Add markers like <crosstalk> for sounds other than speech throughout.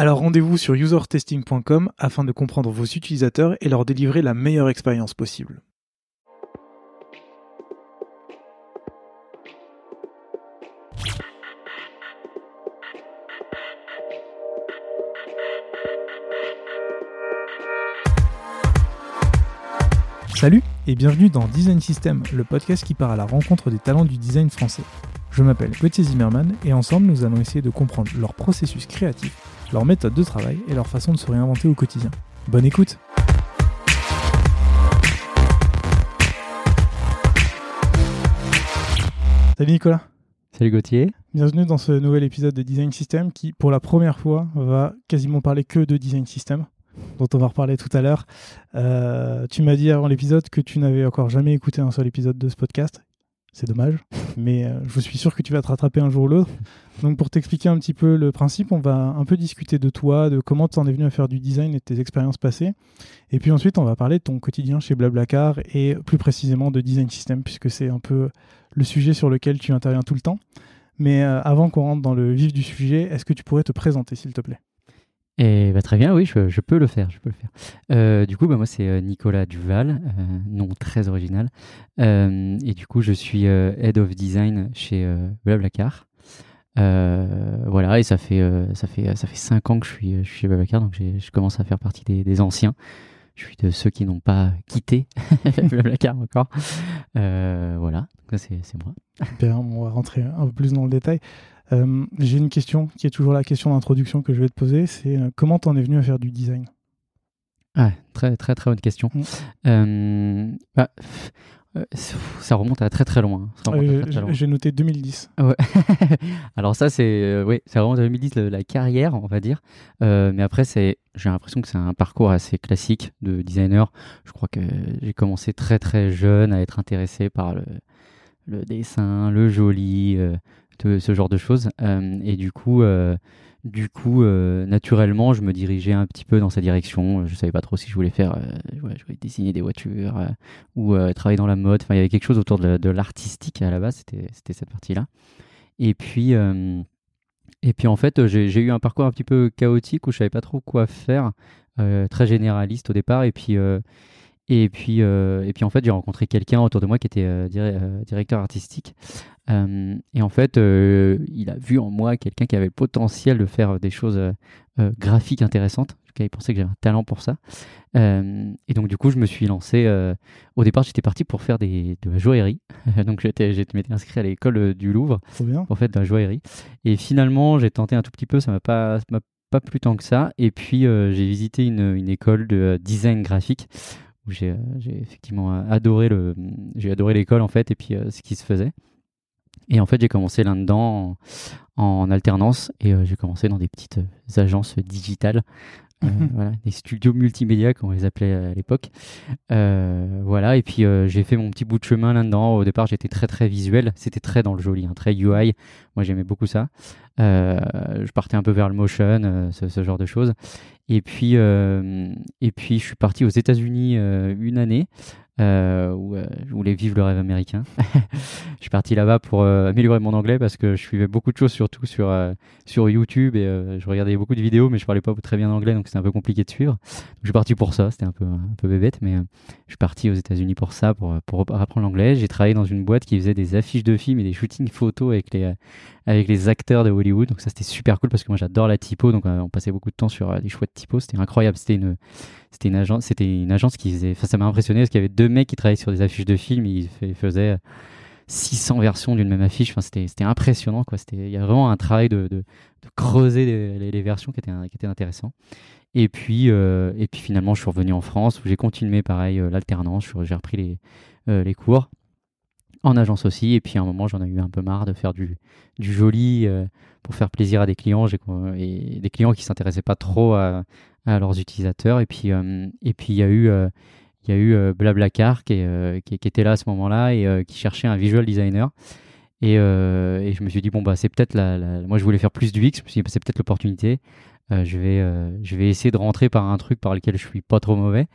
Alors rendez-vous sur usertesting.com afin de comprendre vos utilisateurs et leur délivrer la meilleure expérience possible. Salut et bienvenue dans Design System, le podcast qui part à la rencontre des talents du design français. Je m'appelle Gauthier Zimmerman et ensemble nous allons essayer de comprendre leur processus créatif, leur méthode de travail et leur façon de se réinventer au quotidien. Bonne écoute Salut Nicolas Salut Gauthier. Bienvenue dans ce nouvel épisode de Design System qui, pour la première fois, va quasiment parler que de Design System, dont on va reparler tout à l'heure. Euh, tu m'as dit avant l'épisode que tu n'avais encore jamais écouté un seul épisode de ce podcast. C'est dommage, mais euh, je suis sûr que tu vas te rattraper un jour ou l'autre. Donc pour t'expliquer un petit peu le principe, on va un peu discuter de toi, de comment tu en es venu à faire du design et de tes expériences passées. Et puis ensuite, on va parler de ton quotidien chez Blablacar et plus précisément de Design System, puisque c'est un peu le sujet sur lequel tu interviens tout le temps. Mais euh, avant qu'on rentre dans le vif du sujet, est-ce que tu pourrais te présenter, s'il te plaît? Et bah, très bien, oui, je, peux le faire, je peux le faire. Euh, du coup, bah, moi c'est euh, Nicolas Duval, nom très original, et du coup je suis head of design chez Blablacar. voilà, et ça fait ça fait ça fait cinq ans que je suis je suis chez Blablacar, donc je commence à faire partie des, des anciens. Je suis de ceux qui n'ont pas quitté <laughs> Blablacar encore. voilà, c'est moi. Bien, on va rentrer un peu plus dans le détail. Euh, j'ai une question qui est toujours la question d'introduction que je vais te poser, c'est euh, comment t'en es venu à faire du design? Ah, Très très très bonne question. Mm. Euh, bah, ça remonte à très très loin. j'ai noté 2010. <laughs> Alors ça c'est oui, ça remonte à 2010 la, carrière on va dire. mais après c'est j'ai l'impression que c'est un parcours assez classique de designer. Je crois que j'ai commencé très très jeune à être intéressé par le, le dessin, le joli, ce genre de choses. Euh, et du coup, euh, du coup euh, naturellement, je me dirigeais un petit peu dans sa direction. Je savais pas trop si je voulais faire, je voulais dessiner des voitures ou travailler dans la mode. Enfin, il y avait quelque chose autour de, l'artistique à la base. C'était cette partie-là. Et puis. Et puis en fait, j'ai eu un parcours un petit peu chaotique où je savais pas trop quoi faire, très généraliste au départ. Et puis, et puis, euh, et puis en fait, j'ai rencontré quelqu'un autour de moi qui était euh, euh, directeur artistique. et en fait, il a vu en moi quelqu'un qui avait le potentiel de faire des choses graphiques intéressanses. En tout cas, il pensait que j'avais un talent pour ça. et donc, du coup, je me suis lancé. au départ, j'étais parti pour faire des, de la joaillerie. <laughs> donc, j'étais, m'étais inscrit à l'école du Louvre pour faire de la joaillerie. Et finalement, j'ai tenté un tout petit peu. Ça m'a pas, pas plus tant que ça. Et puis, j'ai visité une, une école de design graphique euh, j'ai effectivement euh, adoré le, j'ai adoré l'école en fait et puis euh, ce qui se faisait. Et en fait, j'ai commencé là-dedans en, alternance et j'ai commencé dans des petites agences digitales, mhm. <laughs> voilà, des studios multimédia comme on les appelait à l'époque. voilà, et puis j'ai fait mon petit bout de chemin là-dedans. Au départ, j'étais très très visuel, c'était très dans le joli, hein, très UI. Moi, j'aimais beaucoup ça. je partais un peu vers le motion, ce, ce, genre de choses. Et puis, euh, et puis, je suis parti aux États-Unis euh, une année euh, où euh, je voulais vivre le rêve américain. <laughs> je suis parti là-bas pour euh, améliorer mon anglais parce que je suivais beaucoup de choses, surtout sur, euh, sur YouTube et je regardais beaucoup de vidéos, mais je parlais pas très bien anglais, donc c'était un peu compliqué de suivre. Je suis parti pour ça, c'était un peu, un peu bébête, mais je suis parti aux États-Unis pour ça, pour, pour apprendre l'anglais. J'ai travaillé dans une boîte qui faisait des affiches de films et des shootings photos avec les, avec les acteurs de Hollywood. Donc ça, c'était super cool parce que moi, j'adore la typo, donc on passait beaucoup de temps sur des chouettes typos. C'était incroyable. C'était une, une agence, c'était une agence qui faisait, enfin, ça m'a impressionné parce qu'il y avait deux mecs qui travaillaient sur des affiches de films, ils, faisaient 600 versions d'une même affiche. Enfin, c'était, impressionnant, quoi. Il y a vraiment un travail de, de, creuser les, les, versions qui était, qui était intéressant. Et puis, euh, et puis finalement, je suis revenu en France où j'ai continué pareil euh, l'alternance. J'ai repris les, euh, les cours en agence aussi. Et puis à un moment, j'en ai eu un peu marre de faire du, du joli euh, pour faire plaisir à des clients et des clients qui s'intéressaient pas trop à, à, leurs utilisateurs. Et puis et puis il y a eu il y a eu Blablacar qui, qui, était là à ce moment-là et qui cherchait un visual designer. Et, et, je me suis dit, bon, bah, c'est peut-être la, Moi, je voulais faire plus du X, c'est peut-être l'opportunité. je, vais, je vais essayer de rentrer par un truc par lequel je suis pas trop mauvais.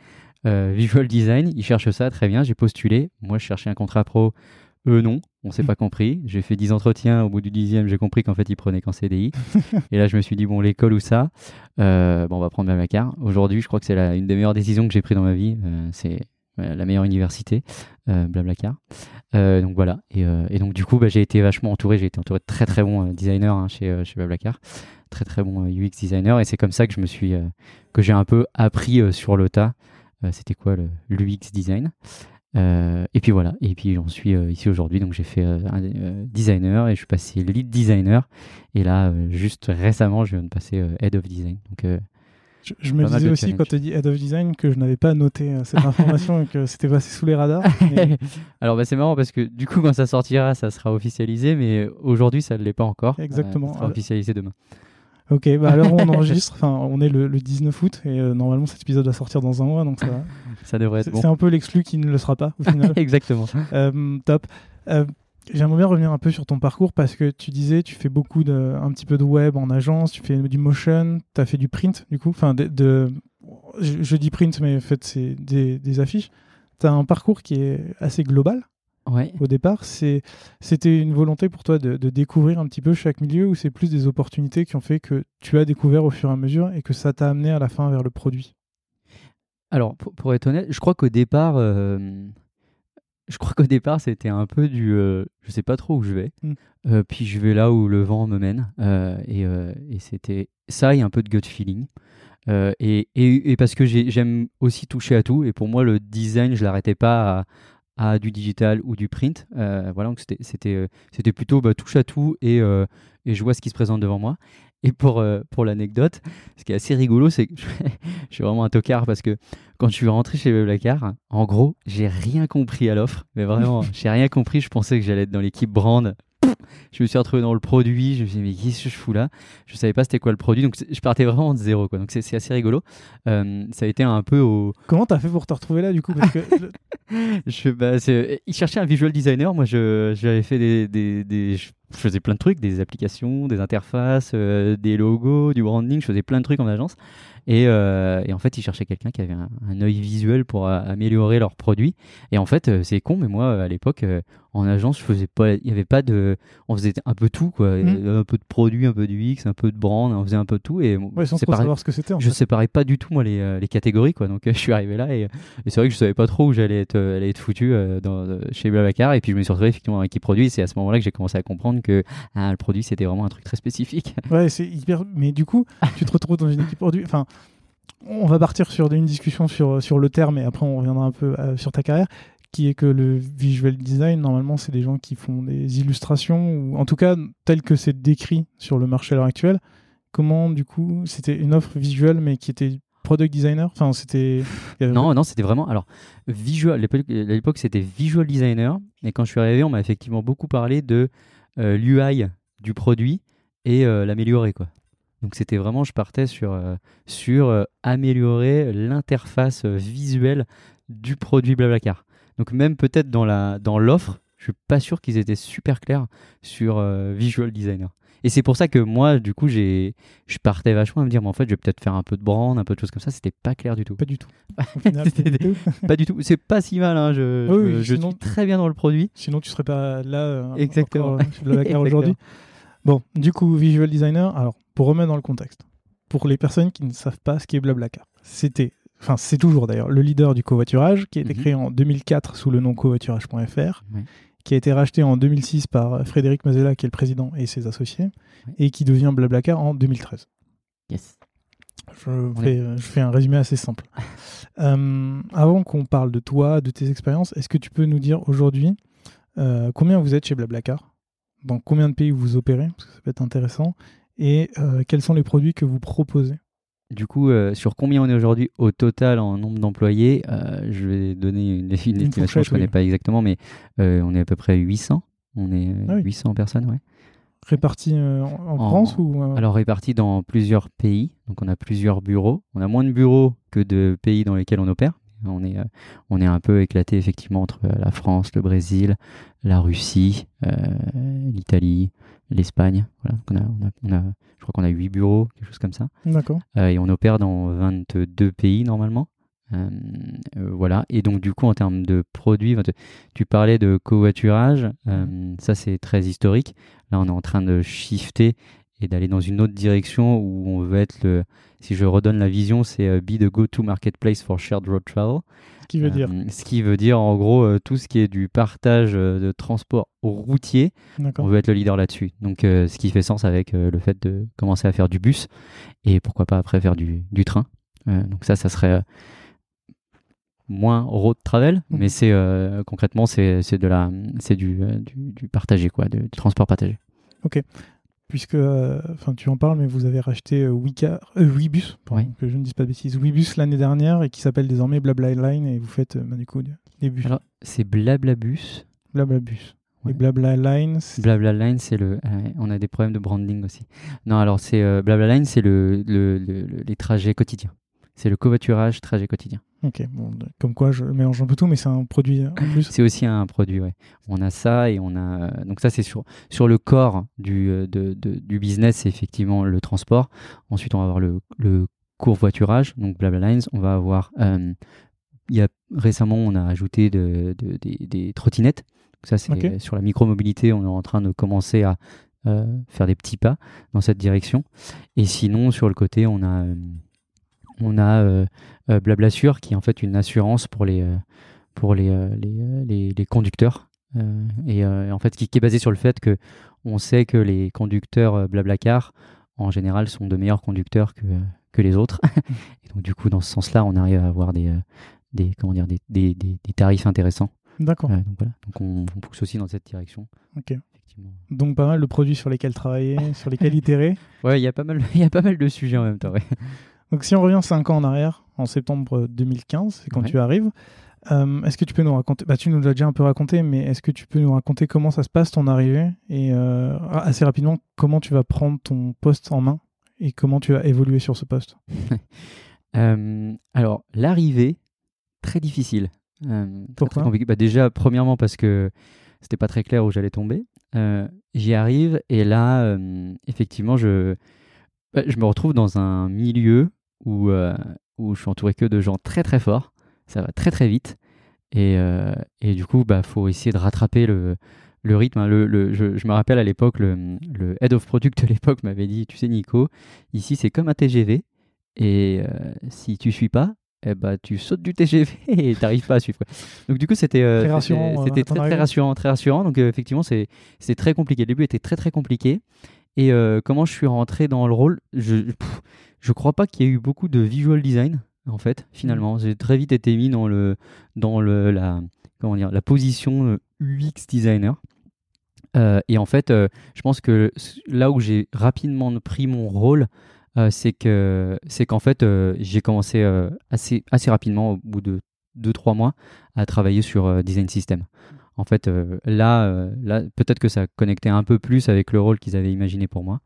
visual design, ils cherchent ça, très bien, j'ai postulé. Moi, je cherchais un contrat pro eux, non, on s'est pas compris. J'ai fait 10 entretiens. Au bout du dixième, j'ai compris qu'en fait, ils prenaient qu'en CDI. <laughs> et là, je me suis dit, bon, l'école ou ça euh, Bon, on va prendre Blablacar. Aujourd'hui, je crois que c'est une des meilleures décisions que j'ai prises dans ma vie. Euh, c'est la meilleure université, euh, Blablacar. donc voilà. Et, donc, du coup, bah, j'ai été vachement entouré. J'ai été entouré de très, très bons designers hein, chez, chez Blablacar. Très, très bons UX designers. Et c'est comme ça que je me suis, que j'ai un peu appris sur le tas. C'était quoi l'UX design euh, et puis voilà, et puis j'en suis euh, ici aujourd'hui, donc j'ai fait euh, un designer et je suis passé lead designer. Et là, juste récemment, je viens de passer head of design. Donc, je, me disais aussi quand tu as dit head of design que je n'avais pas noté cette <laughs> information et que c'était passé sous les radars. <laughs> Alors bah, c'est marrant parce que du coup, quand ça sortira, ça sera officialisé, mais aujourd'hui, ça ne l'est pas encore. Exactement. ça sera officialisé demain. Ok, bah alors on <laughs> enregistre, enfin on est le, 19 août et euh, normalement cet épisode va sortir dans un mois donc ça, ça devrait être bon. C'est un peu l'exclu qui ne le sera pas au final. <laughs> Exactement. Euh, top. Euh, j'aimerais bien revenir un peu sur ton parcours parce que tu disais tu fais beaucoup de, un petit peu de web en agence, tu fais du motion, tu as fait du print du coup, enfin de, je, dis print mais en fait c'est des, des affiches. Tu as un parcours qui est assez global au départ, c'était une volonté pour toi de, découvrir un petit peu chaque milieu ou c'est plus des opportunités qui ont fait que tu as découvert au fur et à mesure et que ça t'a amené à la fin vers le produit? Alors, pour, être honnête, je crois qu'au départ, euh, je crois qu'au départ, c'était un peu du euh, je sais pas trop où je vais, mm. euh, puis je vais là où le vent me mène. et, et c'était ça et un peu de gut feeling. Et, et, et, parce que j'aime aussi toucher à tout, et pour moi, le design, je l'arrêtais pas à du digital ou du print. Euh, voilà, donc c'était, c'était, euh, c'était plutôt bah, touche à tout et, euh, et, je vois ce qui se présente devant moi. Et pour, pour l'anecdote, ce qui est assez rigolo, c'est que <laughs> je suis vraiment un tocard parce que quand je suis rentré chez Blablacar, en gros, j'ai rien compris à l'offre. Mais vraiment, <laughs> j'ai rien compris. Je pensais que j'allais être dans l'équipe brand je me suis retrouvé dans le produit, je me suis dit, mais qu'est-ce que je fous là? Je savais pas c'était quoi le produit, donc je partais vraiment de zéro. Quoi. Donc c'est assez rigolo. Euh, ça a été un peu au. Comment t'as fait pour te retrouver là du coup? Parce que je, <laughs> bah, Il cherchait un visual designer, moi j'avais fait des, des, des, Je faisais plein de trucs, des applications, des interfaces, euh, des logos, du branding, je faisais plein de trucs en agence. Euh, et, en fait, ils cherchaient quelqu'un qui avait un, œil visuel pour euh, améliorer leurs produits. Et en fait, euh, c'est con, mais moi, à l'époque, en agence, je faisais pas, il y avait pas de, on faisait un peu tout, quoi. Mmh. Un peu de produits, un peu du X, un peu de brand, on faisait un peu tout. Et ouais, sans savoir ce que c'était. Je séparais pas du tout moi les, les catégories, quoi. Donc <laughs> je suis arrivé là et, c'est vrai que je savais pas trop où j'allais être, être foutu dans, chez Blablacar. Et puis je me suis retrouvé effectivement avec qui produit. C'est à ce moment-là que j'ai commencé à comprendre que ah, le produit c'était vraiment un truc très spécifique. Ouais, c'est hyper. Mais du coup, tu te retrouves dans une équipe produit. Enfin, on va partir sur une discussion sur, sur le terme et après on reviendra un peu euh, sur ta carrière, qui est que le visual design, normalement, c'est des gens qui font des illustrations, ou en tout cas, tel que c'est décrit sur le marché à l'heure actuelle. Comment, du coup, c'était une offre visuelle, mais qui était product designer? Enfin, c'était. Non, non, c'était vraiment. Alors, visual, à l'époque, c'était visual designer. Et quand je suis arrivé, on m'a effectivement beaucoup parlé de euh, l'UI du produit et euh, l'améliorer, quoi. Donc c'était vraiment, je partais sur, euh, sur euh, améliorer l'interface euh, visuelle du produit Blablacar. Donc même peut-être dans la dans l'offre, je suis pas sûr qu'ils étaient super clairs sur visual designer. Et c'est pour ça que moi, du coup, j'ai, je partais vachement à me dire, mais en fait, je vais peut-être faire un peu de brand, un peu de choses comme ça. C'était pas clair du tout. Pas du tout. <laughs> <laughs> pas du tout. C'est pas si mal. Hein. Je, je, suis très bien dans le produit. Sinon, tu serais pas là. Exactement. Encore, <laughs> aujourd'hui. Bon, du coup, visual designer. Alors, pour remettre dans le contexte, pour les personnes qui ne savent pas ce qu'est Blablacar, c'était, enfin c'est toujours d'ailleurs, le leader du covoiturage qui a été mhm. créé en 2004 sous le nom covoiturage.fr, qui a été racheté en 2006 par Frédéric Mazella qui est le président et ses associés, et qui devient Blablacar en 2013. Yes. Je fais, un résumé assez simple. <laughs> Euh, avant qu'on parle de toi, de tes expériences, est-ce que tu peux nous dire aujourd'hui euh, combien vous êtes chez Blablacar? Dans combien de pays vous opérez? Parce que ça peut être intéressant et euh, quels sont les produits que vous proposez? Du coup, euh, sur combien on est aujourd'hui au total en nombre d'employés Je vais donner une, <laughs> estimation, je ne connais pas exactement, mais on est à peu près 800. On est 800 ah personnes, ouais. Répartis en, France ou Alors répartis dans plusieurs pays. Donc on a plusieurs bureaux. On a moins de bureaux que de pays dans lesquels on opère. On est, on est un peu éclaté effectivement entre la France, le Brésil, la Russie, l'Italie, l'Espagne. Voilà. On a, on a, je crois qu'on a 8 bureaux, quelque chose comme ça. D'accord. Euh, et on opère dans 22 pays normalement. Euh, euh, voilà. Et donc, du coup, en termes de produits, tu parlais de covoiturage. Ça, c'est très historique. Là, on est en train de shifter et d'aller dans une autre direction où on veut être le. Si je redonne la vision, c'est be the go-to marketplace for shared road travel. Ce qui veut dire euh, Ce qui veut dire en gros euh, tout ce qui est du partage euh, de transport routier. On veut être le leader là-dessus. Donc ce qui fait sens avec le fait de commencer à faire du bus et pourquoi pas après faire du, du train. donc ça, ça serait moins road travel, mhm. mais c'est concrètement c'est de la c'est du, du, du, partagé quoi, du transport partagé. Ok puisque euh, enfin tu en parles, mais vous avez racheté euh, euh Webus, que je ne dise pas de bêtises, Webus l'année dernière et qui s'appelle désormais Blablaline et vous faites du coup des bus. Alors c'est Blablabus. Blablabus. Ouais. Et Blablaline. Blablaline, c'est le. on a des problèmes de branding aussi. Non, alors c'est Blablaline, c'est le, le, les trajets quotidiens. C'est le covoiturage trajet quotidien. Ok, bon, comme quoi je mélange un peu tout, mais c'est un produit en <clears throat> plus. C'est aussi un produit, ouais. On a ça et on a. Donc, ça, c'est sur, sur le corps du, euh, de, du business, c'est effectivement le transport. Ensuite, on va avoir le, le covoiturage, donc Blabla Lines. On va avoir. Euh, il y a, récemment, on a ajouté de, de, des, des trottinettes. Donc ça, c'est sur la micromobilité. On est en train de commencer à euh, faire des petits pas dans cette direction. Et sinon, sur le côté, on a on a euh, euh, Blablassure qui est en fait une assurance pour les, euh, pour les, les, conducteurs. et en fait, qui, est basée sur le fait que on sait que les conducteurs Blablacar, en général, sont de meilleurs conducteurs que, que les autres. <laughs> et donc, du coup, dans ce sens-là, on arrive à avoir des, des, comment dire, des, des, des, tarifs intéressants. D'accord. donc, voilà. donc on, pousse aussi dans cette direction. Ok. Donc pas mal de produits sur lesquels travailler, sur lesquels <laughs> itérer. Ouais, il y a pas mal, il y a pas mal de sujets en même temps. Ouais. Donc si on revient 5 ans en arrière, en septembre 2015, c'est quand tu arrives, euh, est-ce que tu peux nous raconter, bah, tu nous l'as déjà un peu raconté, mais est-ce que tu peux nous raconter comment ça se passe ton arrivée et euh, assez rapidement comment tu vas prendre ton poste en main et comment tu vas évoluer sur ce poste? <laughs> Euh, Alors l'arrivée, très difficile. Pourquoi? bah, Déjà, premièrement parce que c'était pas très clair où j'allais tomber. J'y arrive et là, effectivement, je, bah, je me retrouve dans un milieu où, euh, où je suis entouré que de gens très très forts. Ça va très très vite. Et, euh, et du coup, il bah, faut essayer de rattraper le, le rythme. Hein. Le, le, je, je, me rappelle à l'époque, le, le, head of product de l'époque <laughs> m'avait dit Tu sais, Nico, ici c'est comme un TGV. Et euh, si tu suis pas, eh bah, tu sautes du TGV <laughs> et tu n'arrives pas à suivre. Donc du coup, c'était très rassurant. C'était très, très, rassurant, très rassurant. Donc effectivement, c'est très compliqué. Le début était très très compliqué. Et comment je suis rentré dans le rôle, je, je crois pas qu'il y ait eu beaucoup de visual design en fait finalement. Mmh. J'ai très vite été mis dans le dans le la comment dire la position euh, UX designer. Euh, et en fait, euh, je pense que là où j'ai rapidement pris mon rôle, c'est que c'est qu'en fait j'ai commencé assez assez rapidement au bout de 2-3 mois à travailler sur design system. En fait, là, là peut-être que ça connectait un peu plus avec le rôle qu'ils avaient imaginé pour moi.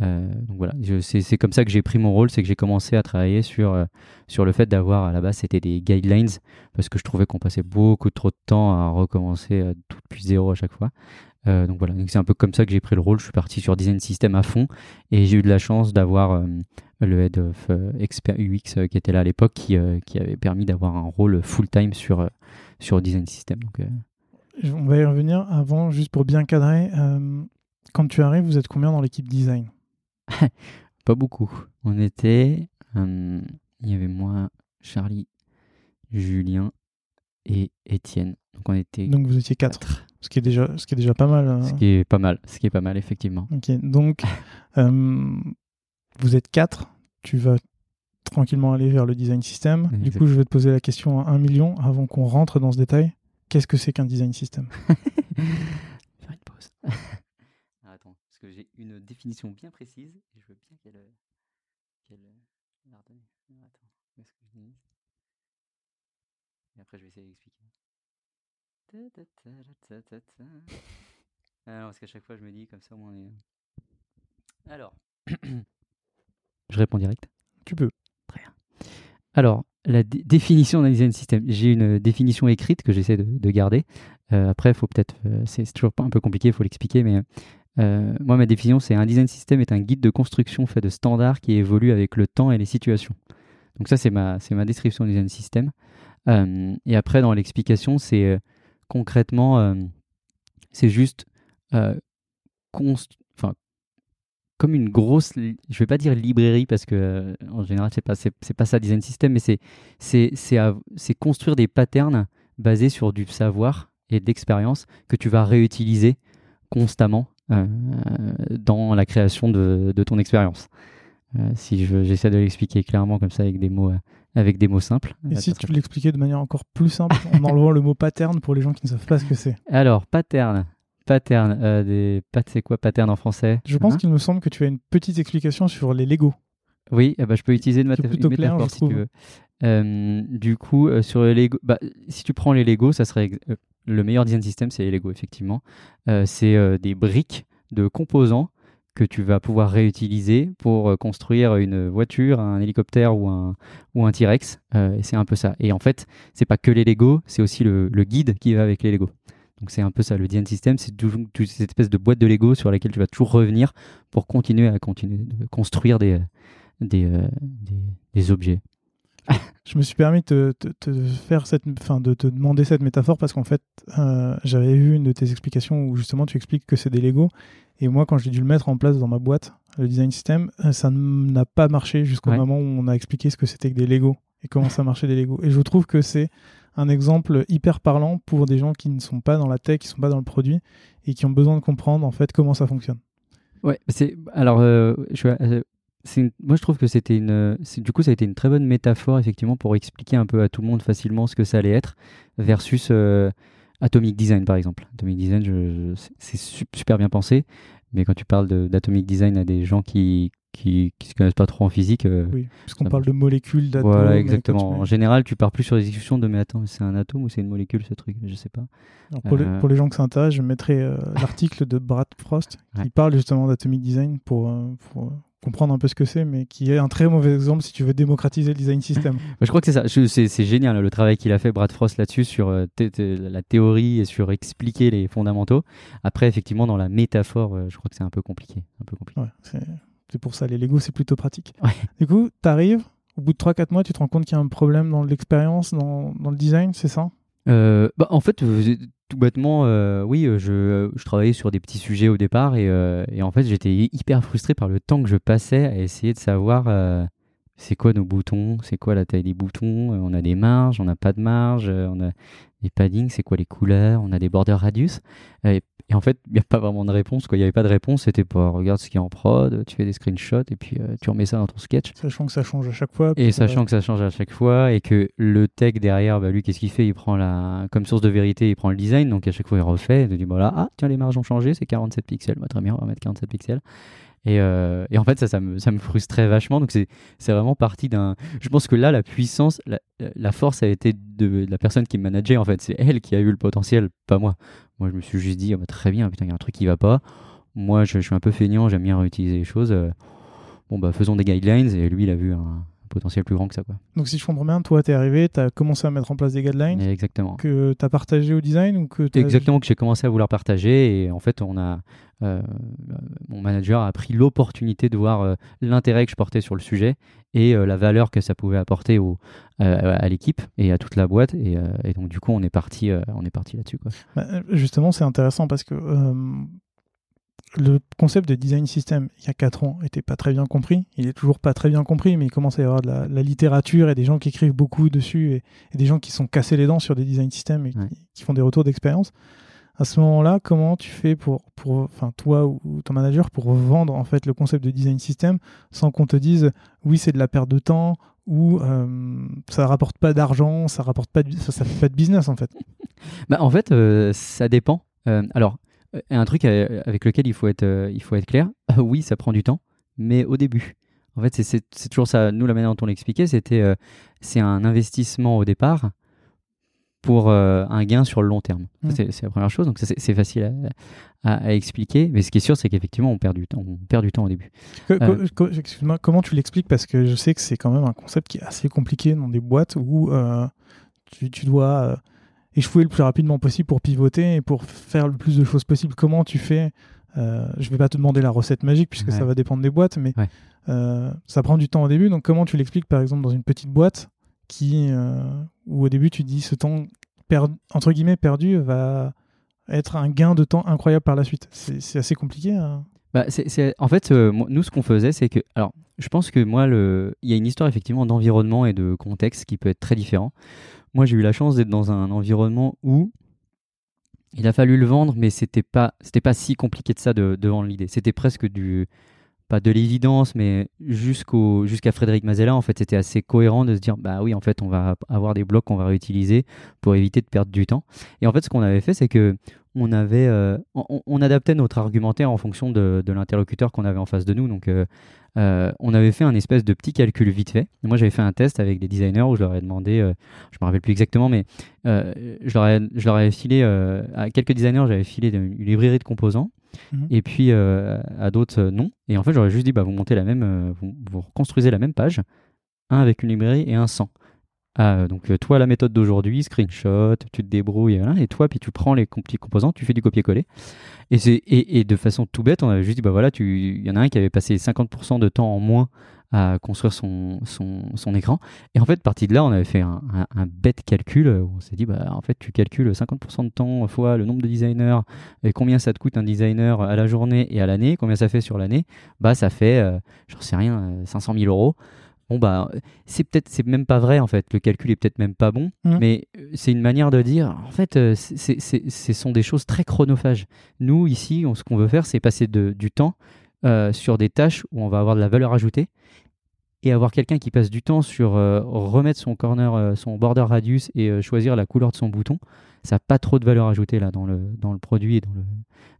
Euh, donc voilà, c'est comme ça que j'ai pris mon rôle, c'est que j'ai commencé à travailler sur, euh, sur le fait d'avoir, à la base, c'était des guidelines, parce que je trouvais qu'on passait beaucoup trop de temps à recommencer euh, tout depuis zéro à chaque fois. donc voilà, c'est un peu comme ça que j'ai pris le rôle. Je suis parti sur design system à fond et j'ai eu de la chance d'avoir le head of expert UX qui était là à l'époque, qui, qui avait permis d'avoir un rôle full time sur, sur design system. On va y revenir avant, juste pour bien cadrer. quand tu arrives, vous êtes combien dans l'équipe design? <laughs> Pas beaucoup. On était. Euh, il y avait moi, Charlie, Julien et Étienne. Donc on était. Donc vous étiez quatre. Ce qui est déjà, ce qui est déjà pas mal. Hein. Ce qui est pas mal. Ce qui est pas mal effectivement. Ok. Donc <laughs> euh, vous êtes quatre. Tu vas tranquillement aller vers le design system. Du coup, je vais te poser la question à un million avant qu'on rentre dans ce détail. Qu'est-ce que c'est qu'un design system? <laughs> Faire une pause que j'ai une définition bien précise et je veux bien qu'elle. Et après, je vais essayer d'expliquer. Alors, parce qu'à chaque fois, je me dis comme ça, on est. Alors, <coughs> je réponds direct? Tu peux. Très bien. Alors, la définition d'un design system. J'ai une définition écrite que j'essaie de, garder. Euh, après, faut peut-être. Euh, c'est toujours un peu compliqué, il faut l'expliquer, mais euh, moi, ma définition, c'est un design system est un guide de construction fait de standards qui évolue avec le temps et les situations. Donc ça, c'est ma, c'est ma description du design system. Euh, et après, dans l'explication, c'est euh, concrètement, c'est juste comme une grosse, je vais pas dire librairie parce que en général, c'est pas, c'est, pas ça design system, mais c'est, c'est, c'est, c'est construire des patterns basés sur du savoir et de l'expérience que tu vas réutiliser constamment dans la création de, ton expérience. Euh, si j'essaie de l'expliquer clairement comme ça avec des mots, euh, avec des mots simples. Et si tu veux l'expliquer de manière encore plus simple en <laughs> enlevant le mot pattern pour les gens qui ne savent pas ce que c'est Alors, pattern. Pattern, des c'est quoi pattern en français? Je pense hein? qu'il me semble que tu as une petite explication sur les Lego. Oui, eh ben, je peux utiliser une, métaphore si tu veux. du coup, sur les Lego, bah, si tu prends les Lego, ça serait le meilleur design system, c'est les Lego, effectivement. Euh, c'est euh, des briques de composants que tu vas pouvoir réutiliser pour euh, construire une voiture, un hélicoptère ou un, ou un T-Rex. c'est un peu ça. Et en fait, c'est pas que les Lego, c'est aussi le, guide qui va avec les Lego. Donc c'est un peu ça, le design system, c'est cette espèce de boîte de Lego sur laquelle tu vas toujours revenir pour continuer à continuer de construire des, des, des objets. <laughs> je me suis permis de te, faire cette, fin, de te demander cette métaphore parce qu'en fait, euh, j'avais vu une de tes explications où justement tu expliques que c'est des Lego. Et moi, quand j'ai dû le mettre en place dans ma boîte, le design system, euh, ça n'a pas marché jusqu'au moment où on a expliqué ce que c'était que des Lego et comment ça marchait des Lego. Et je trouve que c'est un exemple hyper parlant pour des gens qui ne sont pas dans la tech, qui ne sont pas dans le produit et qui ont besoin de comprendre en fait comment ça fonctionne. Ouais, c'est alors euh, je, moi, je trouve que c'était une. Du coup, ça a été une très bonne métaphore, effectivement, pour expliquer un peu à tout le monde facilement ce que ça allait être, versus euh, Atomic Design, par exemple. Atomic Design, c'est super bien pensé, mais quand tu parles d'Atomic Design à des gens qui qui ne se connaissent pas trop en physique. Euh, oui, puisqu'on parle de molécules, d'atomes. Voilà, exactement. En général, tu pars plus sur des discussions de mais attends, c'est un atome ou c'est une molécule ce truc? Je sais pas. pour, les, pour, les, gens que ça intéresse, je mettrai l'article de Brad Frost qui parle justement d'Atomic Design pour, pour comprendre un peu ce que c'est, mais qui est un très mauvais exemple si tu veux démocratiser le design system. <laughs> je crois que c'est ça. C'est génial le travail qu'il a fait, Brad Frost, là-dessus, sur euh, la théorie et sur expliquer les fondamentaux. Après, effectivement, dans la métaphore, euh, je crois que c'est un peu compliqué. Un peu compliqué. c'est pour ça, les Lego, c'est plutôt pratique. Du coup, tu arrives, au bout de 3-4 mois, tu te rends compte qu'il y a un problème dans l'expérience, dans, dans, le design, c'est ça? Euh, bah, En fait, tout bêtement, euh, oui, euh, je, je, travaillais sur des petits sujets au départ et, euh, et en fait, j'étais hyper frustré par le temps que je passais à essayer de savoir c'est quoi nos boutons, c'est quoi la taille des boutons, on a des marges, on n'a pas de marge, on a des paddings, c'est quoi les couleurs, on a des border radius. Et, et en fait, il n'y a pas vraiment de réponse. Il n'y avait pas de réponse. C'était pas regarde ce qui est en prod, tu fais des screenshots et puis euh, tu remets ça dans ton sketch. Sachant que ça change à chaque fois. Et sachant que ça change à chaque fois et que le tech derrière, bah, lui, qu'est-ce qu'il fait? Il prend la, comme source de vérité, il prend le design. Donc à chaque fois, il refait. Il dit voilà, ah, tiens, les marges ont changé, c'est 47 pixels. Bah, très bien, on va mettre 47 pixels. Et, euh, et, en fait, ça, ça me, ça me frustrait vachement. Donc, c'est vraiment parti d'un. Je pense que là, la puissance, la, la force a été de, la personne qui me manageait. En fait, c'est elle qui a eu le potentiel, pas moi. Moi, je me suis juste dit, oh, bah, très bien, putain, il y a un truc qui va pas. Moi, je, je suis un peu feignant, j'aime bien réutiliser les choses. Euh, bon, bah, faisons des guidelines. Et lui, il a vu un, potentiel plus grand que ça. Quoi. Donc si je comprends bien, toi, tu es arrivé, tu as commencé à mettre en place des guidelines. Exactement. Que tu as partagé au design ou que Exactement, que j'ai commencé à vouloir partager. Et en fait, on a, euh, mon manager a pris l'opportunité de voir euh, l'intérêt que je portais sur le sujet et euh, la valeur que ça pouvait apporter au, à l'équipe et à toute la boîte. Et, et, donc, du coup, on est parti, on est parti là-dessus. Bah, justement, c'est intéressant parce que le concept de design system il y a 4 ans était pas très bien compris. Il est toujours pas très bien compris, mais il commence à y avoir de la, littérature et des gens qui écrivent beaucoup dessus et, des gens qui sont cassés les dents sur des design systems et qui, font des retours d'expérience. À ce moment-là, comment tu fais pour, pour, enfin toi ou, ton manager, pour vendre en fait le concept de design system sans qu'on te dise oui c'est de la perte de temps ou euh, ça rapporte pas d'argent, ça rapporte pas, de, ça, fait pas de business en fait? <laughs> bah en fait, euh, ça dépend. Euh, alors un truc avec lequel il faut être, il faut être clair, <laughs> oui, ça prend du temps, mais au début. En fait, c'est toujours ça. Nous, la manière dont on l'expliquait, c'était c'est un investissement au départ pour un gain sur le long terme. Mmh. C'est la première chose. Donc, c'est facile à, expliquer. Mais ce qui est sûr, c'est qu'effectivement, on perd du temps. On perd du temps au début. Excuse-moi, comment tu l'expliques? Parce que je sais que c'est quand même un concept qui est assez compliqué dans des boîtes où tu, tu, dois échouer le plus rapidement possible pour pivoter et pour faire le plus de choses possible. Comment tu fais? Euh, Je vais pas te demander la recette magique puisque ça va dépendre des boîtes, mais euh, ça prend du temps au début. Donc comment tu l'expliques par exemple dans une petite boîte euh, où au début tu dis ce temps entre guillemets perdu va être un gain de temps incroyable par la suite. C'est assez compliqué. Hein. Bah, en fait, euh, nous, ce qu'on faisait, c'est que. Alors, je pense que moi, il y a une histoire effectivement d'environnement et de contexte qui peut être très différent. Moi, j'ai eu la chance d'être dans un environnement où il a fallu le vendre, mais c'était pas, pas si compliqué de ça de, vendre l'idée. C'était presque du, pas de l'évidence, mais jusqu'à Frédéric Mazella, en fait, c'était assez cohérent de se dire, bah oui, en fait, on va avoir des blocs qu'on va réutiliser pour éviter de perdre du temps. Et en fait, ce qu'on avait fait, c'est que on avait, euh, on, adaptait notre argumentaire en fonction de, l'interlocuteur qu'on avait en face de nous. Donc, euh, euh, on avait fait un espèce de petit calcul vite fait. moi, j'avais fait un test avec des designers où je leur ai demandé, je me rappelle plus exactement, mais je leur, ai, je, leur ai, filé à quelques designers, j'avais filé une, librairie de composants. Mhm. Et puis à d'autres, non. Et en fait, j'aurais juste dit, bah, vous montez la même, vous, vous reconstruisez la même page, un avec une librairie et un sans. Ah, donc euh, toi la méthode d'aujourd'hui, screenshot, tu te débrouilles, et toi puis tu prends les petits composants, tu fais du copier-coller. Et, et, et, de façon tout bête, on avait juste dit, bah voilà, il y en a un qui avait passé 50% de temps en moins à construire son, son, son, écran. Et en fait, partie de là, on avait fait un, un, bête calcul. Où on s'est dit, bah, en fait, tu calcules 50% de temps fois le nombre de designers et combien ça te coûte un designer à la journée et à l'année, combien ça fait sur l'année. Bah, ça fait, euh, j'en sais rien, 500 000 euros bon bah c'est peut-être c'est même pas vrai en fait le calcul est peut-être même pas bon mmh. mais euh, c'est une manière de dire en fait euh, ce sont des choses très chronophages nous ici ce qu'on veut faire c'est passer du temps euh, sur des tâches où on va avoir de la valeur ajoutée et avoir quelqu'un qui passe du temps sur remettre son corner son border radius et choisir la couleur de son bouton ça n'a pas trop de valeur ajoutée là dans le, dans le produit et dans, le,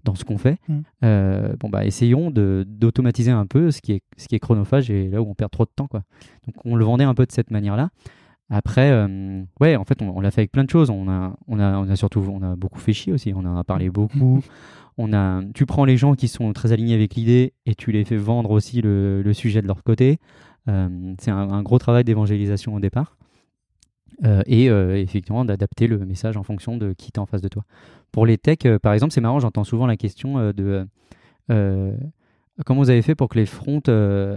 dans ce qu'on fait. Mm. Euh, bon bah essayons d'automatiser un peu ce qui, est, ce qui est chronophage et là où on perd trop de temps quoi. Donc on le vendait un peu de cette manière-là. Après, euh, ouais, en fait, on, l'a fait avec plein de choses. On a, on a, on a surtout, on a beaucoup fait chier aussi. On en a parlé beaucoup. <laughs> on a, tu prends les gens qui sont très alignés avec l'idée et tu les fais vendre aussi le, sujet de leur côté. Euh, c'est un, gros travail d'évangélisation au départ. Euh, et euh, effectivement d'adapter le message en fonction de qui est en face de toi. Pour les techs, par exemple, c'est marrant, j'entends souvent la question de comment vous avez fait pour que les fronts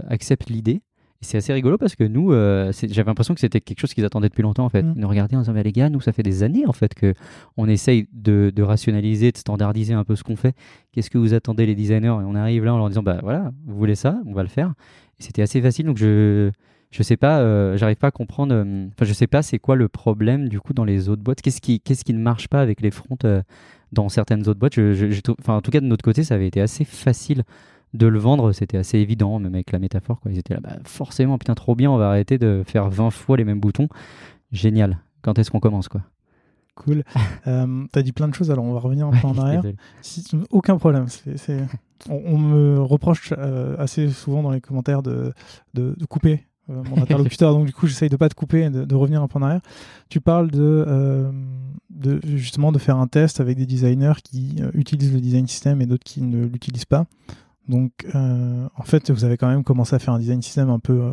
acceptent l'idée? C'est assez rigolo parce que nous, j'avais l'impression que c'était quelque chose qu'ils attendaient depuis longtemps en fait. Mmh. Ils nous regardaient en disant, les gars, nous, ça fait des années en fait que on essaye de, de rationaliser, de standardiser un peu ce qu'on fait. Qu'est-ce que vous attendez les designers? Et on arrive là en leur disant, bah voilà, vous voulez ça, on va le faire. Et c'était assez facile, donc je, je sais pas, euh, j'arrive pas à comprendre. Euh, enfin, je sais pas, c'est quoi le problème du coup dans les autres boîtes Qu'est-ce qui, qu'est-ce qui ne marche pas avec les fronts euh, dans certaines autres boîtes? Je, enfin, En tout cas, de notre côté, ça avait été assez facile de le vendre. C'était assez évident, même avec la métaphore. Quoi. Ils étaient là, bah, forcément, putain, trop bien, on va arrêter de faire 20 fois les mêmes boutons. Génial. Quand est-ce qu'on commence quoi? Cool. <laughs> euh, tu as dit plein de choses, alors on va revenir un peu en arrière. aucun problème. C'est, On, me reproche assez souvent dans les commentaires de, de couper euh, mon <laughs> interlocuteur, donc du coup j'essaye de pas te couper, de, de revenir un peu en arrière. Tu parles de, euh, de, justement de faire un test avec des designers qui euh, utilisent le design system et d'autres qui ne l'utilisent pas. Donc en fait vous avez quand même commencé à faire un design system un peu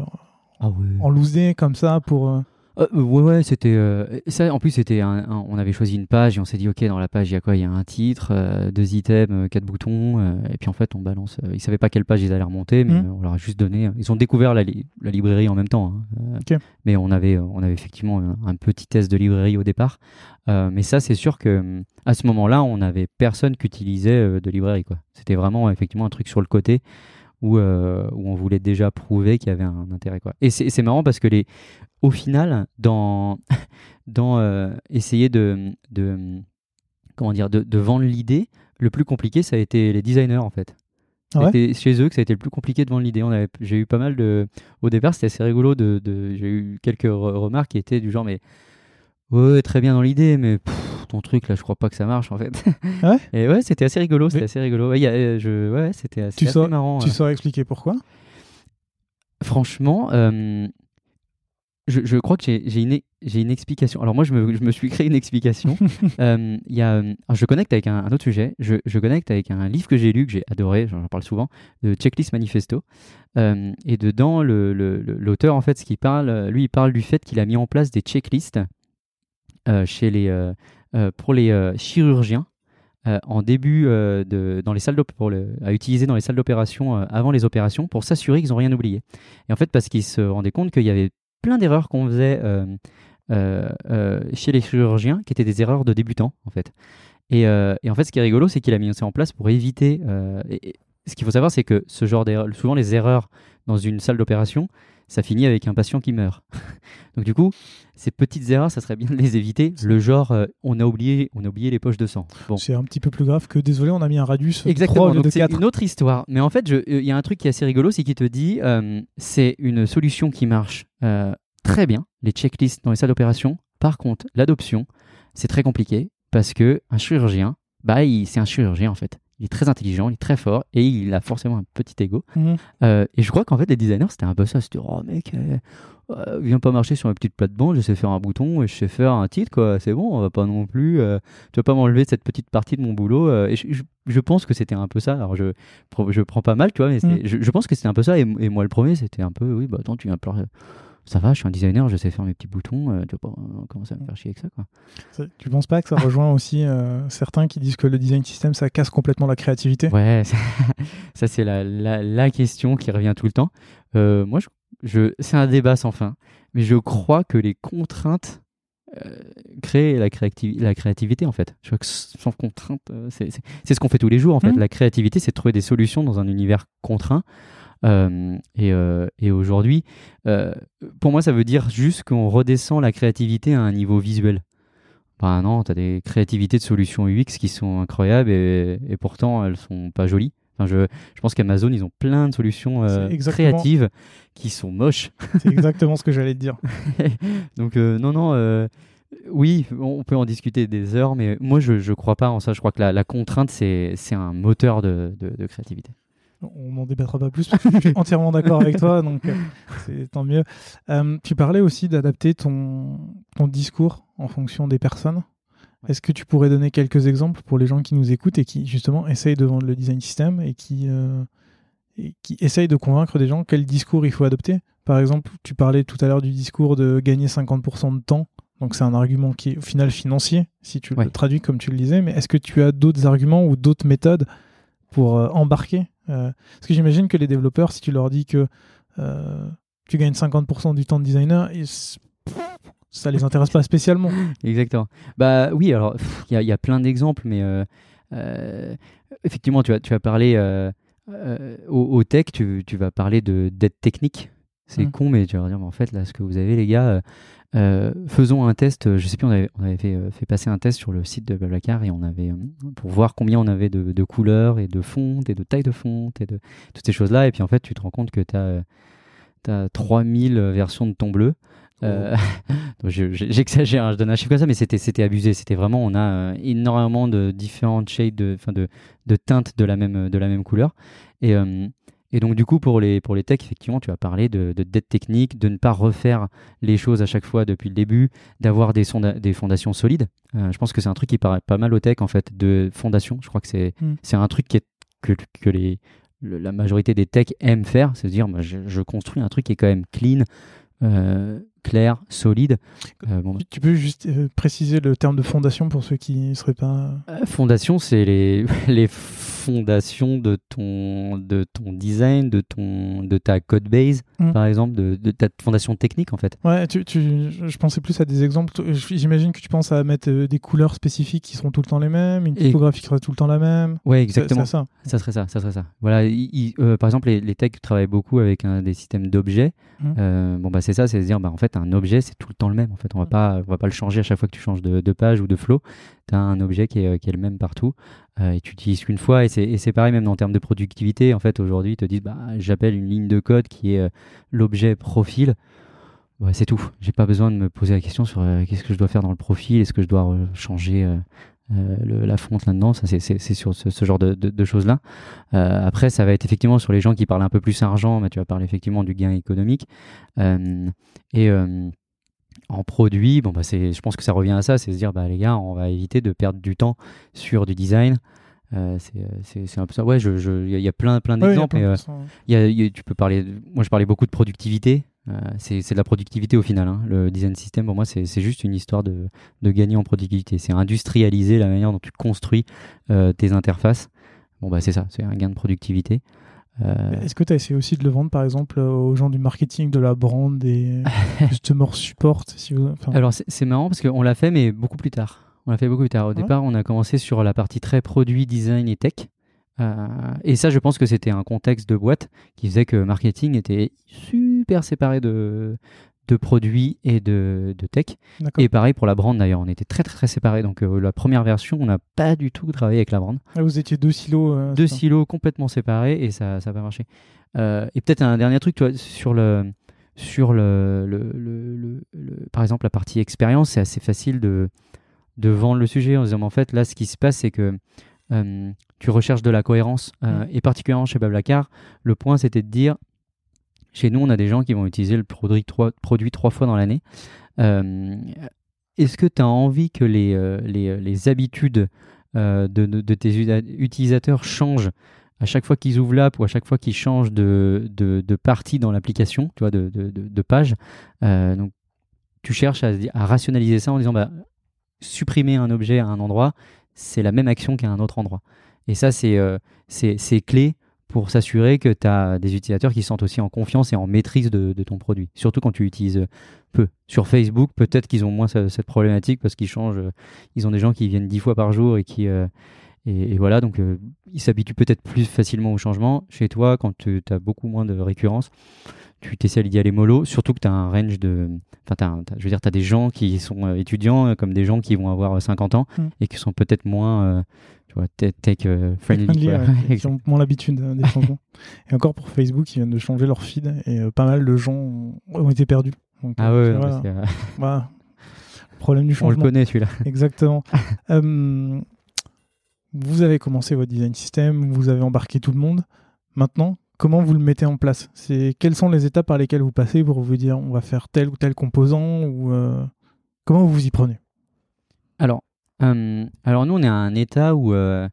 ah en loosé comme ça pour euh, ouais, ouais, c'était euh, ça. En plus, c'était un, on avait choisi une page et on s'est dit, ok, dans la page, il y a quoi? Il y a un titre, euh, deux items, quatre boutons, et puis en fait, on balance. ils savaient pas quelle page ils allaient remonter, mais mmh. on leur a juste donné. Ils ont découvert la, la librairie en même temps, hein, mais on avait, on avait effectivement un, petit test de librairie au départ. mais ça, c'est sûr que à ce moment-là, on avait personne qui utilisait de librairie. C'était vraiment effectivement un truc sur le côté où, euh, où on voulait déjà prouver qu'il y avait un intérêt. Quoi. Et c'est marrant parce que les, au final, dans, <laughs> dans euh, essayer de, de, comment dire, de, de vendre l'idée, le plus compliqué, ça a été les designers en fait. Ah c'était chez eux que ça a été le plus compliqué de vendre l'idée. J'ai eu pas mal de. Au départ, c'était assez rigolo. De, de J'ai eu quelques remarques qui étaient du genre, mais ouais, très bien dans l'idée, mais ton truc là, je crois pas que ça marche en fait. Ouais? <laughs> Et ouais, c'était assez rigolo, c'était assez rigolo. Ouais, y a, euh, je, ouais, c'était assez, tu assez marrant. Tu saurais expliquer pourquoi? Franchement, euh, je, je, crois que j'ai une, une, explication. Alors moi, je me, je me suis créé une explication. <laughs> euh, y a, je connecte avec un, un autre sujet. Je, je, connecte avec un livre que j'ai lu, que j'ai adoré, j'en parle souvent, de Checklist Manifesto. Euh, et dedans, l'auteur, en fait, ce qu'il parle, lui, il parle du fait qu'il a mis en place des checklists euh, chez les, euh, euh, pour les chirurgiens. en début de, dans les salles pour le, à utiliser dans les salles d'opération avant les opérations pour s'assurer qu'ils n'ont rien oublié. Et en fait, parce qu'ils se rendaient compte qu'il y avait plein d'erreurs qu'on faisait chez les chirurgiens qui étaient des erreurs de débutants, en fait. Et, et en fait, ce qui est rigolo, c'est qu'il a mis ça en place pour éviter. ce qu'il faut savoir, c'est que ce genre d'erreurs, souvent les erreurs dans une salle d'opération, ça finit avec un patient qui meurt. <laughs> Donc du coup, ces petites erreurs, ça serait bien de les éviter. Le genre, euh, on a oublié, on a oublié les poches de sang. Bon. C'est un petit peu plus grave que désolé, on a mis un radius. Exactement. Donc c'est une autre histoire. Mais en fait, euh, il y a un truc qui est assez rigolo, c'est qu'il te dit, euh, c'est une solution qui marche très bien, les checklists dans les salles d'opération. Par contre, l'adoption, c'est très compliqué parce que un chirurgien, bah, c'est un chirurgien en fait il est très intelligent, il est très fort et il a forcément un petit ego. Mhm. Euh, et je crois qu'en fait, les designers, c'était un peu ça. C'était, oh mec, euh, euh, viens pas marcher sur ma petite plate-bande, je sais faire un bouton et je sais faire un titre, quoi. C'est bon, on va pas non plus. tu vas pas m'enlever cette petite partie de mon boulot. et je, pense que c'était un peu ça. Alors, je, je prends pas mal, tu vois, mais mhm. je, pense que c'était un peu ça. Et, et moi, le premier, c'était un peu, oui, bah attends, tu viens pleurer ça va, je suis un designer, je sais faire mes petits boutons, euh, tu vas pas commencer à me faire chier avec ça. Quoi. Tu penses pas que ça rejoint aussi euh, certains qui disent que le design system, ça casse complètement la créativité? Ouais, <laughs> ça, c'est la, la, question qui revient tout le temps. Euh, moi, je, c'est un débat sans fin, mais je crois que les contraintes créent la, la créativité en fait. Je crois que sans contrainte, c'est, ce qu'on fait tous les jours en fait. Mmh. La créativité, c'est de trouver des solutions dans un univers contraint. Euh, euh, et, aujourd'hui, euh, pour moi, ça veut dire juste qu'on redescend la créativité à un niveau visuel. Bah non, tu as des créativités de solutions UX qui sont incroyables et, pourtant elles sont pas jolies. Enfin, je, je, pense qu'Amazon, ils ont plein de solutions créatives qui sont moches. C'est exactement ce que j'allais te dire. <laughs> Donc, non, non, oui, on peut en discuter des heures, mais moi, je ne crois pas en ça. Je crois que la, contrainte, c'est un moteur de créativité on n'en débattra pas plus parce que je suis <laughs> entièrement d'accord avec toi, donc euh, c'est tant mieux. Euh, tu parlais aussi d'adapter ton, ton discours en fonction des personnes. Est-ce que tu pourrais donner quelques exemples pour les gens qui nous écoutent et qui justement essayent de vendre le design system et qui, euh, et qui essayent de convaincre des gens quel discours il faut adopter? Par exemple, tu parlais tout à l'heure du discours de gagner 50% de temps. Donc c'est un argument qui est au final financier, si tu le traduis comme tu le disais. Mais est-ce que tu as d'autres arguments ou d'autres méthodes pour embarquer parce que j'imagine que les développeurs, si tu leur dis que euh, tu gagnes 50% du temps de designer, ça les intéresse pas spécialement. <laughs> Exactement. Bah oui, alors il y, a plein d'exemples, mais euh, effectivement, tu as, tu as parlé au, tech, tu, tu, vas parler de d'aide technique. C'est mmh. con, mais tu vas dire, mais en fait, là, ce que vous avez, les gars, euh, faisons un test. Je sais plus, on avait, on avait fait, euh, fait, passer un test sur le site de Blablacar et on avait euh, pour voir combien on avait de, de, couleurs et de fonte et de taille de fonte et de toutes ces choses-là. Et puis en fait, tu te rends compte que tu as, as, 3000 versions de ton bleu. Oh. <laughs> J'exagère, hein, je donne un chiffre comme ça, mais c'était abusé. C'était vraiment, on a énormément de différentes shades, de, de, de, teintes de la même, de la même couleur. Et, et donc, du coup, pour les, pour les techs, effectivement, tu as parlé de, de dette technique, de ne pas refaire les choses à chaque fois depuis le début, d'avoir des, des fondations solides. Euh, je pense que c'est un truc qui paraît pas mal aux tech, en fait, de fondation. Je crois que c'est mm. c'est un truc qui est, que, que les, la majorité des techs aiment faire, c'est à dire, moi, je, je, construis un truc qui est quand même clean, euh, clair, solide. Euh, tu peux juste préciser le terme de fondation pour ceux qui ne seraient pas. fondation, c'est les, <laughs> les fondations de ton, de ton design, de, ton, de ta code base, mm. par exemple, de, de, ta fondation technique en fait. Ouais, tu, tu, je pensais plus à des exemples. J'imagine que tu penses à mettre des couleurs spécifiques qui seront tout le temps les mêmes, une typographie qui sera tout le temps la même. Ouais, exactement. Ça, ça. serait ça, ça serait ça. Voilà, par exemple, les, les techs travaillent beaucoup avec des systèmes d'objets. Mm. bon, bah, c'est ça, c'est se dire, bah, en fait, un objet, c'est tout le temps le même. En fait, on va mm. pas, on va pas le changer à chaque fois que tu changes de, page ou de flow. Tu as un objet qui est, qui est, le même partout euh, et tu utilises qu'une fois. Et c'est pareil même en termes de productivité. En fait, aujourd'hui, ils te disent, bah, j'appelle une ligne de code qui est euh, l'objet profil. c'est tout. J'ai pas besoin de me poser la question sur euh, qu'est-ce que je dois faire dans le profil, est-ce que je dois changer la fonte là-dedans, c'est sur ce, genre de, choses-là. après, ça va être effectivement sur les gens qui parlent un peu plus argent, mais tu vas parler effectivement du gain économique. et en produit, bon, bah, je pense que ça revient à ça, c'est se dire, bah, les gars, on va éviter de perdre du temps sur du design. Euh, c'est un peu ça. Ouais, il je, y, a plein, plein d'exemples. tu peux parler. Moi, je parlais beaucoup de productivité. Euh, c'est de la productivité au final. Hein. Le design system, pour moi, c'est juste une histoire de, de gagner en productivité. C'est industrialiser la manière dont tu construis euh, tes interfaces. Bon, bah, c'est ça, c'est un gain de productivité. Est-ce que tu as essayé aussi de le vendre, par exemple, aux gens du marketing, de la brand et <laughs> justement support si vous... Alors, c'est marrant parce qu'on l'a fait, mais beaucoup plus tard. On l'a fait beaucoup plus tard. Au départ, on a commencé sur la partie très produit, design et tech. Euh, et ça, je pense que c'était un contexte de boîte qui faisait que marketing était super séparé de, de produits et de, de tech. Et pareil pour la brand d'ailleurs, on était très très très séparés. Donc euh, la première version, on n'a pas du tout travaillé avec la brand. Ah, vous étiez deux silos. Euh, deux silos complètement séparés et ça n'a pas marché. et peut-être un dernier truc, toi, sur le sur le, le, le, par exemple la partie expérience, c'est assez facile de de vendre le sujet en disant en fait là ce qui se passe c'est que euh, tu recherches de la cohérence euh, et particulièrement chez Bablacar le point c'était de dire chez nous on a des gens qui vont utiliser le produit trois, fois dans l'année euh, est-ce que tu as envie que les, les, les habitudes de, de, tes utilisateurs changent à chaque fois qu'ils ouvrent l'app ou à chaque fois qu'ils changent de, de, partie dans l'application, de, page? donc, tu cherches à, rationaliser ça en disant, bah, supprimer un objet à un endroit, c'est la même action qu'à un autre endroit. Et ça, c'est euh, c'est clé pour s'assurer que tu as des utilisateurs qui se sentent aussi en confiance et en maîtrise de, ton produit. Surtout quand tu utilises peu. Sur Facebook, peut-être qu'ils ont moins cette problématique parce qu'ils changent. Euh, ils ont des gens qui viennent dix fois par jour et qui. Euh, et, voilà, donc ils s'habituent peut-être plus facilement au changement. Chez toi, quand tu as beaucoup moins de récurrence, tu t'essaies d'y aller mollo, surtout que tu as un range de. Enfin, je veux dire, tu as des gens qui sont euh, étudiants euh, comme des gens qui vont avoir 50 euh, ans mm. et qui sont peut-être moins tu vois, tech friendly. qui ont <laughs> moins l'habitude des changements. <laughs> et encore pour Facebook, ils viennent de changer leur feed et pas mal de gens ont été perdus. ah ouais, voilà. <laughs> problème du changement. On le connaît celui-là. Exactement. vous avez commencé votre design system, vous avez embarqué tout le monde. Maintenant, comment vous le mettez en place? C'est quelles sont les étapes par lesquelles vous passez pour vous dire on va faire tel ou tel composant ou euh, comment vous vous y prenez? Euh, alors nous on est à un état où euh,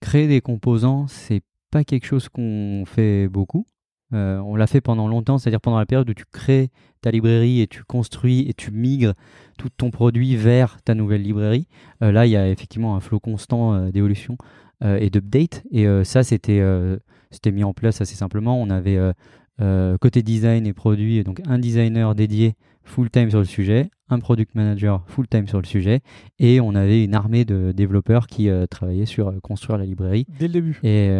créer des composants c'est pas quelque chose qu'on fait beaucoup. on l'a fait pendant longtemps, c'est-à-dire pendant la période où tu crées ta librairie et tu construis et tu migres tout ton produit vers ta nouvelle librairie. là, il y a effectivement un flot constant d'évolution et d'update. Et ça, c'était c'était mis en place assez simplement. On avait euh, euh, côté design et produit, donc un designer dédié full-time sur le sujet, un product manager full-time sur le sujet, et on avait une armée de développeurs qui euh, travaillaient sur construire la librairie. Dès le début Et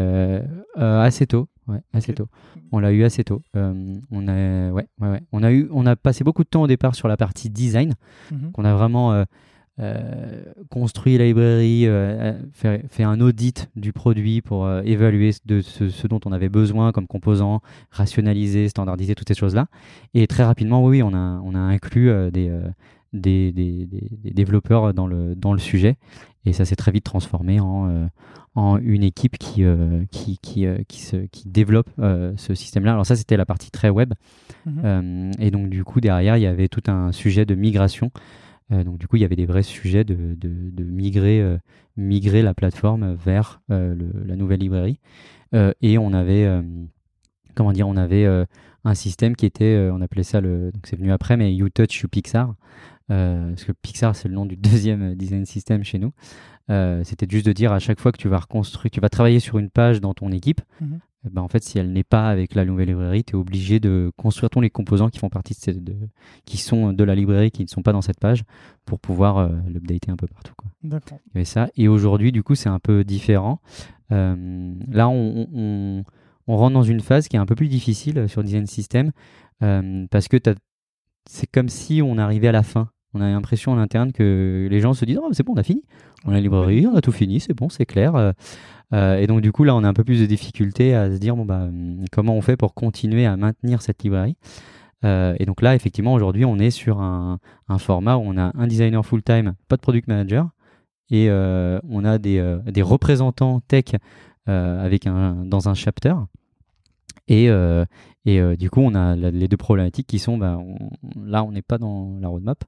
assez tôt, ouais, assez tôt. On l'a eu assez tôt. on, a, ouais, ouais, on, a eu, on a passé beaucoup de temps au départ sur la partie design, mhm. qu'on a vraiment euh, construit la librairie, euh, fait, un audit du produit pour euh, évaluer de ce, dont on avait besoin comme composant, rationaliser, standardiser toutes ces choses-là. Et très rapidement, oui, on a, on a inclus des, des, des, développeurs dans le, dans le sujet. Et ça s'est très vite transformé en, en une équipe qui, qui, qui, qui, se, qui développe ce système-là. Alors ça, c'était la partie très web. Mhm. et donc, du coup, derrière, il y avait tout un sujet de migration. Euh, donc du coup, il y avait des vrais sujets de, de, migrer, euh, migrer la plateforme vers euh, la nouvelle librairie. et on avait, comment dire, on avait un système qui était, on appelait ça le, donc c'est venu après, mais You Touch You Pixar, parce que Pixar c'est le nom du <laughs> deuxième design system chez nous. C'était juste de dire à chaque fois que tu vas reconstruire, tu vas travailler sur une page dans ton équipe, mhm. Ben, en fait, si elle n'est pas avec la nouvelle librairie, tu es obligé de construire tous les composants qui font partie de, qui sont de la librairie, qui ne sont pas dans cette page, pour pouvoir euh, l'updater un peu partout. Quoi. D'accord. Et ça. Et aujourd'hui, du coup, c'est un peu différent. Euh, là, on, rentre dans une phase qui est un peu plus difficile sur Design System, euh, parce que c'est comme si on arrivait à la fin. On a l'impression en interne que les gens se disent oh, c'est bon, on a fini. On a la librairie, on a tout fini, c'est bon, c'est clair. Euh, et donc du coup là on a un peu plus de difficultés à se dire bon bah comment on fait pour continuer à maintenir cette librairie. Euh, et donc là effectivement aujourd'hui on est sur un, format où on a un designer full time, pas de product manager, et on a des, des représentants tech avec un, dans un chapter. Et, et du coup, on a les deux problématiques qui sont, bah, là, on n'est pas dans la roadmap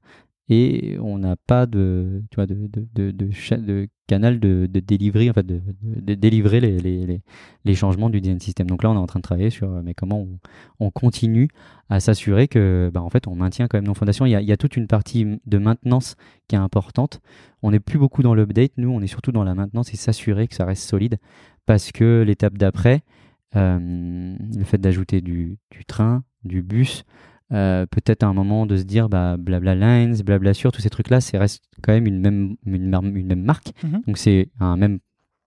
et on n'a pas de, tu vois, de, canal de, délivrer, en de, délivrer les, changements du design system. Donc là, on est en train de travailler sur mais comment on, on continue à s'assurer que, bah, en fait, on maintient quand même nos fondations. Il y, a, toute une partie de maintenance qui est importante. On n'est plus beaucoup dans l'update. Nous, on est surtout dans la maintenance et s'assurer que ça reste solide parce que l'étape d'après, euh, le fait d'ajouter du train, du bus, euh, peut-être à un moment de se dire bah, blabla lines, blabla sur, tous ces trucs-là, c'est reste quand même une même, une, même marque. Mhm. Donc c'est un même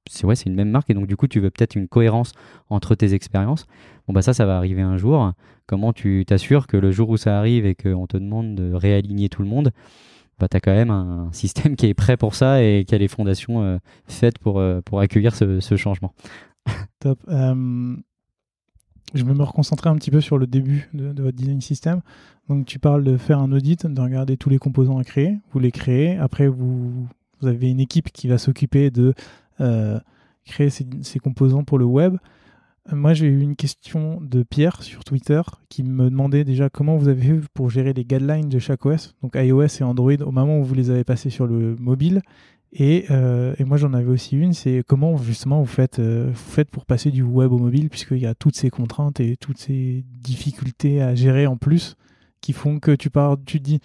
c'est ouais, c'est une même marque et donc du coup tu veux peut-être une cohérence entre tes expériences. Bon bah ça ça va arriver un jour. Comment tu t'assures que le jour où ça arrive et qu'on te demande de réaligner tout le monde, bah tu as quand même un système qui est prêt pour ça et qui a les fondations euh, faites pour, euh, pour accueillir ce, ce changement. Top je vais me reconcentrer un petit peu sur le début de, votre design system. Donc, tu parles de faire un audit, de regarder tous les composants à créer. Vous les créez. Après, vous, avez une équipe qui va s'occuper de euh, créer ces, composants pour le web. Euh, moi, j'ai eu une question de Pierre sur Twitter qui me demandait déjà comment vous avez fait pour gérer les guidelines de chaque OS, donc iOS et Android, au moment où vous les avez passés sur le mobile. Euh, et, moi, j'en avais aussi une, c'est comment justement vous faites, euh, vous faites pour passer du web au mobile, puisqu'il y a toutes ces contraintes et toutes ces difficultés à gérer en plus, qui font que tu pars, tu te dis,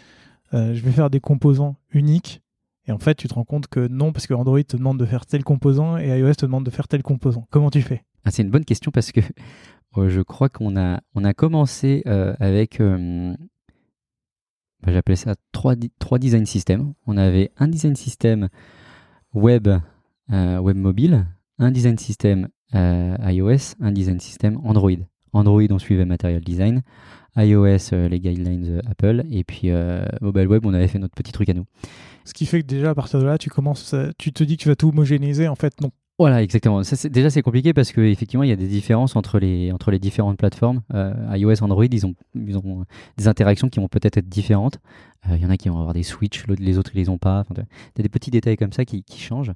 euh, je vais faire des composants uniques, et en fait, tu te rends compte que non, parce que Android te demande de faire tel composant et iOS te demande de faire tel composant. Comment tu fais? Ah, C'est une bonne question parce que <laughs> je crois qu'on a, on a commencé avec bah, j'appelais ça trois, trois design systems. On avait un design system web, euh, web mobile, un design system euh, iOS, un design system Android. Android, on suivait Material Design. iOS, euh, les guidelines Apple. Et puis mobile web, on avait fait notre petit truc à nous. Ce qui fait que déjà à partir de là, tu commences, tu te dis que tu vas tout homogénéiser. En fait, non. Voilà, exactement. Déjà, c'est compliqué parce qu'effectivement, il y a des différences entre les, entre les différentes plateformes. iOS, Android, ils ont, ils ont des interactions qui vont peut-être être différentes. Il y en a qui vont avoir des switches, les autres, ils les ont pas. Il y a des petits détails comme ça qui, changent.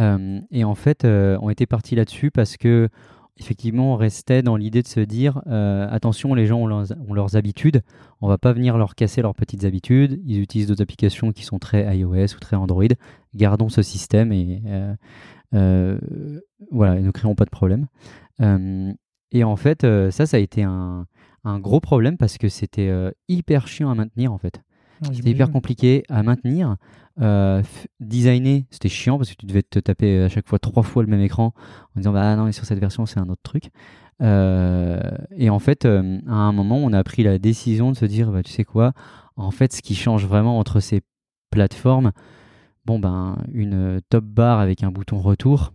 et en fait, on était parti là-dessus parce que effectivement, on restait dans l'idée de se dire attention, les gens ont leurs, ont leurs, habitudes, on va pas venir leur casser leurs petites habitudes. Ils utilisent d'autres applications qui sont très iOS ou très Android. Gardons ce système et euh, voilà, et ne créons pas de problème. Euh, et en fait, euh, ça, ça a été un, un gros problème parce que c'était hyper chiant à maintenir en fait. C'était hyper compliqué à maintenir. Euh, designer, c'était chiant parce que tu devais te taper à chaque fois trois fois le même écran en disant bah non, mais sur cette version, c'est un autre truc. Euh, et en fait, à un moment, on a pris la décision de se dire bah, tu sais quoi, en fait, ce qui change vraiment entre ces plateformes, bon ben une euh, top bar avec un bouton retour.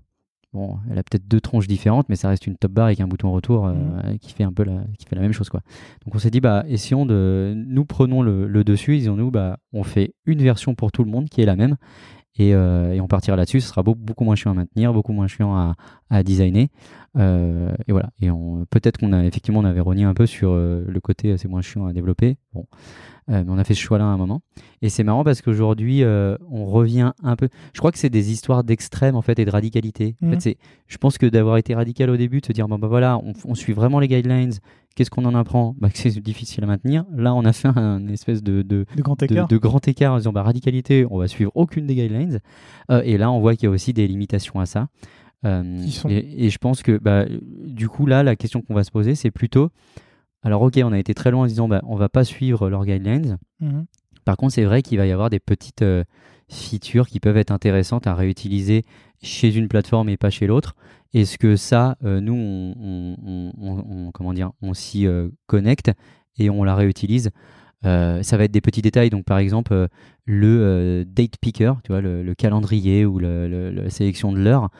Bon, elle a peut-être deux tronches différentes, mais ça reste une top bar avec un bouton retour euh, mmh. qui fait un peu la, qui fait la même chose quoi. Donc on s'est dit bah essayons de, nous prenons le, dessus, disons-nous bah on fait une version pour tout le monde qui est la même et, euh, on partira là-dessus. Ce sera beaucoup, moins chiant à maintenir, beaucoup moins chiant à, à designer. Et voilà. Et peut-être qu'on a effectivement on avait rogné un peu sur le côté c'est moins chiant à développer. Bon, euh, mais on a fait ce choix-là à un moment. Et c'est marrant parce qu'aujourd'hui, euh, on revient un peu. Je crois que c'est des histoires d'extrême en fait et de radicalité. En fait, mhm. c'est. Je pense que d'avoir été radical au début, de se dire bon bah voilà, on, suit vraiment les guidelines. Qu'est-ce qu'on en apprend? Bah, c'est difficile à maintenir. Là, on a fait un espèce de, de, de grand écart. De, grand écart en disant bah, radicalité, on va suivre aucune des guidelines. Euh, et là, on voit qu'il y a aussi des limitations à ça. Et, et, je pense que bah, du coup, là, la question qu'on va se poser, c'est plutôt alors ok, on a été très loin en disant bah, on va pas suivre leurs guidelines. Mhm. Par contre, c'est vrai qu'il va y avoir des petites euh, features qui peuvent être intéressantes à réutiliser chez une plateforme et pas chez l'autre. Est-ce que ça, euh, nous, on, comment dire, on s'y euh, connecte et on la réutilise? Ça va être des petits détails, donc par exemple le date picker, tu vois, le, calendrier ou la sélection de l'heure.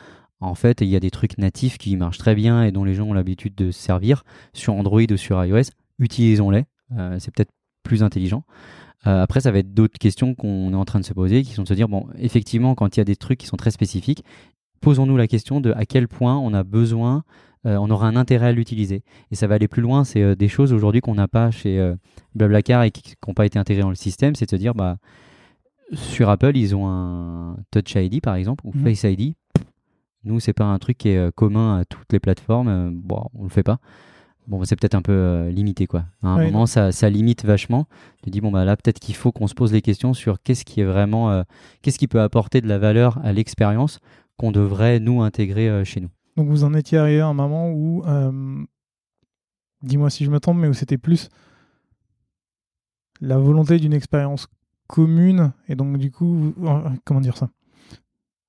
En fait, il y a des trucs natifs qui marchent très bien et dont les gens ont l'habitude de servir sur Android ou sur iOS. Utilisons-les. Euh, c'est peut-être plus intelligent. Euh, après, ça va être d'autres questions qu'on est en train de se poser, qui sont de se dire, bon, effectivement, quand il y a des trucs qui sont très spécifiques, posons-nous la question de à quel point on a besoin, euh, on aura un intérêt à l'utiliser. Et ça va aller plus loin, c'est des choses aujourd'hui qu'on n'a pas chez Blablacar et qui n'ont pas été intégrées dans le système, c'est de se dire, bah, sur Apple, ils ont un Touch ID par exemple ou Mhm. Face ID. Nous, c'est pas un truc qui est euh, commun à toutes les plateformes. euh, Bon, on le fait pas. Bon, c'est peut-être un peu euh, limité quoi. À un moment, ça, ça limite vachement. Tu dis bon bah là, peut-être qu'il faut qu'on se pose les questions sur qu'est-ce qui est vraiment, euh, qu'est-ce qui peut apporter de la valeur à l'expérience qu'on devrait nous intégrer euh, chez nous. Donc vous en étiez arrivé à un moment où, euh, dis-moi si je me trompe, mais où c'était plus la volonté d'une expérience commune, et donc du coup, vous- comment dire ça?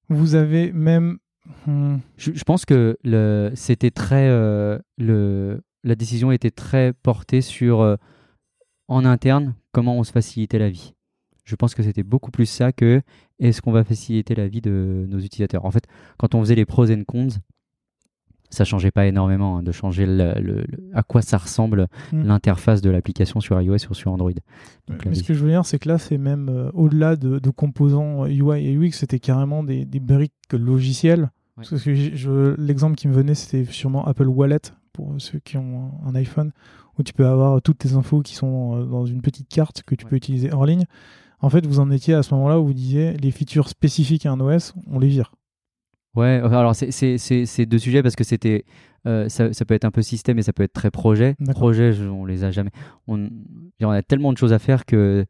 Vous avez même... hmm, Je, je pense que le, c'était très, euh, le, la décision était très portée sur euh, en interne comment on se facilitait la vie. Je pense que c'était beaucoup plus ça que est-ce qu'on va faciliter la vie de nos utilisateurs? En fait, quand on faisait les pros and cons, ça changeait pas énormément hein, de changer le- le- le- à quoi ça ressemble Mm. l'interface de l'application sur iOS ou sur Android. Donc, mais ce que je veux dire, c'est que là, c'est même euh, au-delà de, de composants UI et UX, c'était carrément des, des briques logicielles. Ouais. Parce que j'ai- je- l'exemple qui me venait, c'était sûrement Apple Wallet, pour ceux qui ont un, iPhone, où tu peux avoir toutes tes infos qui sont euh, dans une petite carte que tu Ouais. peux utiliser hors ligne. En fait, vous en étiez à ce moment-là où vous disiez les features spécifiques à un OS, on les vire. Ouais, alors c'est- c'est c'est- c'est deux sujets parce que c'était euh, ça, ça peut être un peu système et ça peut être très projet. D'accord. Projet, je- on les a jamais. On, on a tellement de choses à faire que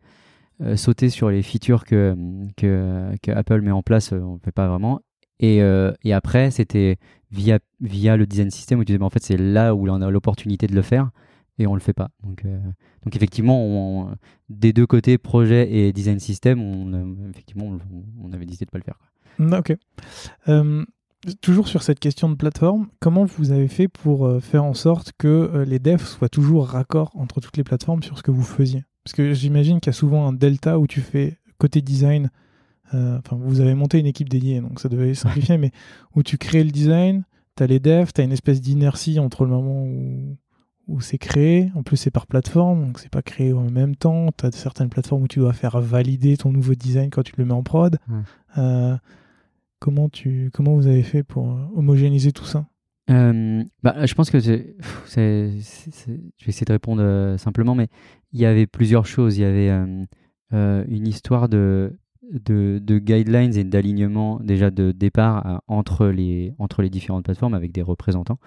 euh, sauter sur les features que, que, que Apple met en place, on ne fait pas vraiment. Et, euh, et après, c'était via, via le design system où tu disais, mais en fait, c'est là où on a l'opportunité de le faire et on le fait pas. Donc, euh, donc effectivement, des deux côtés, projet et design system, on, a- effectivement, on, avait décidé de pas le faire. Mm, Ok. Euh, toujours sur cette question de plateforme, comment vous avez fait pour euh, faire en sorte que euh, les devs soient toujours raccords entre toutes les plateformes sur ce que vous faisiez? Parce que j'imagine qu'il y a souvent un delta où tu fais côté design, euh, enfin vous avez monté une équipe dédiée, donc ça devait simplifier, mais où tu crées le design, tu as les devs, tu as une espèce d'inertie entre le moment où, où c'est créé, en plus c'est par plateforme, donc c'est pas créé en même temps, tu as certaines plateformes où tu dois faire valider ton nouveau design quand tu le mets en prod. Euh, Comment, tu, comment vous avez fait pour euh, homogénéiser tout ça? Euh, bah, je pense que c'est, je vais essayer de répondre euh, simplement, mais il y avait plusieurs choses. Il y avait euh, euh, une histoire de, de, de guidelines et d'alignement déjà de départ euh, entre, les, entre les différentes plateformes avec des représentants.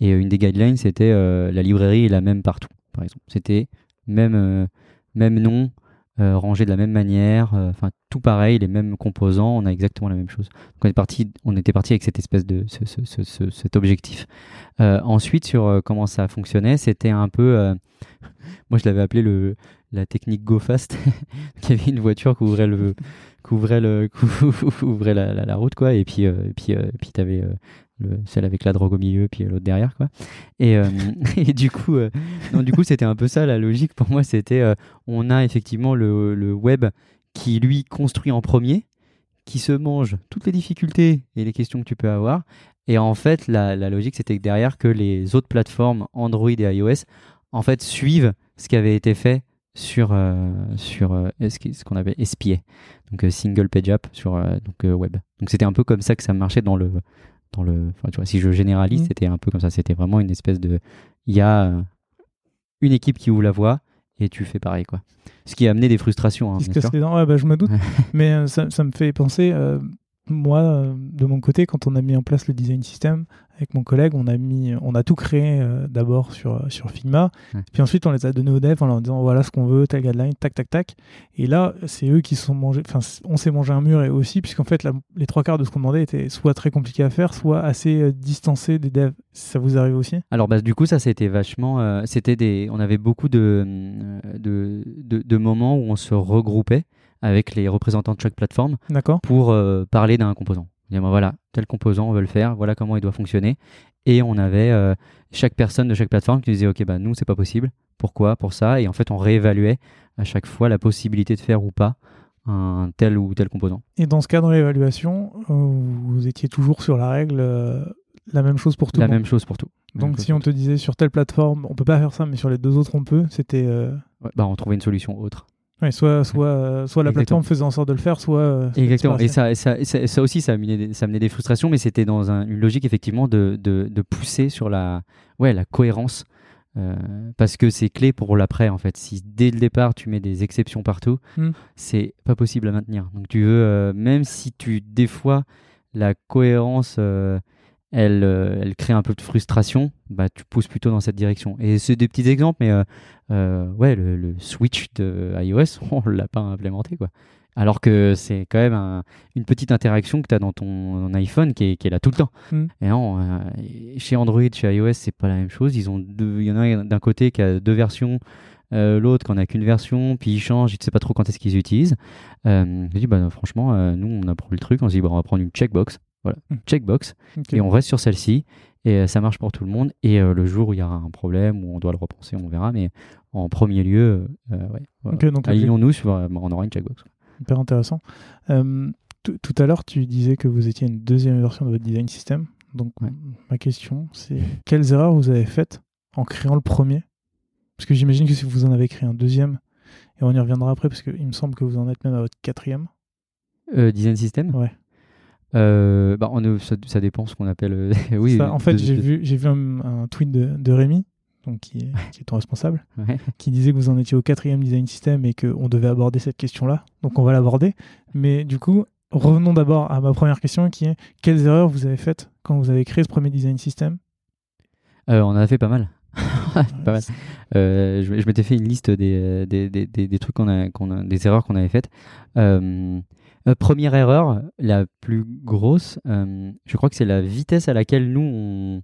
Et euh, une des guidelines, c'était euh, la librairie est la même partout, par exemple. C'était même, même nom, rangé de la même manière, enfin tout pareil, les mêmes composants, on a exactement la même chose. Donc on, est parti, on était parti avec cette espèce de ce- ce- ce- ce- cet objectif. Ensuite, sur comment ça fonctionnait, c'était un peu. <laughs> moi, je l'avais appelé le, la technique Go Fast. <laughs> Il y avait une voiture qui ouvrait, le, qui ouvrait, le, <laughs> la, la- route, quoi. Et puis, euh, et puis, euh, puis tu avais celle avec la drogue au milieu, puis l'autre derrière, quoi. Et, euh, <laughs> et du coup, euh, non, du coup, c'était un peu ça la logique pour moi. C'était, euh, on a effectivement le, le web qui lui construit en premier, qui se mange toutes les difficultés et les questions que tu peux avoir. Et en fait, la, la logique, c'était que derrière, que les autres plateformes Android et iOS, en fait, suivent ce qui avait été fait sur, euh, sur euh, ce qu'on avait espié, donc euh, single page app sur donc, web. Donc c'était un peu comme ça que ça marchait dans le dans le. Enfin, tu vois, si je généralise, Mhm. c'était un peu comme ça. C'était vraiment une espèce de. Il y a une équipe qui ouvre la voie et tu fais pareil, quoi. Ce qui a amené des frustrations, hein, Qui se bien casse sûr. les dents Ouais, bah, Je me doute. <laughs> Mais ça, ça me fait penser, moi, euh, de mon côté, quand on a mis en place le design system avec mon collègue, on a, mis, on a tout créé euh, d'abord sur, sur Figma. Puis ensuite, on les a donnés aux devs en leur disant voilà ce qu'on veut, tel guideline, tac, tac, tac. Et là, c'est eux qui se sont mangés. Enfin, on s'est mangé un mur et aussi, puisqu'en fait, la- les trois quarts de ce qu'on demandait étaient soit très compliqués à faire, soit assez euh, distancés des devs. Ça vous arrive aussi? Alors bah, du coup ça c'était vachement euh, c'était des on avait beaucoup de, euh, de, de de moments où on se regroupait avec les représentants de chaque plateforme pour euh, parler d'un composant. Dire, bah, voilà, tel composant, on veut le faire, voilà comment il doit fonctionner. Et on avait euh, chaque personne de chaque plateforme qui disait, OK, bah, nous, c'est pas possible. Pourquoi? Pour ça. Et en fait, on réévaluait à chaque fois la possibilité de faire ou pas un tel ou tel composant. Et dans ce cadre d'évaluation, euh, vous étiez toujours sur la règle, euh, la même chose pour tout la le monde. même chose pour tout. Donc si on te disait sur telle plateforme, on peut pas faire ça, mais sur les deux autres on peut, c'était euh. Ouais, bah, on trouvait une solution autre. Ouais, soit soit euh, soit la Exactement. plateforme faisait en sorte de le faire, soit euh, Exactement. Et ça, et ça, et ça, ça aussi, ça amenait, des, ça amenait des frustrations, mais c'était dans un- une logique effectivement de, de, de pousser sur la, ouais, la cohérence parce que c'est clé pour l'après en fait. Si dès le départ tu mets des exceptions partout, Mm. c'est pas possible à maintenir. Donc tu veux, euh, même si tu des fois la cohérence, euh, elle, euh, elle crée un peu de frustration, bah tu pousses plutôt dans cette direction. Et c'est des petits exemples, mais euh, euh, ouais, le, le switch de iOS, <laughs> on l'a pas implémenté quoi. Alors que c'est quand même un- une petite interaction que tu as dans ton iPhone qui est, qui est là tout le temps. Mm. Et non, chez Android, chez iOS, c'est pas la même chose. Ils ont deux, il y en a un d'un côté qui a deux versions, euh, l'autre qui en a qu'une version, puis ils changent, ils ne savent pas trop quand est-ce qu'ils utilisent. Euh, j'ai dit, bah, franchement, euh, nous, on a pris le truc, on s'est dit, bah, on va prendre une checkbox. Voilà, Mm. checkbox. Ok. Et on reste sur celle-ci. Et euh, ça marche pour tout le monde. Et euh, le jour où il y aura un problème, où on doit le repenser, on verra. Mais en premier lieu, euh, ouais, voilà. Ok, donc, alignons-nous sur. euh, on aura une checkbox. Hyper intéressant. Tout tout à l'heure, tu disais que vous étiez une deuxième version de votre design system. Donc, Ouais. ma question, c'est quelles erreurs vous avez faites en créant le premier? Parce que j'imagine que si vous en avez créé un deuxième, et on y reviendra après, parce qu'il me semble que vous en êtes même à votre quatrième. Euh, design system? Ouais. Euh, bah, on, est- ça, ça dépend ce qu'on appelle. euh, <laughs> oui. Ça, en fait, j'ai vu, j'ai vu un, un tweet de, de Rémi, donc qui est, qui est ton responsable, <laughs> Ouais. qui disait que vous en étiez au quatrième design system et qu'on devait aborder cette question-là. Donc, on va l'aborder. Mais du coup, revenons d'abord à ma première question, qui est quelles erreurs vous avez faites quand vous avez créé ce premier design system? Euh, on en a fait pas mal. <laughs> pas mal. Euh, je je m'étais fait une liste des, des, des, des, trucs qu'on a, qu'on a, des erreurs qu'on avait faites. Euh, euh, première erreur, la plus grosse, euh, je crois que c'est la vitesse à laquelle nous on,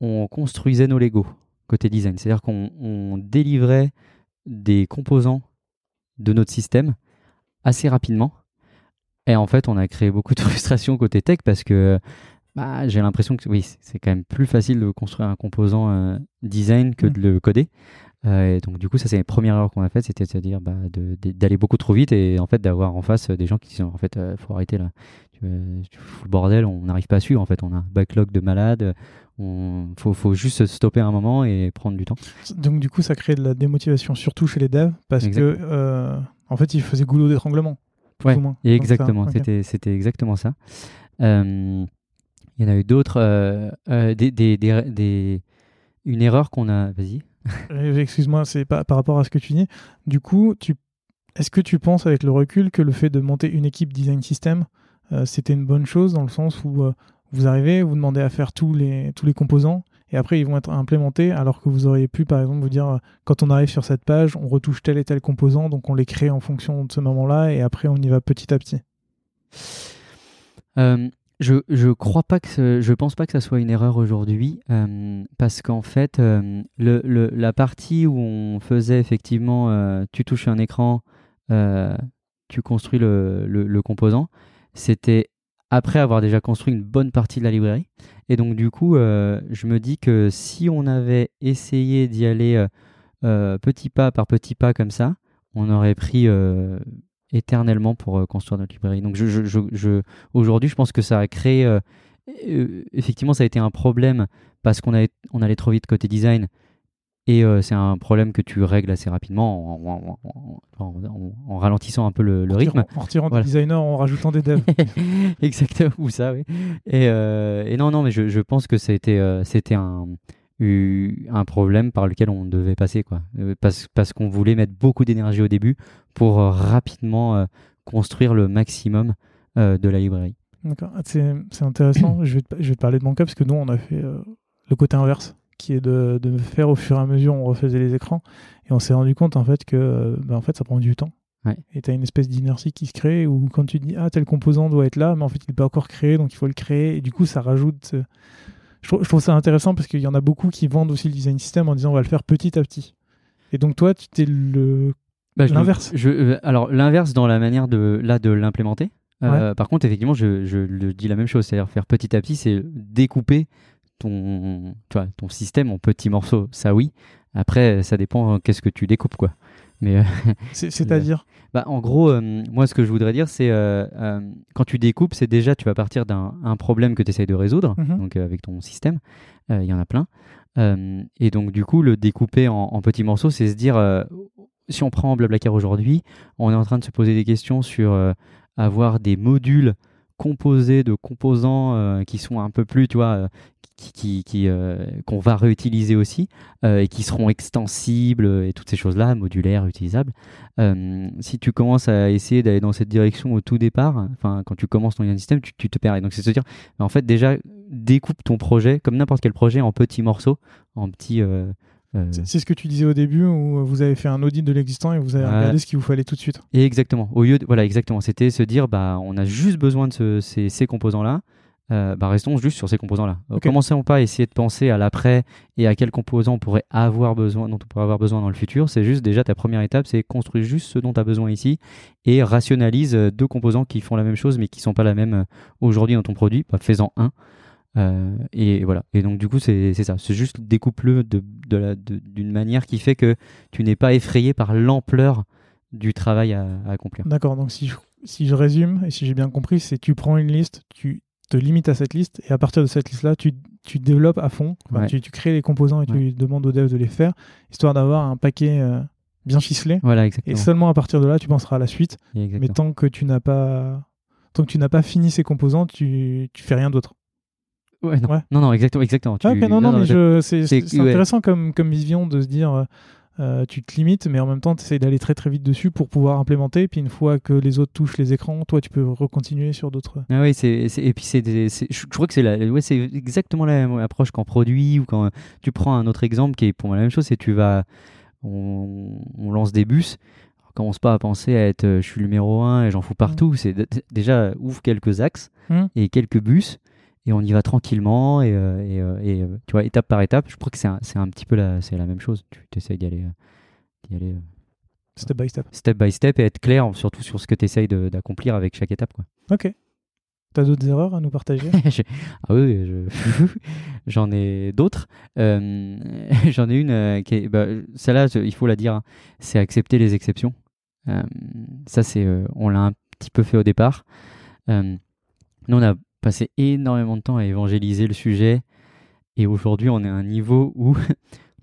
on construisait nos Lego côté design. C'est-à-dire qu'on on délivrait des composants de notre système assez rapidement. Et en fait, on a créé beaucoup de <laughs> frustration côté tech parce que bah, j'ai l'impression que oui, c'est- c'est quand même plus facile de construire un composant euh, design que Mm. de le coder. Euh, et donc du coup, ça c'est la première erreur qu'on a faite, c'était de se dire bah, d'aller beaucoup trop vite et en fait d'avoir en face des gens qui disent en fait euh, faut arrêter là, tu, euh, tu fous le bordel, on n'arrive pas à suivre en fait, on a un backlog de malades, on faut, faut juste stopper un moment et prendre du temps. Donc, du coup, ça crée de la démotivation, surtout chez les devs, parce Exact. que, euh, en fait, ils faisaient goulot d'étranglement. Ouais, ou moins. Exactement, c'était c'était exactement ça. Euh, Il y en a eu d'autres, des, des, des, des- une erreur qu'on a. Vas-y. <laughs> Euh, Excuse-moi, c'est pas par rapport à ce que tu dis. Du coup, est-ce que tu penses avec le recul que le fait de monter une équipe design system, euh, c'était une bonne chose dans le sens où euh, vous arrivez, vous demandez à faire tous les, composants et après ils vont être implémentés alors que vous auriez pu par exemple vous dire quand on arrive sur cette page, on retouche tel et tel composant donc on les crée en fonction de ce moment-là et après on y va petit à petit. Je je crois pas que ce- je pense pas que ça soit une erreur aujourd'hui euh, parce qu'en fait euh, le, le- la partie où on faisait effectivement euh, tu touches un écran tu construis le, le- composant c'était après avoir déjà construit une bonne partie de la librairie. Et donc du coup je me dis que si on avait essayé d'y aller petit pas par petit pas comme ça on aurait pris éternellement pour euh, construire notre librairie donc je, je, je, je- aujourd'hui, je pense que ça a créé. euh, euh, effectivement, ça a été un problème parce qu'on on allait trop vite côté design. Et euh, c'est un problème que tu règles assez rapidement en, en- en- en- en- en ralentissant un peu le, le rythme. En retirant Voilà. des designers, en rajoutant des devs. <laughs> Exactement, ou ça, oui. Et, euh, et non, non, mais je, je pense que c'était euh, c'était un, eu- un problème par lequel on devait passer, quoi. Euh, parce parce qu'on voulait mettre beaucoup d'énergie au début pour euh, rapidement euh, construire le maximum de la librairie. D'accord. Ah, C'est c'est intéressant. <clears throat> je, vais te, je vais te parler de mon cas parce que nous, on a fait le côté inverse, qui est de, de faire au fur et à mesure, on refaisait les écrans. Et on s'est rendu compte en fait que ben, en fait, ça prend du temps. Ouais. Et tu as une espèce d'inertie qui se crée où quand tu dis ah tel composant doit être là, mais en fait il n'est pas encore créé, donc il faut le créer. Et du coup, ça rajoute. Je, trouve, je trouve ça intéressant parce qu'il y en a beaucoup qui vendent aussi le design system en disant on va le faire petit à petit. Et donc toi, tu t'es le Bah, L'inverse. je- euh, alors l'inverse dans la manière de là de l'implémenter. Euh, Par contre, effectivement, je, je le dis la même chose, c'est-à-dire faire petit à petit, c'est découper ton, tu vois, ton système en petits morceaux. Ça, oui. Après, ça dépend euh, qu'est-ce que tu découpes, quoi. Mais euh, <laughs> c'est- c'est-à-dire <laughs> bah, en gros, euh, moi, ce que je voudrais dire, c'est euh, euh, quand tu découpes, c'est déjà tu vas partir d'un un problème que tu essayes de résoudre, Mhm. donc euh, avec ton système. Euh, Il y en a plein. Euh, et donc, du coup, le découper en, en petits morceaux, c'est se dire euh, si on prend Blablacar aujourd'hui, on est en train de se poser des questions sur euh, avoir des modules composés de composants euh, qui sont un peu plus, tu vois, euh, qui, qui, qu'on va réutiliser aussi et qui seront extensibles et toutes ces choses-là, modulaires, utilisables. si tu commences à essayer d'aller dans cette direction au tout départ, enfin quand tu commences ton système, tu, tu te perds. Et donc c'est se dire, en fait déjà découpe ton projet comme n'importe quel projet en petits morceaux, en petits euh, c'est ce que tu disais au début où vous avez fait un audit de l'existant et vous avez regardé ce qu'il vous fallait tout de suite. exactement. Au lieu voilà, exactement. C'était se dire, bah, on a juste besoin de ces, composants-là. Euh, bah, restons juste sur ces composants-là. Okay. Commençons pas à essayer de penser à l'après et à quels composants on pourrait avoir besoin, dont on pourrait avoir besoin dans le futur. C'est juste déjà ta première étape, c'est construire juste ce dont tu as besoin ici et rationalise deux composants qui font la même chose mais qui sont pas la même euh, aujourd'hui dans ton produit. Bah, Fais-en un. Euh, et voilà. Et donc, du coup, c'est ça. C'est juste découpe-le d'une de, de, manière qui fait que tu n'es pas effrayé par l'ampleur du travail à, accomplir. D'accord. Donc, si je, si je résume et si j'ai bien compris, c'est tu prends une liste, tu te limites à cette liste et à partir de cette liste-là, tu, tu développes à fond. tu, tu, crées les composants et tu demandes aux devs de les faire, histoire d'avoir un paquet. Euh, bien ficelé. Voilà, exactement. Et seulement à partir de là, tu penseras à la suite. Mais tant que tu n'as pas, tant que tu n'as pas fini ces composants, tu, tu fais rien d'autre. Ouais, non. non, exactement, exactement. Tu... non, non, mais c'est intéressant comme, comme vision de se dire, euh, euh, tu te limites, mais en même temps, tu essayes d'aller très très vite dessus pour pouvoir implémenter. Puis une fois que les autres touchent les écrans, toi, tu peux recontinuer sur d'autres. Ah oui, c'est et puis c'est, je crois que c'est la... ouais, c'est exactement la même approche qu'en produit ou quand tu prends un autre exemple qui est pour moi la même chose, c'est tu vas, on, on lance des bus commence pas à penser à être euh, je suis numéro 1 et j'en fous partout. Mmh. C'est déjà ouvre quelques axes mmh. et quelques bus et on y va tranquillement et, euh, et, euh, et, euh, tu vois étape par étape je crois que c'est un, un, petit peu la, c'est la même chose tu essayes d'y aller, step by step step by step et être clair surtout sur ce que tu essayes d'accomplir avec chaque étape quoi. ok T'as d'autres erreurs à nous partager? <laughs> Ah oui, <laughs> j'en ai d'autres. <laughs> j'en ai une qui est, bah, celle-là, il faut la dire, hein, c'est accepter les exceptions. ça, c'est, on l'a un petit peu fait au départ. nous, on a passé énormément de temps à évangéliser le sujet. Et aujourd'hui, on est à un niveau où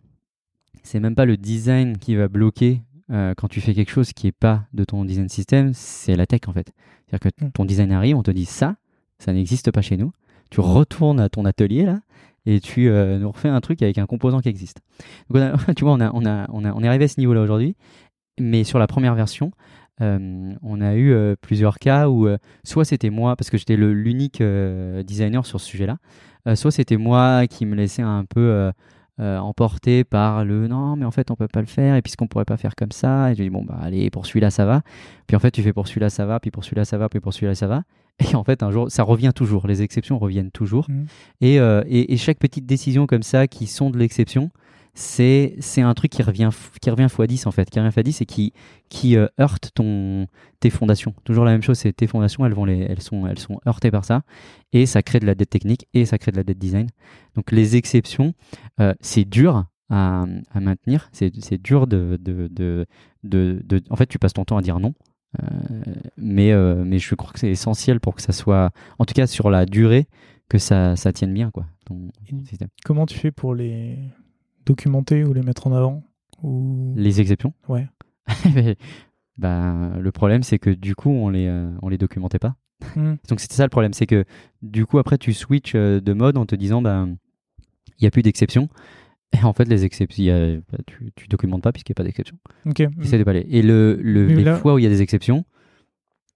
<laughs> c'est même pas le design qui va bloquer euh, quand tu fais quelque chose qui est pas de ton design system, c'est la tech en fait. C'est-à-dire que hmm. ton design arrive, on te dit ça, ça n'existe pas chez nous. Tu retournes à ton atelier là et tu euh, nous refais un truc avec un composant qui existe. Donc <laughs> tu vois, on, a, on, a, on, a, on est arrivé à ce niveau là aujourd'hui, mais sur la première version, euh, on a eu euh, plusieurs cas où euh, soit c'était moi, parce que j'étais l'unique designer sur ce sujet-là, soit c'était moi qui me laissais un peu emporter par le non, mais en fait on peut pas le faire, et puis ce qu'on pourrait pas faire comme ça, et je dis bon bah allez, pour celui-là ça va, puis en fait tu fais pour celui-là ça va, puis pour celui-là ça va, puis pour celui-là ça va, et en fait un jour ça revient toujours, les exceptions reviennent toujours, mmh. et, et, chaque petite décision comme ça qui sont de l'exception, c'est c'est un truc qui revient qui revient x10 en fait qui revient x10 et qui qui euh, heurte ton tes fondations toujours la même chose c'est tes fondations elles vont les elles sont elles sont heurtées par ça et ça crée de la dette technique et ça crée de la dette design donc les exceptions euh, c'est dur à, à maintenir c'est dur de de, de de, en fait tu passes ton temps à dire non euh, mais mais je crois que c'est essentiel pour que ça soit en tout cas sur la durée que ça, ça tienne bien quoi ton système. comment tu fais pour les documenter ou les mettre en avant ou... Les exceptions Ouais. <laughs> bah, le problème, c'est que du coup, on les, euh, on les documentait pas. Hmm. <laughs> Donc c'était ça le problème, c'est que du coup, après, tu switches euh, de mode en te disant, bah, il n'y a plus d'exceptions. <laughs> Et en fait, les exceptions, bah, tu, tu documentes pas puisqu'il n'y a pas d'exception. Ok. de pas Et le, le les fois où il y a des exceptions,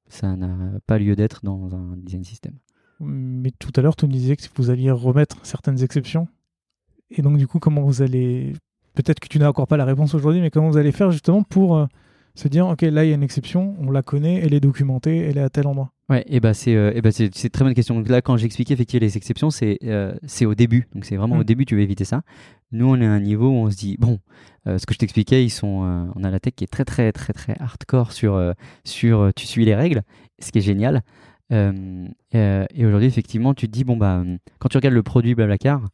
ça n'a pas lieu d'être dans un design system. Mais tout à l'heure, tu me disais que vous alliez remettre certaines exceptions et donc, du coup, comment vous allez. Peut-être que tu n'as encore pas la réponse aujourd'hui, mais comment vous allez faire justement pour euh, se dire ok, là, il y a une exception, on la connaît, elle est documentée, elle est à tel endroit? Ouais, et bah c'est euh, bah c'est une très bonne question. Donc là, quand j'expliquais effectivement les exceptions, c'est euh, c'est au début. Donc c'est vraiment au hmm. début, tu veux éviter ça. Nous, on est à un niveau où on se dit bon, ce que je t'expliquais, ils sont, on a la tech qui est très très très très hardcore sur sur tu suis les règles, ce qui est génial. et aujourd'hui, effectivement, tu te dis bon bah quand tu regardes le produit Blablacar,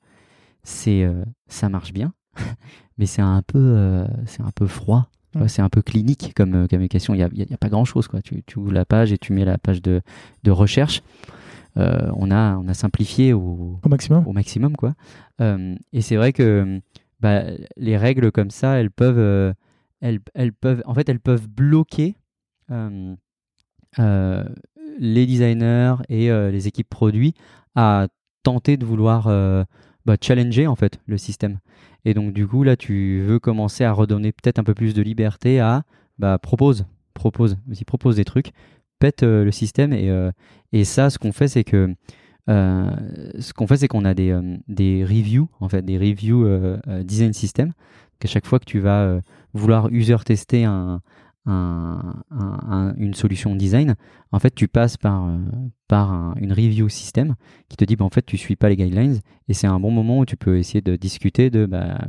c'est euh, ça marche bien, <laughs> mais c'est un peu euh, c'est un peu froid. Mm. C'est un peu clinique comme euh, communication. Il n'y a, a, pas grand chose. Quoi. Tu, tu, ouvres la page et tu mets la page de, de recherche. on, a, on a simplifié au, au maximum. Au maximum quoi. et c'est vrai que bah, les règles comme ça, elles peuvent, elles, elles, peuvent, en fait, elles peuvent bloquer les designers et les équipes produits à tenter de vouloir bah, challenger en fait le système. Et donc du coup là, tu veux commencer à redonner peut-être un peu plus de liberté à bah, propose, propose, vas-y propose des trucs, pète le système et, et ça, ce qu'on fait, c'est que euh, ce qu'on fait, c'est qu'on a des, euh, des reviews, en fait, des reviews euh, design system. Qu'à chaque fois que tu vas vouloir user tester un, une solution design, en fait, tu passes par, par une review system qui te dit, bah, en fait, tu suis pas les guidelines et c'est un bon moment où tu peux essayer de discuter de bah,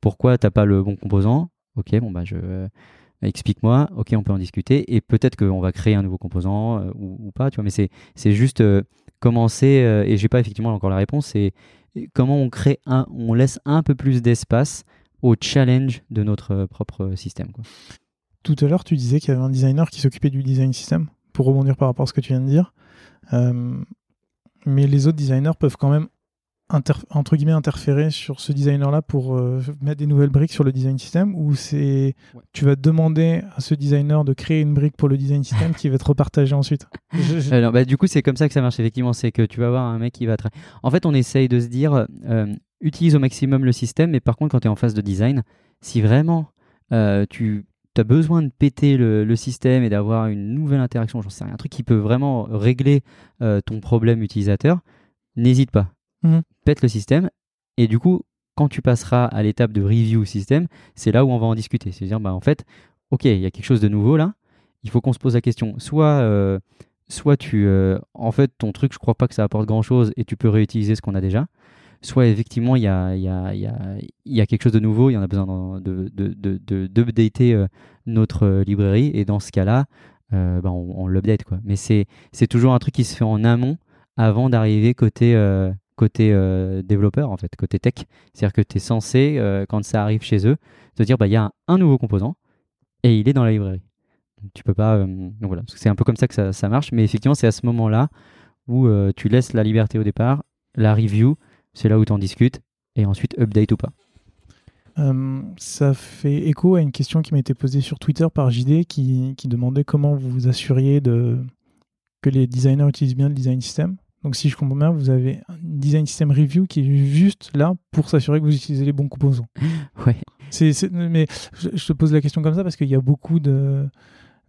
pourquoi tu n'as pas le bon composant. Ok, bon, bah, je. Explique-moi, ok, on peut en discuter, et peut-être qu'on va créer un nouveau composant ou, ou, pas, tu vois, mais c'est juste commencer, euh, et j'ai pas effectivement encore la réponse, c'est comment on crée un, on laisse un peu plus d'espace au challenge de notre euh, propre système. Quoi. Tout à l'heure, tu disais qu'il y avait un designer qui s'occupait du design system, pour rebondir par rapport à ce que tu viens de dire. Euh, mais les autres designers peuvent quand même entre guillemets interférer sur ce designer là pour euh, mettre des nouvelles briques sur le design system ou c'est tu vas demander à ce designer de créer une brique pour le design system qui va être repartagée ensuite? <laughs> Alors, bah, du coup c'est comme ça que ça marche effectivement c'est que tu vas avoir un mec qui va en fait on essaye de se dire euh, utilise au maximum le système mais par contre quand tu es en phase de design si vraiment euh, tu as besoin de péter le, système et d'avoir une nouvelle interaction j'en sais rien un truc qui peut vraiment régler ton problème utilisateur n'hésite pas Mhm. pète le système. Et du coup, quand tu passeras à l'étape de review système, c'est là où on va en discuter. C'est-à-dire, bah, en fait, ok, il y a quelque chose de nouveau là. Il faut qu'on se pose la question. Soit, euh, soit tu, euh, en fait, ton truc, je crois pas que ça apporte grand-chose et tu peux réutiliser ce qu'on a déjà. Soit effectivement, il y a, y, a, y, y a, quelque chose de nouveau, il y en a besoin de, de, de, de euh, notre librairie. Et dans ce cas-là, bah, on, on l'update. Mais c'est toujours un truc qui se fait en amont avant d'arriver côté, côté euh, développeur, en fait, côté tech. C'est-à-dire que tu es censé, euh, quand ça arrive chez eux, te dire, bah, il y a un, nouveau composant et il est dans la librairie. tu peux pas. Euh, donc voilà, c'est un peu comme ça que ça, marche, mais effectivement, c'est à ce moment-là où tu laisses la liberté au départ, la review, c'est là où tu en discutes, et ensuite update ou pas. ça fait écho à une question qui m'a été posée sur Twitter par JD qui, qui demandait comment vous vous assuriez de, que les designers utilisent bien le design system. Donc si je comprends bien, vous avez un design system review qui est juste là pour s'assurer que vous utilisez les bons composants. <laughs> Ouais. C'est, mais je, te pose la question comme ça parce qu'il y a beaucoup de,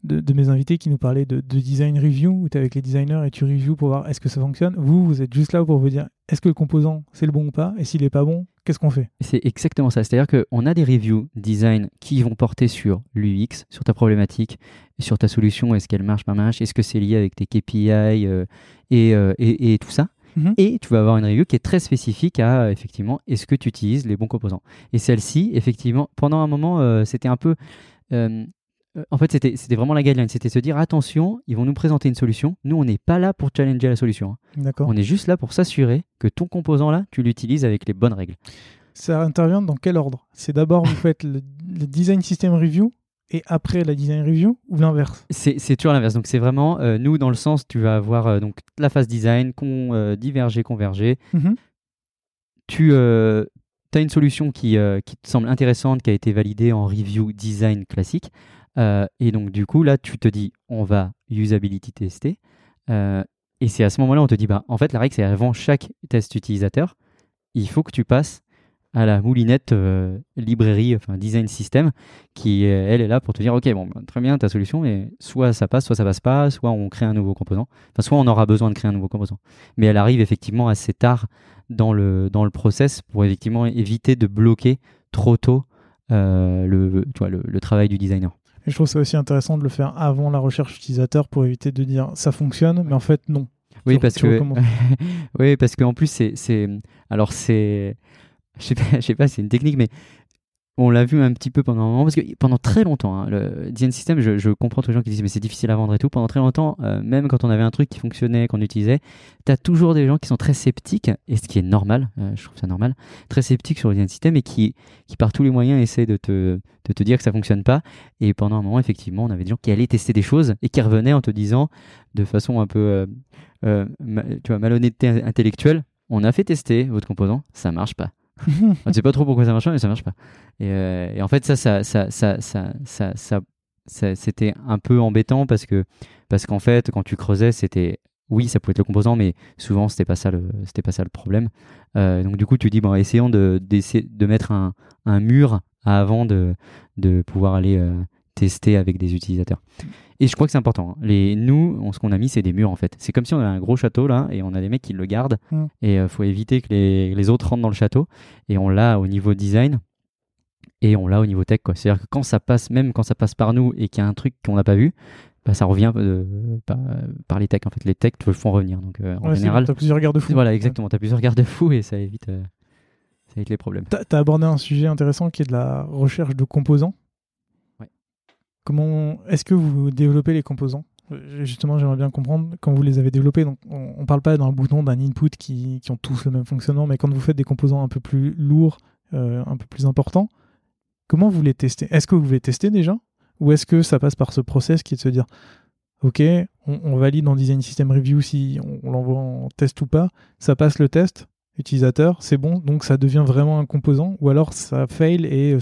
de, mes invités qui nous parlaient de, design review où tu es avec les designers et tu reviews pour voir est-ce que ça fonctionne. Vous, vous êtes juste là pour vous dire est-ce que le composant c'est le bon ou pas? Et s'il n'est pas bon, qu'est-ce qu'on fait? C'est exactement ça. C'est-à-dire qu'on a des reviews design qui vont porter sur l'UX, sur ta problématique, sur ta solution, est-ce qu'elle marche, pas marche, est-ce que c'est lié avec tes KPI euh, euh, et, et, tout ça. Mhm. Et tu vas avoir une review qui est très spécifique à effectivement est-ce que tu utilises les bons composants? Et celle-ci, effectivement, pendant un moment, euh, c'était un peu en fait, c'était vraiment la guideline. C'était se dire attention, ils vont nous présenter une solution. Nous, on n'est pas là pour challenger la solution. Hein. On est juste là pour s'assurer que ton composant là, tu l'utilises avec les bonnes règles. Ça intervient dans quel ordre? C'est d'abord vous <laughs> faites le, design system review et après la design review ou l'inverse? C'est toujours l'inverse. Donc c'est vraiment euh, nous dans le sens tu vas avoir euh, donc la phase design, con, euh, diverger, converger. Mm-hmm. Tu as une solution qui, qui te semble intéressante, qui a été validée en review design classique. Euh, et donc, du coup, là, tu te dis, on va usability tester. Euh, et c'est à ce moment-là, on te dit, bah, en fait, la règle, c'est avant chaque test utilisateur, il faut que tu passes à la moulinette euh, librairie, enfin design system, qui elle est là pour te dire ok bon bah, très bien ta solution, mais soit ça passe, soit ça passe pas, soit on crée un nouveau composant, enfin soit on aura besoin de créer un nouveau composant. Mais elle arrive effectivement assez tard dans le dans le process pour effectivement éviter de bloquer trop tôt le, travail du designer. Et je trouve ça aussi intéressant de le faire avant la recherche utilisateur pour éviter de dire ça fonctionne, mais en fait non. Oui, parce que <laughs> oui, parce qu'en plus c'est alors c'est je sais pas, je sais pas, c'est une technique, mais on l'a vu un petit peu pendant un moment, parce que pendant très longtemps, hein, le design system, je, comprends tous les gens qui disent mais c'est difficile à vendre et tout. Pendant très longtemps, euh, même quand on avait un truc qui fonctionnait, qu'on utilisait, tu as toujours des gens qui sont très sceptiques, et ce qui est normal, euh, je trouve ça normal, très sceptiques sur le design system et qui, par tous les moyens essaient de te, de te dire que ça fonctionne pas. Et pendant un moment, effectivement, on avait des gens qui allaient tester des choses et qui revenaient en te disant de façon un peu euh, tu vois, malhonnêteté intellectuelle, on a fait tester votre composant, ça marche pas. On sait pas trop pourquoi ça marche mais ça marche pas. Et, euh, et en fait, ça, ça, ça, ça, ça, ça c'était un peu embêtant parce que parce qu'en fait, quand tu creusais, c'était oui, ça pouvait être le composant, mais souvent c'était pas ça le, c'était pas ça le problème. donc du coup, tu dis bon, essayons de, de mettre un, un, mur avant de, de pouvoir aller tester avec des utilisateurs. Et je crois que c'est important. Hein. Les, nous, ce qu'on a mis, c'est des murs en fait. C'est comme si on avait un gros château là et on a des mecs qui le gardent. Mm. Et il faut éviter que les, les, autres rentrent dans le château. Et on l'a au niveau design et on l'a au niveau tech. C'est-à-dire que quand ça passe, même quand ça passe par nous et qu'il y a un truc qu'on n'a pas vu, bah, ça revient euh, par, les techs. En fait, les techs te font revenir. Donc, euh, en général, tu as plusieurs garde-fous. Voilà, exactement. Tu as plusieurs garde-fous et ça évite, euh, ça évite les problèmes. Tu as, abordé un sujet intéressant qui est de la recherche de composants. Comment est-ce que vous développez les composants? Justement, j'aimerais bien comprendre quand vous les avez développés. Donc, on ne parle pas d'un bouton, d'un input qui, qui, ont tous le même fonctionnement, mais quand vous faites des composants un peu plus lourds, un peu plus importants, comment vous les testez? Est-ce que vous les testez déjà? Ou est-ce que ça passe par ce process qui est de se dire, OK, on, valide en design system review si on, l'envoie en test ou pas, ça passe le test utilisateur, c'est bon, donc ça devient vraiment un composant, ou alors ça fail et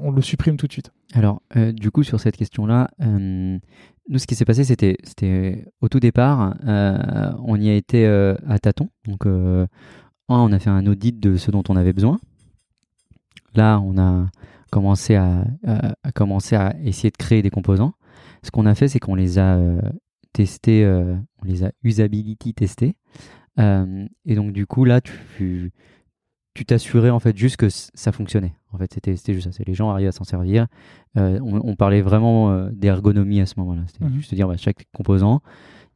on le supprime tout de suite Alors, euh, du coup, sur cette question-là, euh, nous, ce qui s'est passé, c'était, au tout départ, euh, on y a été à tâtons. Donc, on a fait un audit de ce dont on avait besoin. Là, on a commencer à, commencer à essayer de créer des composants. Ce qu'on a fait, c'est qu'on les a euh, testés, euh, on les a usability testés. Euh, et donc, du coup, là, tu tu t'assurais en fait juste que ça fonctionnait. En fait, c'était juste ça. C'est les gens arrivaient à s'en servir. On, parlait vraiment d'ergonomie à ce moment-là. C'était mmh juste dire, bah, chaque composant,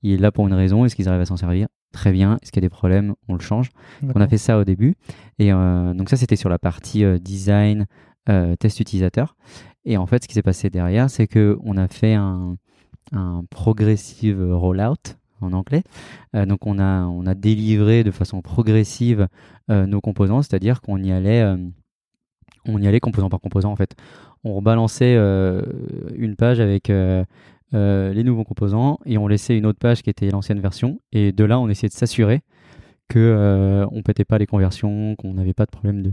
il est là pour une raison. Est-ce qu'ils arrivent à s'en servir? Très bien. Est-ce qu'il y a des problèmes? On le change. On a fait ça au début. Et donc ça, c'était sur la partie design, euh, test utilisateur. Et en fait, ce qui s'est passé derrière, c'est qu'on a fait un, un progressive rollout en anglais. Euh, donc on a, on a délivré de façon progressive euh, nos composants, c'est-à-dire qu'on y allait, on y allait composant par composant en fait. On rebalançait une page avec les nouveaux composants et on laissait une autre page qui était l'ancienne version. Et de là, on essayait de s'assurer que on pétait pas les conversions, qu'on n'avait pas de problème de,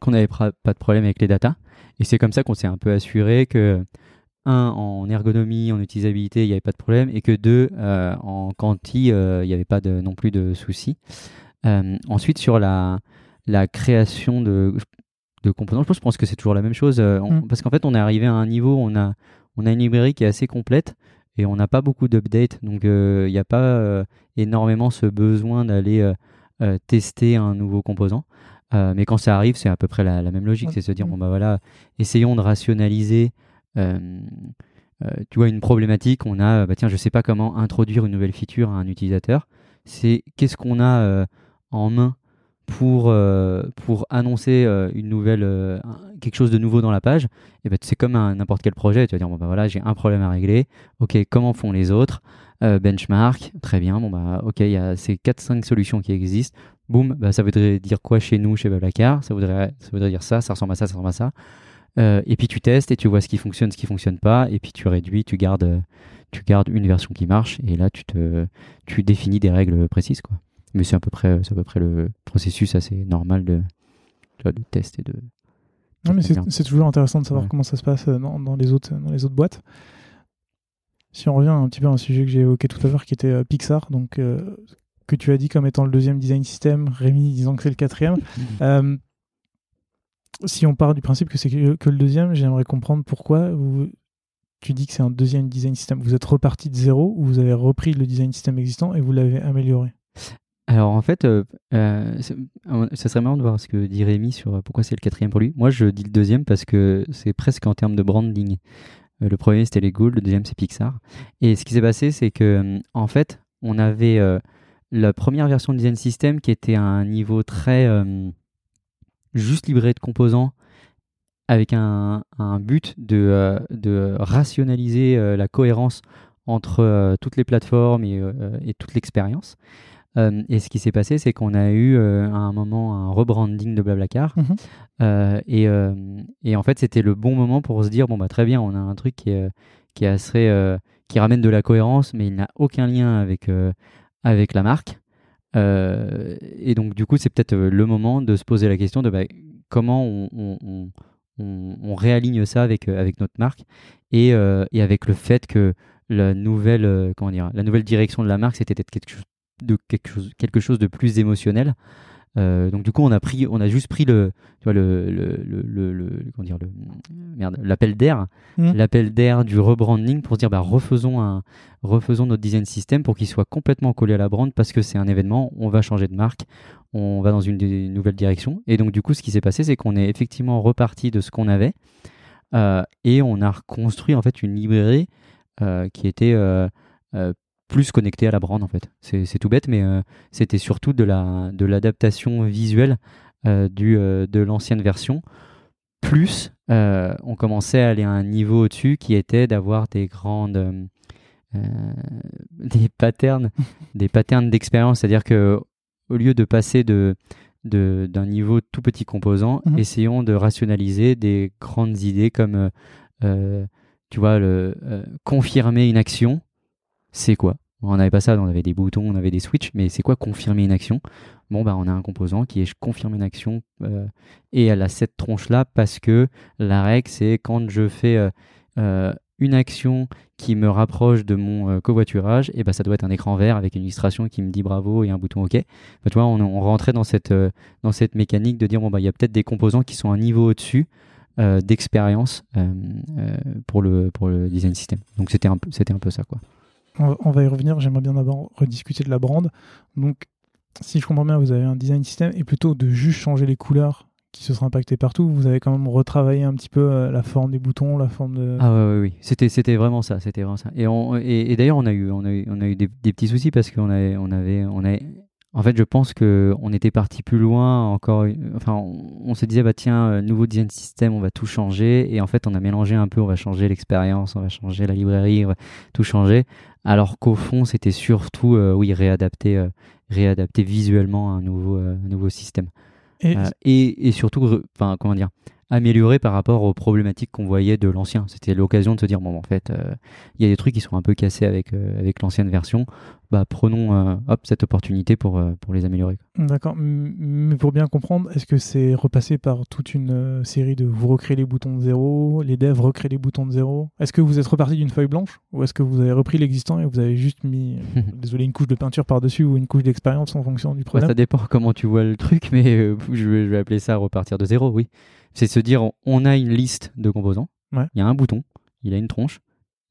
qu'on n'avait pas de problème avec les datas. Et c'est comme ça qu'on s'est un peu assuré que, un, en ergonomie, en utilisabilité, il n'y avait pas de problème, et que deux, euh, en quanti, euh, il n'y avait pas de, non plus de soucis. Euh, ensuite, sur la, la création de, de composants, je pense que c'est toujours la même chose, mm. parce qu'en fait, on est arrivé à un niveau, on a, on a une librairie qui est assez complète, et on n'a pas beaucoup d'updates, donc il n'y a pas énormément ce besoin d'aller tester un nouveau composant. Mais quand ça arrive, c'est à peu près la, même logique, c'est se dire bon bah voilà, essayons de rationaliser. Euh, euh, tu vois une problématique, on a bah tiens, je sais pas comment introduire une nouvelle feature à un utilisateur. C'est qu'est-ce qu'on a en main pour pour annoncer une nouvelle quelque chose de nouveau dans la page? Et ben c'est comme n'importe quel projet, tu vas dire bon bah voilà, j'ai un problème à régler. OK, comment font les autres? Benchmark, très bien. Bon bah ok, il y a ces 4-5 solutions qui existent boum, bah, ça voudrait dire quoi chez nous, chez Blablacar? Ça voudrait, ça voudrait dire ça, ça ressemble à ça, ça ressemble à ça. Euh, et puis tu testes et tu vois ce qui fonctionne, ce qui fonctionne pas, et puis tu réduis, tu gardes, tu gardes une version qui marche, et là tu te, tu définis des règles précises, quoi. Mais c'est à peu près, c'est à peu près le processus assez normal de, de test et de. Non, mais c'est toujours intéressant de savoir comment ça se passe dans, dans, les autres, dans les autres boîtes. Si on revient un petit peu à un sujet que j'ai évoqué tout à l'heure, qui était euh, Pixar, donc euh, que tu as dit comme étant le deuxième design system, Rémi disant que c'est le quatrième. <laughs> Euh, si on part du principe que c'est que, le deuxième, j'aimerais comprendre pourquoi tu dis que c'est un deuxième design system. Vous êtes reparti de zéro ou vous avez repris le design system existant et vous l'avez amélioré? Alors en fait, euh, euh, ça serait marrant de voir ce que dit Rémi sur pourquoi c'est le quatrième pour lui. Moi, je dis le deuxième parce que c'est presque en termes de branding. le premier c'était Lego, le deuxième c'est Pixar. Et ce qui s'est passé, c'est que en fait, on avait la première version de Design System qui était à un niveau très euh, juste livré de composants avec un, but de, euh, de rationaliser euh, la cohérence entre toutes les plateformes et, et toute l'expérience. et ce qui s'est passé, c'est qu'on a eu à un moment un rebranding de Blablacar. Mhm. Et, et, en fait, c'était le bon moment pour se dire bon, bah, très bien, on a un truc qui est, qui est assez. qui ramène de la cohérence, mais il n'a aucun lien avec avec la marque. Euh, et donc, du coup, c'est peut-être euh, le moment de se poser la question de bah, comment on, réaligne ça avec, euh, notre marque et, avec le fait que la nouvelle, comment dire, la nouvelle direction de la marque, c'était peut-être quelque chose de plus émotionnel. Euh, donc du coup, on a pris, on a juste pris le, tu vois, le, le, le, le comment dire, le, merde, l'appel d'air, Mmh. l'appel d'air du rebranding pour se dire, bah, refaisons un, refaisons notre design system pour qu'il soit complètement collé à la brand parce que c'est un événement, on va changer de marque, on va dans une, nouvelle direction. Et donc du coup, ce qui s'est passé, c'est qu'on est effectivement reparti de ce qu'on avait euh, et on a reconstruit en fait une librairie euh, qui était plus connectée à la brand en fait. C'est tout bête, mais euh, c'était surtout de la de l'adaptation visuelle euh, du euh, de l'ancienne version. Plus, on commençait à aller à un niveau au-dessus qui était d'avoir des grandes des patterns <laughs> des patterns d'expérience, c'est-à-dire que au lieu de passer de de- d'un niveau tout petit composant, Mhm. essayons de rationaliser des grandes idées comme tu vois le confirmer une action, c'est quoi? On n'avait pas ça, on avait des boutons, on avait des switches, mais c'est quoi confirmer une action? Bon bah on a un composant qui est je confirme une action euh, et elle a cette tronche là parce que la règle c'est quand je fais euh, euh, une action qui me rapproche de mon covoiturage, et ben ça doit être un écran vert avec une illustration qui me dit bravo et un bouton OK. Bah, tu vois, on, rentrait dans cette, dans cette mécanique de dire bon bah il y a peut-être des composants qui sont un niveau au-dessus d'expérience pour le pour le design system. Donc c'était un peu c'était un peu ça quoi. On va- y revenir. J'aimerais bien d'abord rediscuter de la brand. Donc, si je comprends bien, vous avez un design system et plutôt de juste changer les couleurs qui se sera impacté partout, vous avez quand même retravaillé un petit peu euh, la forme des boutons, la forme de. Ah ouais, ouais, oui, c'était c'était vraiment ça, c'était vraiment ça. Et d'ailleurs on a eu on a eu on a eu des, petits soucis parce qu'on avait on avait on avait en fait, je pense que on était parti plus loin encore. Enfin, on, on se disait bah tiens, euh, nouveau design system, on va tout changer. Et en fait, on a mélangé un peu. On va changer l'expérience, on va changer la librairie, on va tout changer. Alors qu'au fond, c'était surtout euh, oui réadapter, euh, réadapter visuellement un nouveau euh, un nouveau système. Et et, et surtout, enfin, comment dire, améliorer par rapport aux problématiques qu'on voyait de l'ancien. C'était l'occasion de se dire, bon, en fait, euh, il y a des trucs qui sont un peu cassés avec, euh, avec l'ancienne version. Bah, prenons euh, hop, cette opportunité pour, pour les améliorer. D'accord, mais pour bien comprendre, est-ce que c'est repassé par toute une série de vous recréez les boutons de zéro, les devs recréent les boutons de zéro? Est-ce que vous êtes reparti d'une feuille blanche ou est-ce que vous avez repris l'existant et vous avez juste mis, <laughs> désolé, une couche de peinture par-dessus ou une couche d'expérience en fonction du Ouais, problème? ça dépend comment tu vois le truc, mais je, vais, je vais appeler ça repartir de zéro, oui. C'est se dire, on- a une liste de composants, il y a un bouton, il a une tronche.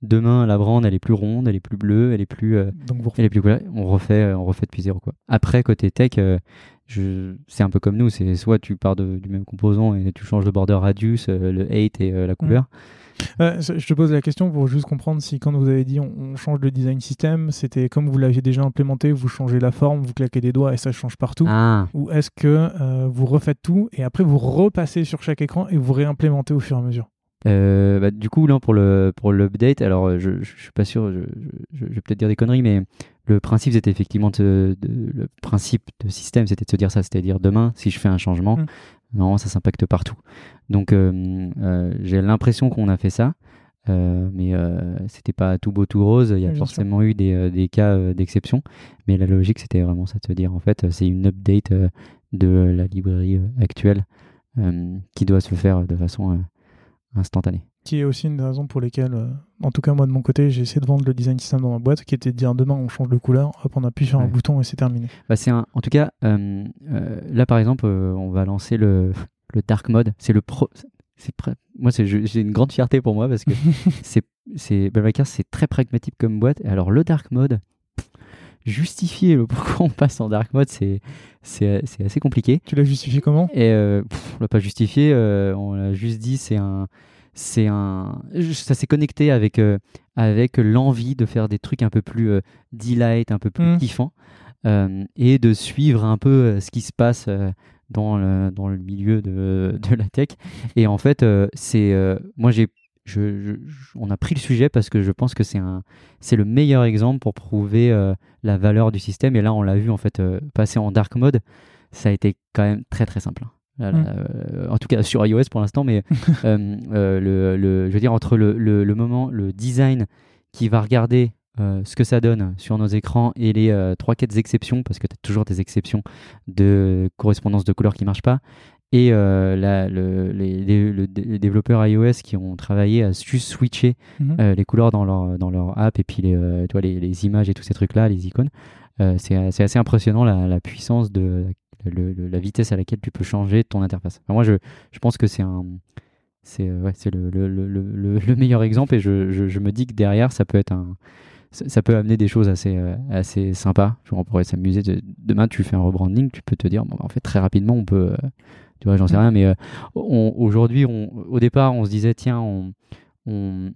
Demain, la brande, elle est plus ronde, elle est plus bleue, elle est plus, euh, Donc vous elle est plus. On refait, euh, on refait depuis zéro quoi. Après côté tech, euh, c'est un peu comme nous, c'est soit tu pars de- du même composant et tu changes le border radius, euh, le height et euh, la couleur. Euh, je te pose la question pour juste comprendre si quand vous avez dit on, on change le design system, c'était comme vous l'aviez déjà implémenté, vous changez la forme, vous claquez des doigts et ça change partout. Ah, Ou est-ce que vous refaites tout et après vous repassez sur chaque écran et vous réimplémentez au fur et à mesure? Euh, bah, du coup là pour le pour l'update, alors je, je, je suis pas sûr, je vais peut-être dire des conneries, mais le principe c'était effectivement de, de- le principe de système, c'était de se dire ça, c'est-à-dire demain si je fais un changement, Mm. non ça s'impacte partout. Donc euh, euh, j'ai l'impression qu'on a fait ça. euh, mais euh, c'était pas tout beau tout rose, il y a Oui, forcément eu des, des cas d'exception, mais la logique c'était vraiment ça de se dire en fait c'est une update de la librairie actuelle qui doit se faire de façon instantanée. Qui est aussi une des raisons pour lesquelles, euh, en tout cas moi de mon côté, j'ai essayé de vendre le design system dans ma boîte, qui était de dire demain on change de couleur, hop on appuie sur un Ouais. bouton et c'est terminé. Bah, c'est un, en tout cas, euh, euh, là par exemple, on va lancer le, <laughs> le dark mode. C'est le pro. C'est moi, j'ai une grande fierté pour moi parce que <laughs> c'est, c'est, c'est très pragmatique comme boîte. Et alors le dark mode, justifier le pourquoi on passe en dark mode, c'est, c'est, c'est assez compliqué. Tu l'as justifié comment? Et euh, pff, on l'a pas justifié, euh, on l'a juste dit, c'est un, c'est un, ça s'est connecté avec euh, avec l'envie de faire des trucs un peu plus euh, delight, un peu plus Mm. kiffant, euh, et de suivre un peu ce qui se passe dans le dans le milieu de, <laughs> de la tech. Et en fait, c'est moi j'ai je, je- je- on a pris le sujet parce que je pense que c'est un c'est le meilleur exemple pour prouver euh, la valeur du système et là on l'a vu en fait euh, passer en dark mode ça a été quand même très très simple Mm. euh, en tout cas sur iOS pour l'instant mais <laughs> euh, euh, le, le- je veux dire entre le, le, le moment le design qui va regarder ce que ça donne sur nos écrans et les euh, trois quatre exceptions parce que tu as toujours des exceptions de correspondance de couleurs qui marchent pas et la, le, les, développeurs iOS qui ont travaillé à juste switcher mhm. les couleurs dans leur, dans leur app et puis les, les, les, images et tous ces trucs-là, les icônes. c'est assez impressionnant la, la puissance de la vitesse à laquelle tu peux changer ton interface. moi, je, je pense que c'est un c'est ouais, c'est le, le, le, le, meilleur exemple et je, je, je, me dis que derrière ça peut être un ça peut amener des choses assez, euh, assez sympas. on pourrait s'amuser. Demain, tu fais un rebranding, tu peux te dire, bon, en fait, très rapidement, on peut. Euh, tu vois, j'en sais mm. rien, mais euh, aujourd'hui, au départ, on se disait, tiens, on, on,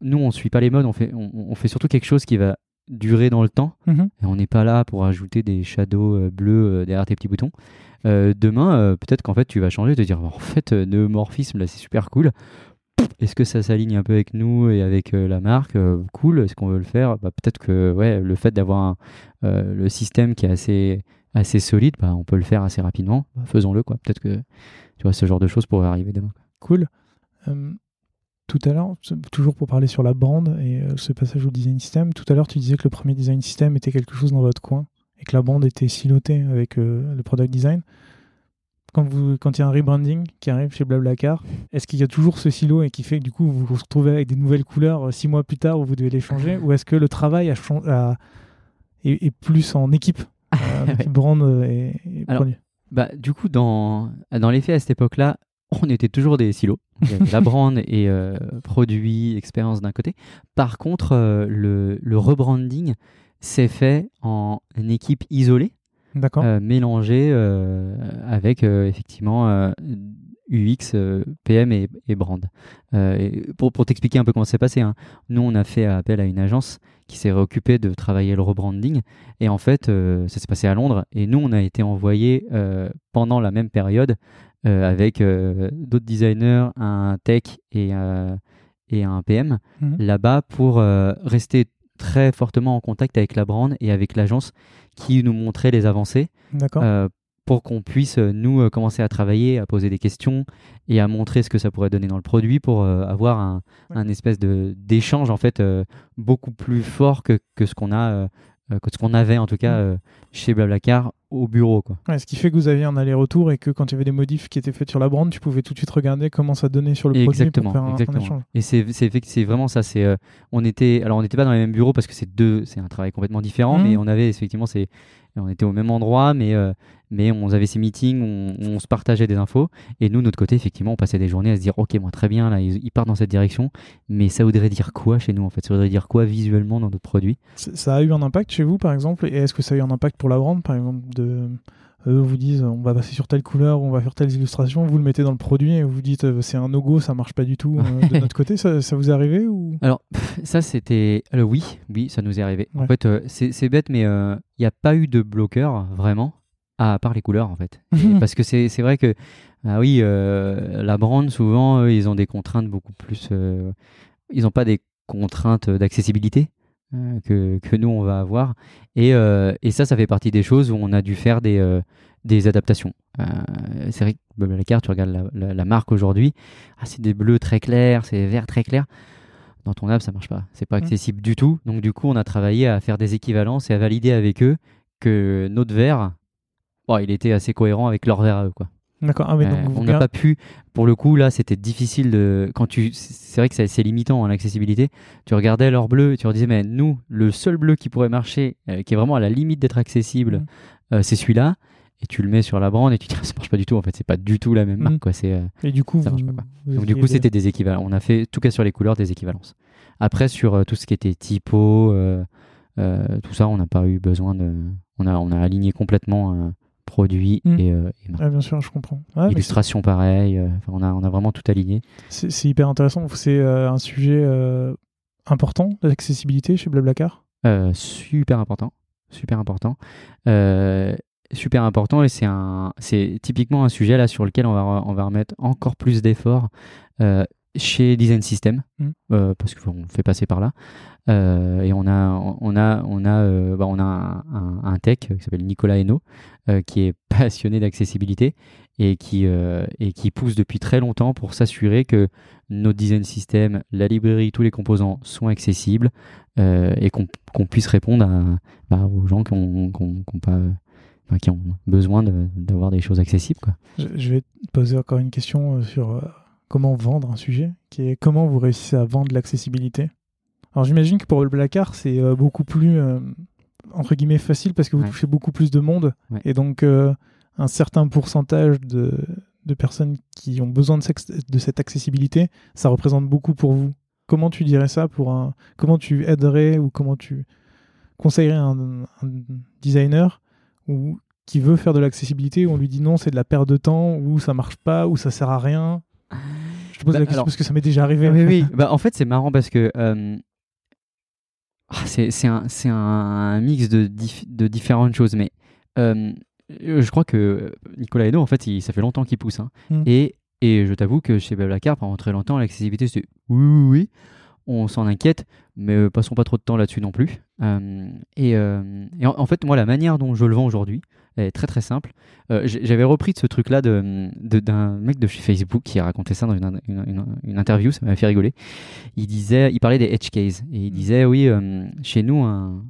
nous, on suit pas les modes, on fait, on, fait surtout quelque chose qui va durer dans le temps. Mm-hmm. Et on n'est pas là pour ajouter des shadows bleus derrière tes petits boutons. demain, peut-être qu'en fait, tu vas changer, te dire, en fait, le morphisme, là, c'est super cool est-ce que ça s'aligne un peu avec nous et avec euh, la marque? Euh, Cool. Est-ce qu'on veut le faire? Bah, Peut-être que ouais, le fait d'avoir euh, le système qui est assez, assez solide, bah, on peut le faire assez rapidement. Bah, faisons-le. quoi. Peut-être que tu vois, ce genre de choses pourrait arriver demain. Cool. Tout à l'heure, toujours pour parler sur la bande et ce passage au design system, tout à l'heure tu disais que le premier design system était quelque chose dans votre coin et que la bande était silotée avec le product design. Quand, vous, quand il y a un rebranding qui arrive chez Blablacar, est-ce qu'il y a toujours ce silo et qui fait que du coup vous vous retrouvez avec des nouvelles couleurs euh, six mois plus tard où vous devez les changer <laughs> Ou est-ce que le travail a, est, plus en équipe euh, <laughs> brand euh, et, bah, Du coup, dans, dans les faits à cette époque-là, on était toujours des silos. la <laughs> brand et produit, expérience d'un côté. Par contre, le, le rebranding s'est fait en équipe isolée euh, mélangé euh, avec euh, effectivement UX, PM et, brand. pour, pour t'expliquer un peu comment c'est passé, hein, nous on a fait appel à une agence qui s'est réoccupée de travailler le rebranding et en fait ça s'est passé à Londres et nous on a été envoyés pendant la même période avec d'autres designers, un tech et, et un PM mmh. là-bas pour rester très fortement en contact avec la brand et avec l'agence qui nous montrait les avancées euh, pour qu'on puisse, euh, nous, euh, commencer à travailler, à poser des questions et à montrer ce que ça pourrait donner dans le produit pour avoir un, un espèce d'échange en fait beaucoup plus fort que, que ce qu'on a ce qu'on avait en tout cas mm. chez Blablacar au bureau. Quoi. ce qui fait que vous aviez un aller-retour et que quand il y avait des modifs qui étaient faits sur la brand, tu pouvais tout de suite regarder comment ça donnait sur le produit pour faire exactement. et c'est c'est vraiment ça. C'est euh, on était alors on n'était pas dans les mêmes bureaux parce que c'est deux, c'est un travail complètement différent, mais mmh. on avait effectivement c'est on était au même endroit, mais, euh, on avait ces meetings, on, se partageait des infos. Et nous, notre côté, effectivement, on passait des journées à se dire Ok, moi, très bien, là, ils, partent dans cette direction, mais ça voudrait dire quoi chez nous, en fait? Ça voudrait dire quoi visuellement dans notre produit Ça a eu un impact chez vous, par exemple? Et est-ce que ça a eu un impact pour la brand, par exemple eux vous disent on va passer sur telle couleur, on va faire telles illustrations, vous le mettez dans le produit et vous dites euh, c'est un no-go, ça marche pas du tout euh, de <laughs> notre côté, ça, ça, vous est arrivé ou? Alors ça c'était alors oui, oui, ça nous est arrivé. En fait euh, c'est bête mais il n'y a pas eu de bloqueur vraiment à part les couleurs en fait. <laughs> parce que c'est vrai que ah oui, la brand souvent ils ont des contraintes beaucoup plus ils n'ont pas des contraintes d'accessibilité. Euh, que, que, nous on va avoir. Et, euh, et, ça, ça fait partie des choses où on a dû faire des, euh, des adaptations. c'est vrai que la carte, tu regardes la, la, marque aujourd'hui, ah, c'est des bleus très clairs, c'est des verts très clairs. Dans ton app, ça marche pas. C'est pas mmh. accessible du tout. Donc du coup, on a travaillé à faire des équivalences et à valider avec eux que notre vert, bon, il était assez cohérent avec leur vert à eux, quoi. D'accord. Ah, euh, on n'a pas pu. Pour le coup, là, c'était difficile de. Quand tu, c'est vrai que c'est limitant en accessibilité. Tu regardais leur bleu et tu leur disais, mais nous, le seul bleu qui pourrait marcher, euh, qui est vraiment à la limite d'être accessible, mm. euh, c'est celui-là. Et tu le mets sur la brand et tu dis, <laughs> ça marche pas du tout. En fait, c'est pas du tout la même marque. Mm. Quoi. C'est. et du coup, ça marche pas. Donc du coup, c'était des équivalents. On a fait, tout cas sur les couleurs, des équivalences. Après, sur tout ce qui était typo, tout ça, on n'a pas eu besoin de. On a, on a aligné complètement produit hmm. et, euh, bien sûr, je comprends. Illustration pareil, euh, on, a, on a vraiment tout aligné. C'est hyper intéressant. C'est euh, un sujet important, l'accessibilité chez Blablacar? Super important. Super important. super important et c'est un c'est typiquement un sujet là sur lequel on va on va remettre encore plus d'efforts chez Design System hmm. parce qu'on fait passer par là euh, et on a, on a, on a, euh, bah on a un, tech qui s'appelle Nicolas Hainaut, euh, qui est <laughs> passionné d'accessibilité et qui, et qui pousse depuis très longtemps pour s'assurer que notre design system, la librairie, tous les composants sont accessibles et qu'on puisse répondre à, bah, aux gens qui pas qui ont besoin d'avoir des choses accessibles. Quoi. Je, vais te poser encore une question sur comment vendre un sujet, qui est comment vous réussissez à vendre l'accessibilité. Alors j'imagine que pour le Blackard, c'est beaucoup plus entre guillemets facile parce que vous touchez beaucoup plus de monde et donc un certain pourcentage de, de personnes qui ont besoin de, de, cette accessibilité, ça représente beaucoup pour vous. Comment tu dirais ça pour un, comment tu aiderais ou comment tu conseillerais un, designer ou qui veut faire de l'accessibilité où on lui dit non c'est de la perte de temps ou ça marche pas ou ça sert à rien? Je pose bah, la question parce que ça m'est déjà arrivé. Oui, oui. <laughs> bah, en fait c'est marrant parce que euh, ah, c'est un, un, mix de, de différentes choses mais euh, je crois que Nicolas Hainaut, en fait, il, ça fait longtemps qu'il pousse. Hein. Mm. Et, et je t'avoue que chez Blablacar, pendant très longtemps, l'accessibilité, c'était oui, oui, oui. On s'en inquiète, mais euh, passons pas trop de temps là-dessus non plus. Euh, et, en, fait, moi, la manière dont je le vends aujourd'hui est très très simple. J'avais repris de ce truc-là d'un de, mec de chez Facebook qui a raconté ça dans une, une, interview, ça m'a fait rigoler. Il disait, il parlait des edge cases et il mm. disait oui, chez nous, un, euh,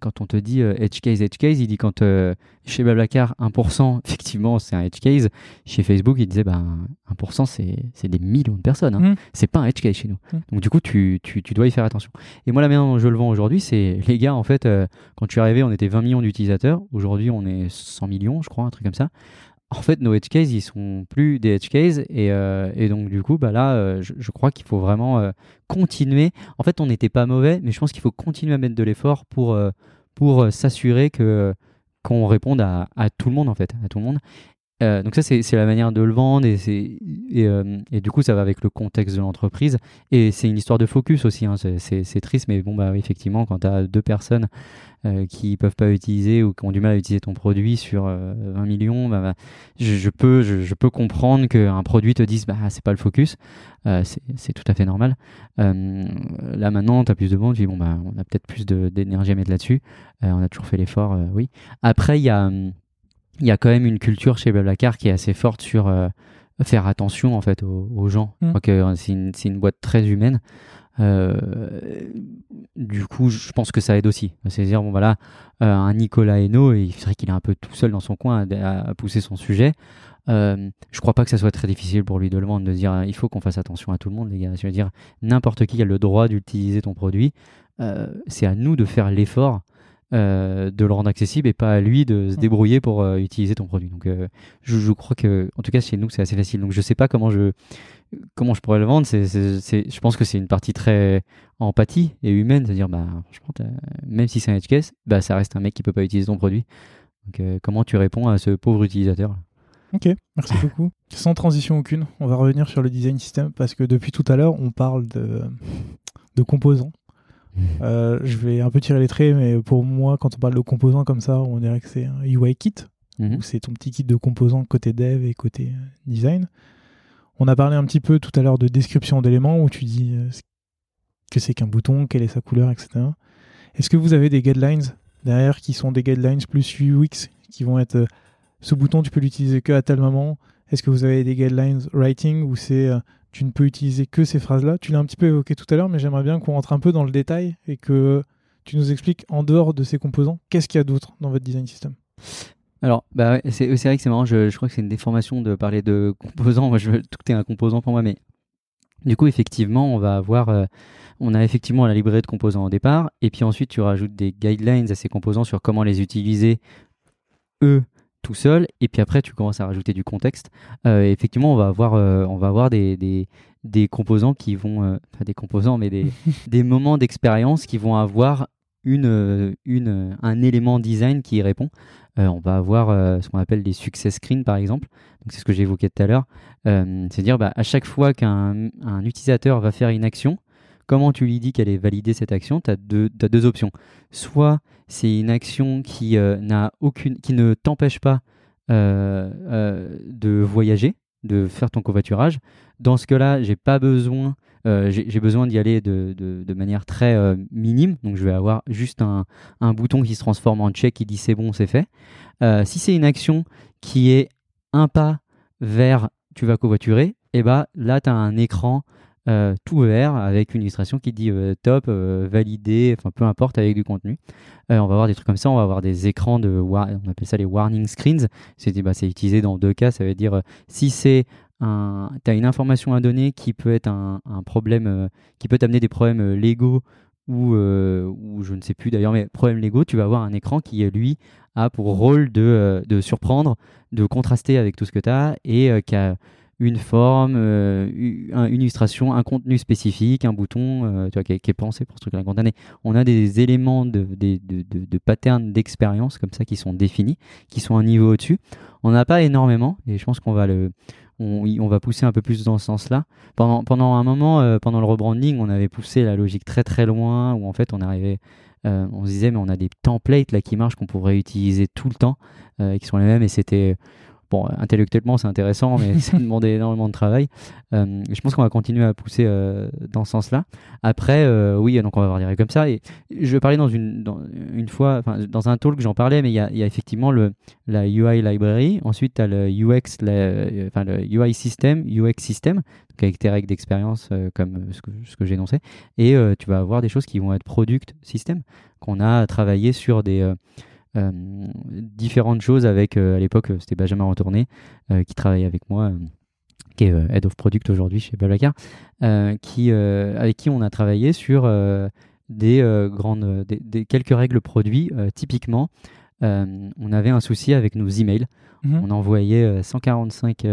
quand on te dit euh, edge case, edge case, il dit quand euh, chez Blablacar 1%, <laughs> effectivement, c'est un edge case. Chez Facebook, il disait ben, 1%, c'est des millions de personnes. Hein. Mmh. C'est pas un edge case chez nous. Mmh. Donc, du coup, tu, tu, tu, dois y faire attention. Et moi, la manière dont je le vends aujourd'hui, c'est <laughs> les gars, en fait, quand je suis arrivé, on était 20 millions d'utilisateurs. Aujourd'hui, on est 100 millions, je crois, un truc comme ça en fait, nos edge cases, ils sont plus des edge cases. Et, euh, et donc, du coup, bah là, euh, je, crois qu'il faut vraiment euh, continuer. En fait, on n'était pas mauvais, mais je pense qu'il faut continuer à mettre de l'effort pour, s'assurer qu'on réponde à, tout le monde, en fait, à tout le monde. Euh, donc ça, c'est la manière de le vendre et, et, euh, et, du coup, ça va avec le contexte de l'entreprise. Et c'est une histoire de focus aussi. Hein. C'est triste, mais bon, bah effectivement, quand tu as deux personnes euh, qui peuvent pas utiliser ou qui ont du mal à utiliser ton produit sur 20 millions, bah, bah, je, peux, je, peux comprendre qu'un produit te dise, bah c'est pas le focus. c'est tout à fait normal. là maintenant, tu as plus de ventes, bon, bah, on a peut-être plus d'énergie à mettre là-dessus. on a toujours fait l'effort, oui. Après, il y a hum, il y a quand même une culture chez Blablacar qui est assez forte sur euh, faire attention en fait aux, gens. Mm. que c'est une, une, boîte très humaine. Euh, du coup, je pense que ça aide aussi. C'est-à-dire, bon voilà, euh, un Nicolas Hainaut, il vrai qu'il est un peu tout seul dans son coin à, pousser son sujet. Euh, je crois pas que ça soit très difficile pour lui de le vendre, de dire il faut qu'on fasse attention à tout le monde, les gars. Je veux dire, n'importe qui a le droit d'utiliser ton produit. c'est à nous de faire l'effort euh, de le rendre accessible et pas à lui de se mm. débrouiller pour euh, utiliser ton produit. Donc, euh, je, crois que, en tout cas, chez nous, c'est assez facile. Donc, je sais pas comment je, comment je pourrais le vendre. C'est, je pense que c'est une partie très empathie et humaine, c'est-à-dire, bah, même si c'est un edge case, bah, ça reste un mec qui peut pas utiliser ton produit. Donc, comment tu réponds à ce pauvre utilisateur Ok, merci beaucoup. Sans transition aucune, on va revenir sur le design system parce que depuis tout à l'heure, on parle de, de composants. Euh, je vais un peu tirer les traits, mais pour moi, quand on parle de composants comme ça, on dirait que c'est un UI kit, mhm. c'est ton petit kit de composants côté dev et côté euh, design. On a parlé un petit peu tout à l'heure de description d'éléments, où tu dis euh, que c'est qu'un bouton, quelle est sa couleur, etc. Est-ce que vous avez des guidelines derrière qui sont des guidelines plus UX qui vont être ce bouton, tu peux l'utiliser que à tel moment? Est-ce que vous avez des guidelines writing où c'est tu ne peux utiliser que ces phrases-là. Tu l'as un petit peu évoqué tout à l'heure, mais j'aimerais bien qu'on rentre un peu dans le détail et que tu nous expliques en dehors de ces composants, qu'est-ce qu'il y a d'autre dans votre design system? Alors, bah c'est vrai que c'est marrant, je, crois que c'est une déformation de parler de <laughs> composants. Moi, je tout est un composant pour moi, mais du coup, effectivement, on va avoir, euh, on a effectivement la librairie de composants au départ, et puis ensuite, tu rajoutes des guidelines à ces composants sur comment les utiliser, eux, tout seul et puis après tu commences à rajouter du contexte. Euh, effectivement on va avoir euh, on va avoir des, des, des composants qui vont euh, enfin des composants mais des, <laughs> des moments d'expérience qui vont avoir une, une un élément design qui y répond. On va avoir ce qu'on appelle des success screens par exemple. Donc c'est ce que j'ai évoqué tout à l'heure. C'est à dire bah, à chaque fois qu'un un utilisateur va faire une action comment tu lui dis qu'elle est validée cette action? Tu as deux, as deux options. Soit c'est une action qui, euh, ne t'empêche pas euh, euh, de voyager, de faire ton covoiturage. Dans ce cas-là, j'ai besoin, d'y aller de, manière très minime. Donc, je vais avoir juste un, bouton qui se transforme en check qui dit c'est bon, c'est fait. si c'est une action qui est un pas vers tu vas covoiturer, eh bah, là, tu as un écran euh, tout vert avec une illustration qui dit euh, top, euh, validé, enfin peu importe avec du contenu. on va avoir des trucs comme ça, on va avoir des écrans de, on appelle ça les warning screens. C'est bah, utilisé dans deux cas, ça veut dire si c'est un, tu as une information à donner qui peut être un, problème, qui peut t'amener des problèmes légaux ou, ou je ne sais plus d'ailleurs, mais problèmes légaux, tu vas avoir un écran qui lui a pour rôle de, de surprendre, de contraster avec tout ce que tu as et qui a une forme, euh, une illustration, un contenu spécifique, un bouton euh, tu vois, qui, est, pensé pour ce truc-là. On a des éléments de, de, de, de pattern d'expérience comme ça qui sont définis, qui sont un niveau au-dessus. On n'a pas énormément et je pense qu'on va le, on, on, va pousser un peu plus dans ce sens-là. Pendant, pendant un moment, euh, pendant le rebranding, on avait poussé la logique très très loin où en fait on arrivait on se disait mais on a des templates là qui marchent qu'on pourrait utiliser tout le temps qui sont les mêmes et c'était Bon, intellectuellement, c'est intéressant, mais <laughs> ça demandait énormément de travail. Euh, je pense qu'on va continuer à pousser euh, dans ce sens-là. Après, euh, oui, donc on va avoir des règles comme ça. Et je parlais dans une, dans une fois, dans un talk, j'en parlais, mais il y, a, y a, effectivement le, la UI library. Ensuite, tu as le UX, enfin, le UI system, UX system, avec tes règles d'expérience comme ce que, ce que j'énonçais. Et tu vas avoir des choses qui vont être product system, qu'on a travaillé sur des euh, différentes choses avec, euh, à l'époque, c'était Benjamin Retourné euh, qui travaillait avec moi qui est Head of Product aujourd'hui chez Blablacar, qui, avec qui on a travaillé sur des, grandes, des, quelques règles produits. typiquement, on avait un souci avec nos emails. Mhm. On envoyait 145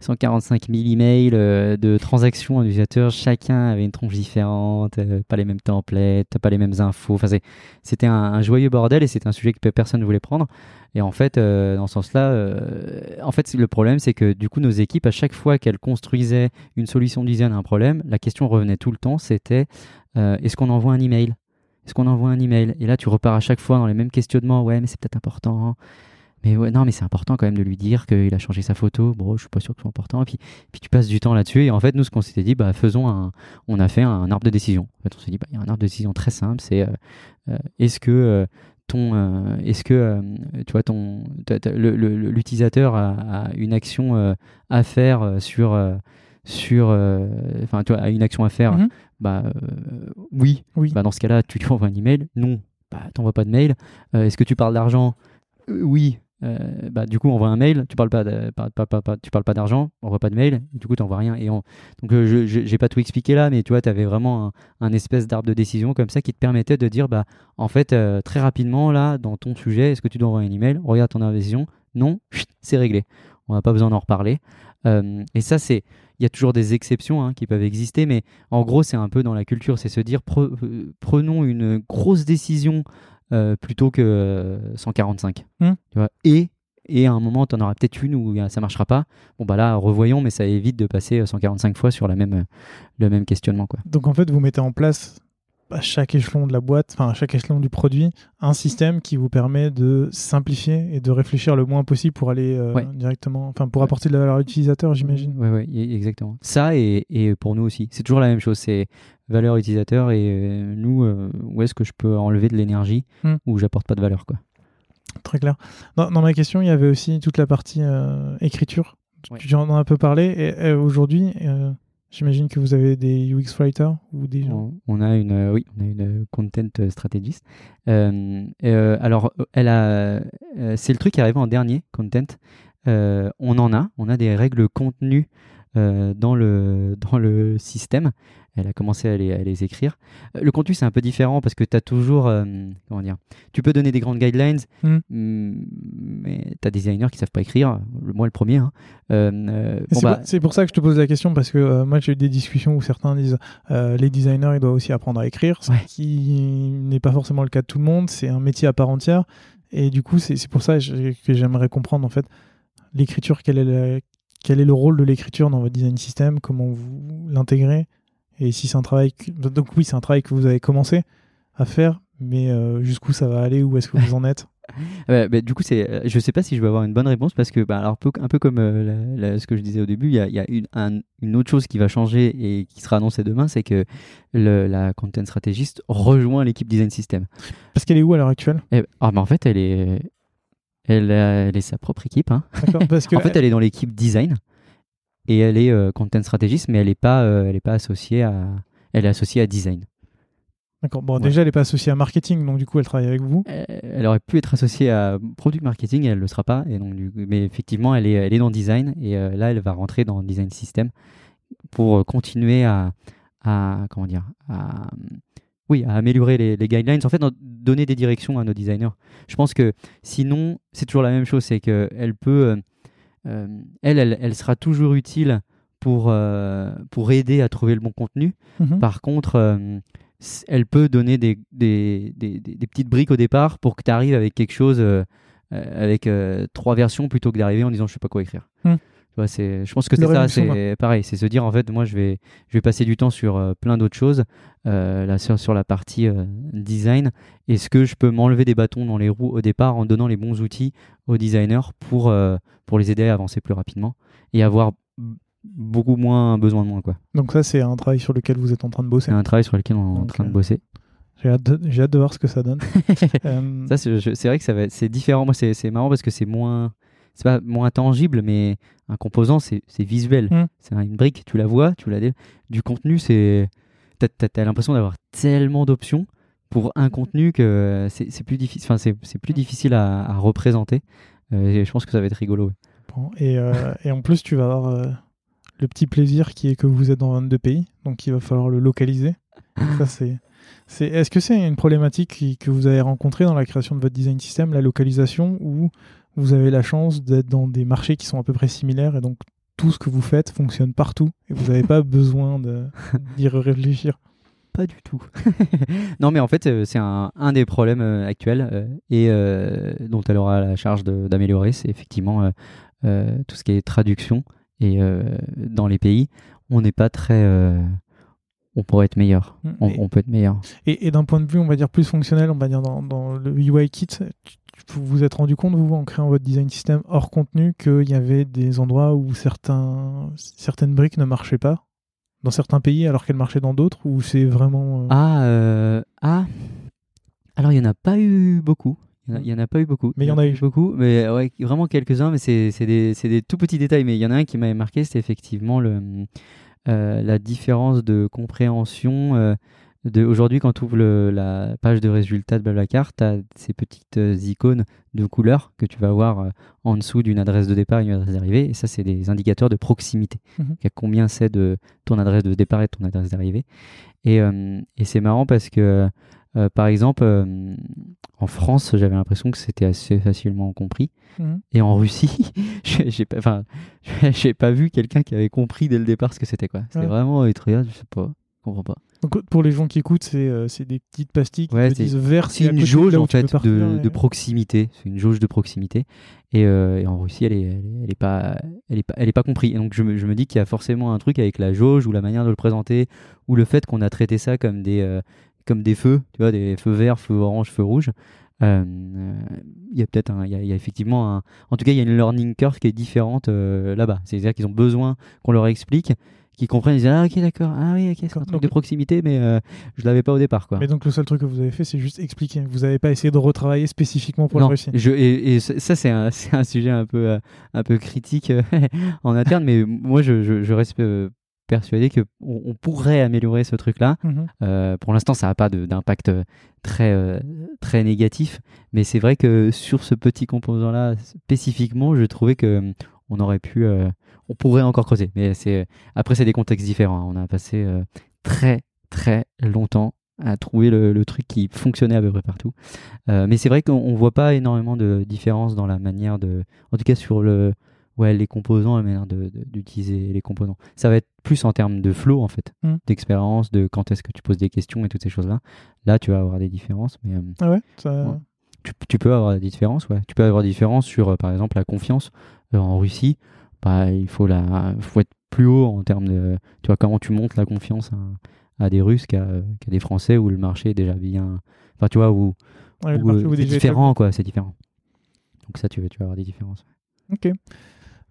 145 000 emails euh, de transactions utilisateurs, chacun avait une tronche différente, euh, pas les mêmes templates, pas les mêmes infos. Enfin, c'était un, joyeux bordel et c'était un sujet que personne ne voulait prendre. Et en fait, euh, dans ce sens-là, en fait, le problème, c'est que du coup, nos équipes, à chaque fois qu'elles construisaient une solution de design à un problème, la question revenait tout le temps, c'était est-ce qu'on envoie un email? Est-ce qu'on envoie un email? Et là, tu repars à chaque fois dans les mêmes questionnements. Ouais, mais c'est peut-être important. Mais ouais, non, mais c'est important quand même de lui dire qu'il a changé sa photo. Bon, je suis pas sûr que ce soit important. Et puis, puis tu passes du temps là-dessus. Et en fait, nous, ce qu'on s'était dit, bah, faisons un. On a fait un, arbre de décision. En fait, on s'est dit, bah, il y a un arbre de décision très simple. C'est euh, euh, est-ce que euh, ton, est-ce que tu vois ton, l'utilisateur a, une action à faire sur sur, enfin, tu vois, une action à faire. Bah oui. Oui. Bah, dans ce cas-là, tu lui envoies un email. Non. Bah, t'envoies pas de mail. est-ce que tu parles d'argent? Oui, euh, bah, du coup, on voit un mail, tu parles pas, tu parles pas d'argent, on voit pas de mail, du coup, tu n'envoies rien. Et donc, euh, je n'ai pas tout expliqué là, mais tu vois, tu avais vraiment un, espèce d'arbre de décision comme ça qui te permettait de dire, bah, en fait, euh, très rapidement, là, dans ton sujet, est-ce que tu dois envoyer un email? Regarde ton décision. Non, c'est réglé. On n'a pas besoin d'en reparler. et ça, c'est. Il y a toujours des exceptions hein, qui peuvent exister, mais en gros, c'est un peu dans la culture, c'est se dire prenons une grosse décision euh, plutôt que 145. Hmm. Tu vois et, et à un moment, tu en auras peut-être une où ça marchera pas. Bon, bah là, revoyons, mais ça évite de passer 145 fois sur la même, le même questionnement. Quoi. Donc en fait, vous mettez en place à chaque échelon de la boîte, enfin à chaque échelon du produit, un système qui vous permet de simplifier et de réfléchir le moins possible pour aller euh, directement, enfin pour apporter de la valeur à l'utilisateur, j'imagine. Oui, oui, exactement. Ça et, et pour nous aussi, c'est toujours la même chose. C'est valeur utilisateur et euh, nous, euh, où est-ce que je peux enlever de l'énergie hmm. où j'apporte pas de valeur, quoi. Très clair. Dans, ma question, il y avait aussi toute la partie écriture. Tu en as un peu parlé. Et, aujourd'hui, J'imagine que vous avez des UX writers ou des gens. On a une, euh, oui, on a une euh, content strategist. Euh, alors, elle a, c'est le truc qui est arrivé en dernier, content. on en a, on a des règles contenues dans le dans le système elle a commencé à les, écrire. Euh, le contenu, c'est un peu différent parce que tu as toujours. Euh, comment dire Tu peux donner des grandes guidelines, hmm. mm, mais tu as des designers qui savent pas écrire. Moi, le premier. Hein. Euh, bah c'est pour ça que je te pose la question parce que moi, j'ai eu des discussions où certains disent les designers, ils doivent aussi apprendre à écrire, ce qui n'est pas forcément le cas de tout le monde. C'est un métier à part entière. Et du coup, c'est pour ça que j'aimerais comprendre en fait l'écriture, quel est quel est le rôle de l'écriture dans votre design system, comment vous l'intégrez et si c'est un travail. Donc, oui, c'est un travail que vous avez commencé à faire, mais euh, jusqu'où ça va aller Où est-ce que vous en êtes? <laughs> Bah, du coup, c'est, euh, je sais pas si je vais avoir une bonne réponse parce que, bah, alors, un peu comme euh, ce que je disais au début, il y a, y a une, une, autre chose qui va changer et qui sera annoncée demain, c'est que le, la content stratégiste rejoint l'équipe design system. Parce qu'elle est où à l'heure actuelle? Eh, ah, bah, En fait, elle est, elle, elle est sa propre équipe. Hein. Parce <laughs> que en fait, elle est dans l'équipe design. Et elle est euh, content strategist, mais elle n'est pas, euh, elle est pas associée à, elle est associée à design. D'accord. Bon, Ouais. déjà, elle n'est pas associée à marketing, donc du coup, elle travaille avec vous. Euh, Elle aurait pu être associée à product marketing, et elle le sera pas. Et donc, du- mais effectivement, elle est, elle est dans design, et euh, là, elle va rentrer dans design system pour continuer à, à comment dire, à, oui, à améliorer les, les guidelines. En fait, donner des directions à nos designers. Je pense que sinon, c'est toujours la même chose, c'est que elle peut, elle, elle, elle sera toujours utile pour euh, pour aider à trouver le bon contenu. Mhm. Par contre, euh, elle peut donner des, des, des- petites briques au départ pour que tu arrives avec quelque chose, euh, euh, avec euh, trois versions plutôt que d'arriver en disant je sais pas quoi écrire. Hmm. Vois, c'est, je pense que c'est ça, c'est pareil, c'est se dire en fait, moi je vais, je vais passer du temps sur euh, plein d'autres choses, euh, là, sur, sur la partie euh, design. Est-ce que je peux m'enlever des bâtons dans les roues au départ en donnant les bons outils aux designers pour, pour les aider à avancer plus rapidement et avoir beaucoup moins besoin de moi quoi? Donc ça, c'est un travail sur lequel vous êtes en train de bosser. C'est un travail sur lequel on est en train de bosser. J'ai hâte, hâte de voir ce que ça donne. <laughs> Ça, c'est vrai que ça va c'est différent. Moi, c'est c'est marrant parce que c'est moins, c'est pas moins tangible, mais un composant, c'est visuel. Mm. C'est un- une brique, tu la vois, tu la Du contenu, c'est, t'as as, l'impression d'avoir tellement d'options pour un contenu que c'est plus difficile. Enfin, c'est plus difficile à, à représenter. Euh, et je pense que ça va être rigolo. ouais. Bon, et, euh, <laughs> et en plus, tu vas avoir euh, le petit plaisir qui est que vous êtes dans 22 pays, donc il va falloir le localiser. Ça, <laughs> c'est, est-ce que c'est une problématique qui- que vous avez rencontrée dans la création de votre design system, la localisation, ou vous avez la chance d'être dans des marchés qui sont à peu près similaires et donc tout ce que vous faites fonctionne partout et vous n'avez pas besoin <laughs> d'y réfléchir Pas du tout. <laughs> non, mais en fait, euh, c'est un, un des problèmes euh, actuels euh, et euh, dont elle aura la charge d'améliorer, c'est effectivement euh, euh, tout ce qui est traduction. Et dans les pays, on n'est pas très. On pourrait être meilleur. Mm, On, et- on peut être meilleur. Et, et d'un point de vue, on va dire, plus fonctionnel, on va dire dans, dans le UI kit, vous vous êtes rendu compte, vous, en créant votre design system hors contenu, qu'il y avait des endroits où certains, certaines briques ne marchaient pas dans certains pays alors qu'elles marchaient dans d'autres, ou c'est vraiment... euh, Ah, euh, ah. Alors, il n'y en a pas eu beaucoup. Il y en a- il y en a pas eu beaucoup. Mais il y en a eu. beaucoup, mais ouais, vraiment quelques-uns, mais c'est des, des tout petits détails. Mais il y en a un qui m'avait marqué, c'était effectivement le, la différence de compréhension. euh, de Aujourd'hui, quand tu ouvres le- la page de résultats de Blablacar, tu as ces petites euh, icônes de couleurs que tu vas voir euh, en dessous d'une adresse de départ et d'une adresse d'arrivée. Et ça, c'est des indicateurs de proximité. Mhm. Il y a combien c'est de ton adresse de départ et de ton adresse d'arrivée. Et, euh, et c'est marrant parce que, euh, par exemple, euh, en France, j'avais l'impression que c'était assez facilement compris. mhm. Et en Russie, <laughs> j'ai pas, enfin, <laughs> j'ai pas vu quelqu'un qui avait compris dès le départ ce que c'était quoi. C'était Ouais. vraiment étriant, je sais pas, je comprends pas. Donc, pour les gens qui écoutent, c'est euh, des petites pastilles qui Ouais, disent vert, C'est une jauge en fait partir, de, proximité. C'est une jauge de proximité. Et, euh, et en Russie, elle est, elle est, elle est pas, elle est pas, elle est pas comprise. Et donc je me, je me dis qu'il y a forcément un truc avec la jauge ou la manière de le présenter ou le fait qu'on a traité ça comme des, euh, comme des feux, tu vois, des feux verts, feux orange, feux rouges. Euh, euh, Il y a peut-être il y a, il y a effectivement un, en tout cas, il y a une learning curve qui est différente euh, là-bas. C'est-à-dire qu'ils ont besoin qu'on leur explique, qu'ils comprennent, ils disent ah ok d'accord, ah oui ok c'est un truc Donc- de proximité, mais euh, je l'avais pas au départ quoi. Mais donc le seul truc que vous avez fait, c'est juste expliquer. Vous n'avez pas essayé de retravailler spécifiquement pour non, la Russie. je, et, et ça, c'est un, <laughs> un sujet un peu, euh, un peu critique euh, <laughs> en interne, mais moi, je, je, je reste euh, persuadé qu'on on pourrait améliorer ce truc-là. Mhm. Euh, pour l'instant, ça n'a pas d'impact euh, très, euh, très négatif, mais c'est vrai que sur ce petit composant-là, spécifiquement, je trouvais que on aurait pu, euh, on pourrait encore creuser. Mais c'est après, c'est des contextes différents. hein. On a passé très, très longtemps à trouver le, le truc qui fonctionnait à peu près partout. Mais c'est vrai qu'on on voit pas énormément de différence dans la manière de, en tout cas sur le, ouais, les composants, la manière d'utiliser les composants. Ça va être plus en termes de flow en fait, Mm. d'expérience, de quand est-ce que tu poses des questions et toutes ces choses-là. Là, tu vas avoir des différences, mais euh, Ah ouais, ça- Ouais. tu, tu peux avoir des différences, ouais. Tu peux avoir des différences sur, euh, par exemple, la confiance Euh, en Russie. Bah, il faut la, faut être plus haut en termes de, tu vois, comment tu montes la confiance à, à des Russes qu'à des Français où le marché est déjà bien, enfin, tu vois, où, ouais, c'est différent, quoi, c'est différent. Donc ça, tu, tu vas avoir des différences. Ok.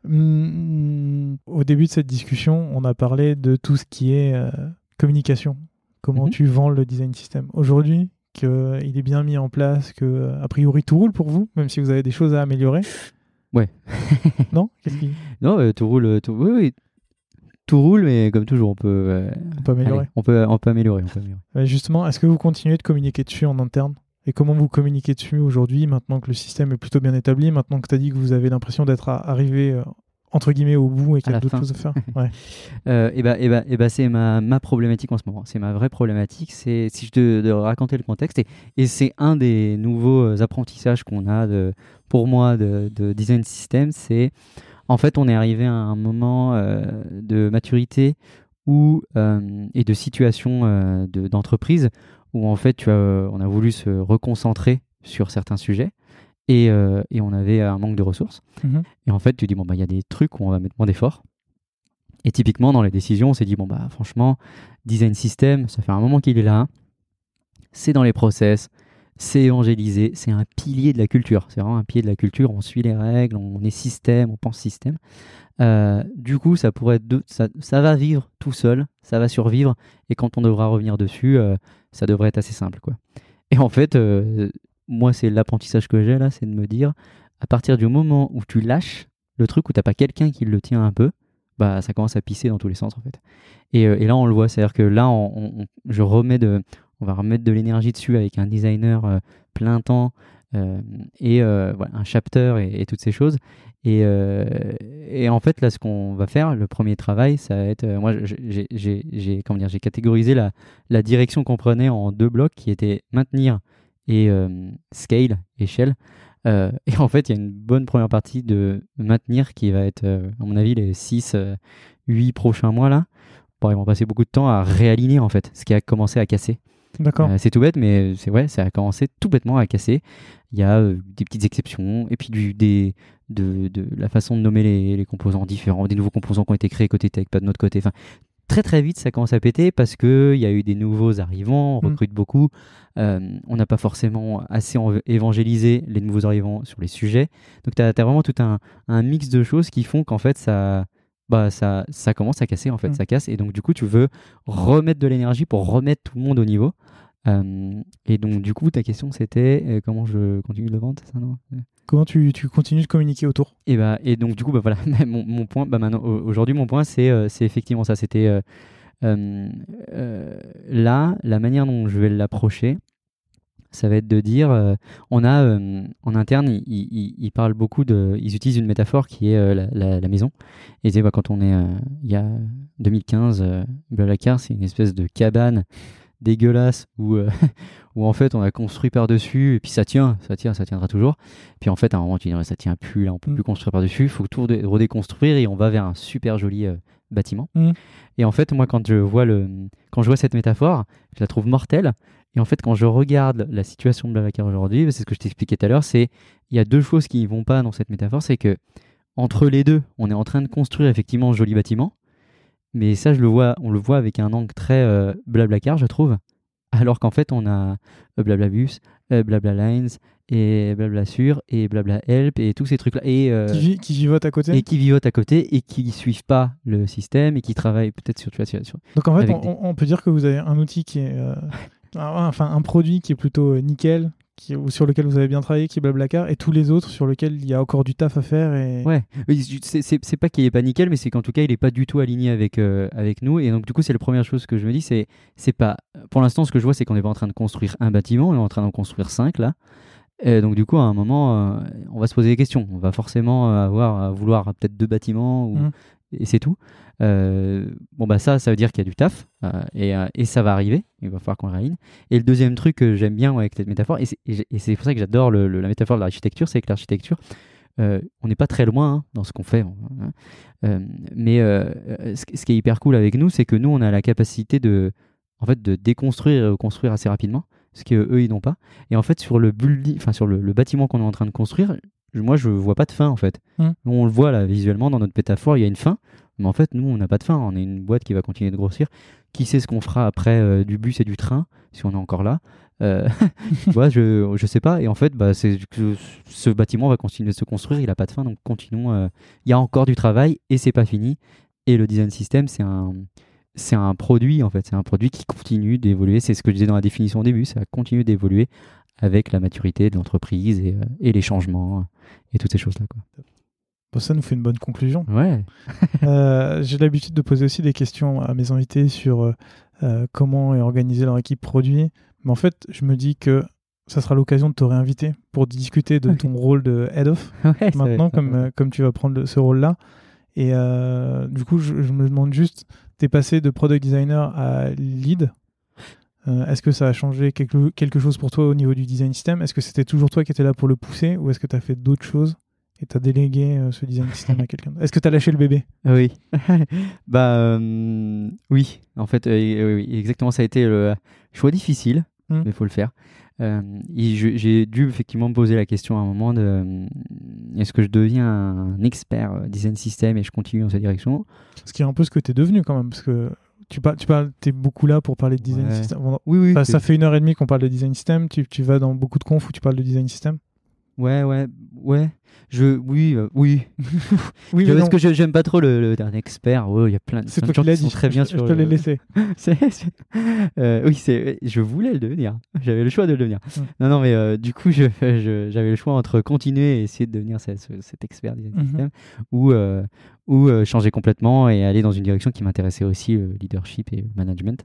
Hum, au début de cette discussion, on a parlé de tout ce qui est euh, communication. Comment Mhm. tu vends le design system. Aujourd'hui, qu'il est bien mis en place, que euh, a priori tout roule pour vous, même si vous avez des choses à améliorer. Ouais. <laughs> non? Qu'est-ce qui... Non, euh, tout roule, tout, oui, oui. tout roule, mais comme toujours, on peut, euh, On peut améliorer. allez, on peut, on peut améliorer. On peut améliorer. Ouais, justement, est-ce que vous continuez de communiquer dessus en interne? Et comment vous communiquez dessus aujourd'hui, maintenant que le système est plutôt bien établi, maintenant que tu as dit que vous avez l'impression d'être arrivé, euh, entre guillemets, au bout et qu'il y a d'autres choses à faire? <laughs> Ouais. Euh, et bah, et bah, et bah, c'est ma, ma problématique en ce moment. C'est ma vraie problématique. C'est si je te de raconter le contexte. Et, et c'est un des nouveaux euh, apprentissages qu'on a de, pour moi de, de design system. C'est en fait, on est arrivé à un moment euh, de maturité où, euh, et de situation de- d'entreprise où en fait, tu as, on a voulu se reconcentrer sur certains sujets. Et, euh, et on avait un manque de ressources. Mhm. Et en fait, tu dis, bon, bah, il y a des trucs où on va mettre moins d'efforts. Et typiquement, dans les décisions, on s'est dit, bon, bah, franchement, design system, ça fait un moment qu'il est là. C'est dans les process, c'est évangélisé, c'est un pilier de la culture. C'est vraiment un pilier de la culture. On suit les règles, on est système, on pense système. Euh, du coup, ça pourrait être de- ça, ça va vivre tout seul, ça va survivre. Et quand on devra revenir dessus, euh, ça devrait être assez simple, quoi. Et en fait, euh, moi, c'est l'apprentissage que j'ai là, c'est de me dire, à partir du moment où tu lâches le truc où t'as pas quelqu'un qui le tient un peu, bah ça commence à pisser dans tous les sens en fait. Et, euh, et là on le voit, c'est-à-dire que là on, on- je remets de, on va remettre de l'énergie dessus avec un designer euh, plein temps et euh, un chapter et, toutes ces choses. Et, euh, et en fait là ce qu'on va faire, le premier travail, ça va être, euh, moi j'ai- catégorisé la, la direction qu'on prenait en deux blocs qui étaient maintenir et euh, scale, échelle. Euh, et en fait, il y a une bonne première partie de maintenir qui va être, euh, à mon avis, les 6, 8 prochains mois là. Bon, ils vont passer beaucoup de temps à réaligner en fait, ce qui a commencé à casser. D'accord. Euh, c'est tout bête, mais c'est vrai, ça a commencé tout bêtement à casser. Il y a euh, des petites exceptions, et puis du, des, de, de la façon de nommer les, les composants différents, des nouveaux composants qui ont été créés côté tech, pas de notre côté. Enfin, très très vite, ça commence à péter parce qu'il y a eu des nouveaux arrivants, on Mm. recrute beaucoup. Euh, on n'a pas forcément assez évangélisé les nouveaux arrivants sur les sujets. Donc, tu as, vraiment tout un, un mix de choses qui font qu'en fait, ça. Bah, ça, ça commence à casser en fait, Mm. ça casse et donc du coup tu veux remettre de l'énergie pour remettre tout le monde au niveau euh, et donc, du coup, ta question, c'était euh, comment je continue de vendre, c'est ça, non? Comment tu, tu continues de communiquer autour? Et, bah, et donc, du coup, bah, voilà, <laughs> mon, mon point, bah, maintenant, au- aujourd'hui, mon point, c'est euh, c'est effectivement ça. C'était là, la manière dont je vais l'approcher, ça va être de dire, on a en interne, ils, ils, ils parlent beaucoup de, ils utilisent une métaphore qui est la, la- la maison. Et disaient, bah, quand on est, il y a 2015, euh, Blablacar, c'est une espèce de cabane dégueulasse où, euh, <laughs> où en fait on a construit par-dessus et puis ça tient, ça tient, ça tiendra toujours. Puis en fait à un moment tu dis ça tient plus, là on peut Mm. plus construire par-dessus, il faut tout redé- redéconstruire et on va vers un super joli euh, bâtiment. Mm. Et en fait moi quand je vois le quand je vois cette métaphore, je la trouve mortelle. Et en fait quand je regarde la situation de Blablacar aujourd'hui, c'est ce que je t'expliquais tout à l'heure, c'est il y a deux choses qui vont pas dans cette métaphore, c'est que entre les deux, on est en train de construire effectivement un joli bâtiment, mais ça, je le vois, on le voit avec un angle très euh, blablacar, je trouve. Alors qu'en fait, on a euh, Blablabus, euh, Blablalines, et Blablasure, et Blablahelp, et tous ces trucs-là. Et, euh, qui, qui vivote à côté et qui vivotent à côté et qui suivent pas le système et qui travaillent peut-être sur, tu vois, sur- sur- Donc en fait, on, des- on- on peut dire que vous avez un outil qui est. euh, <laughs> enfin, un produit qui est plutôt nickel, qui, sur lequel vous avez bien travaillé, qui est Blablacar, et tous les autres sur lesquels il y a encore du taf à faire. Et... Ouais, c'est- pas qu'il est pas nickel, mais c'est qu'en tout cas, il est pas du tout aligné avec, euh, avec nous. Et donc, du coup, c'est la première chose que je me dis, c'est pas. Pour l'instant, ce que je vois, c'est qu'on n'est pas en train de construire un bâtiment, on est en train d'en construire cinq là. Et donc, du coup, à un moment, euh, on va se poser des questions. On va forcément euh, avoir à vouloir peut-être deux bâtiments, ou... Mhm. Et c'est tout. Euh, bon, bah, ça, ça veut dire qu'il y a du taf, euh, et, euh, et ça va arriver. Il va falloir qu'on réaligne. Et le deuxième truc que j'aime bien avec cette métaphore, et c'est pour ça que j'adore la métaphore de l'architecture, c'est que l'architecture, on n'est pas très loin hein, dans ce qu'on fait. hein. Mais ce, ce qui est hyper cool avec nous, c'est que nous, on a la capacité de, en fait, de déconstruire et reconstruire assez rapidement, ce qu'eux, ils n'ont pas. Et en fait, sur le, building, sur le, bâtiment qu'on est en train de construire, moi, je vois pas de fin, en fait. Hmm. On le voit là, visuellement, dans notre métaphore, il y a une fin. Mais en fait, nous, on n'a pas de fin. On est une boîte qui va continuer de grossir. Qui sait ce qu'on fera après euh, du bus et du train, si on est encore là euh, <laughs> tu vois, je, je sais pas. Et en fait, bah, c'est ce bâtiment va continuer de se construire. Il n'a pas de fin, donc continuons. euh, Il y a encore du travail et c'est pas fini. Et le design system, c'est un, c'est un produit en fait. C'est un produit qui continue d'évoluer. C'est ce que je disais dans la définition au début. Ça continue d'évoluer avec la maturité de l'entreprise et, euh, et les changements euh, et toutes ces choses-là. Bon, ça nous fait une bonne conclusion. Ouais. <laughs> Euh, J'ai l'habitude de poser aussi des questions à mes invités sur euh, comment est organisée leur équipe produit. Mais en fait, je me dis que ça sera l'occasion de te réinviter pour discuter de ton rôle de head of <laughs> Ouais, maintenant, comme, euh, comme tu vas prendre ce rôle-là. Et du coup, je, je me demande juste, tu es passé de product designer à lead. Euh, est-ce que ça a changé quelque, quelque chose pour toi au niveau du design system Est-ce que c'était toujours toi qui étais là pour le pousser ou est-ce que tu as fait d'autres choses et tu as délégué euh, ce design system à <laughs> quelqu'un Est-ce que tu as lâché le bébé? Oui. <laughs> bah euh, oui, en fait, euh, oui, exactement. Ça a été le choix difficile, Hmm. mais il faut le faire. J'ai dû effectivement me poser la question à un moment de est-ce que je deviens un expert design system et je continue dans cette direction? Ce qui est un peu ce que tu es devenu quand même, parce que tu, parles, tu parles, es beaucoup là pour parler de design Ouais. system. Oui, oui. ça, ça fait une heure et demie qu'on parle de design system. Tu, tu vas dans beaucoup de confs où tu parles de design system. Ouais, ouais, ouais. Je, oui, euh, oui. <laughs> Oui, Je- mais parce non, que je- j'aime pas trop le, le expert. Ouais, il y a plein, de- c'est plein toi de gens qui sont très bien <laughs> je, sur je te l'ai le- laissé. <laughs> C'est- c'est- euh, oui, c'est. Je voulais le devenir. J'avais le choix de le devenir. Non, non, mais euh, du coup, je, je- j'avais le choix entre continuer et essayer de devenir ce- ce- cet expert design Mhm. system ou ou changer complètement et aller dans une direction qui m'intéressait aussi, le leadership et le management.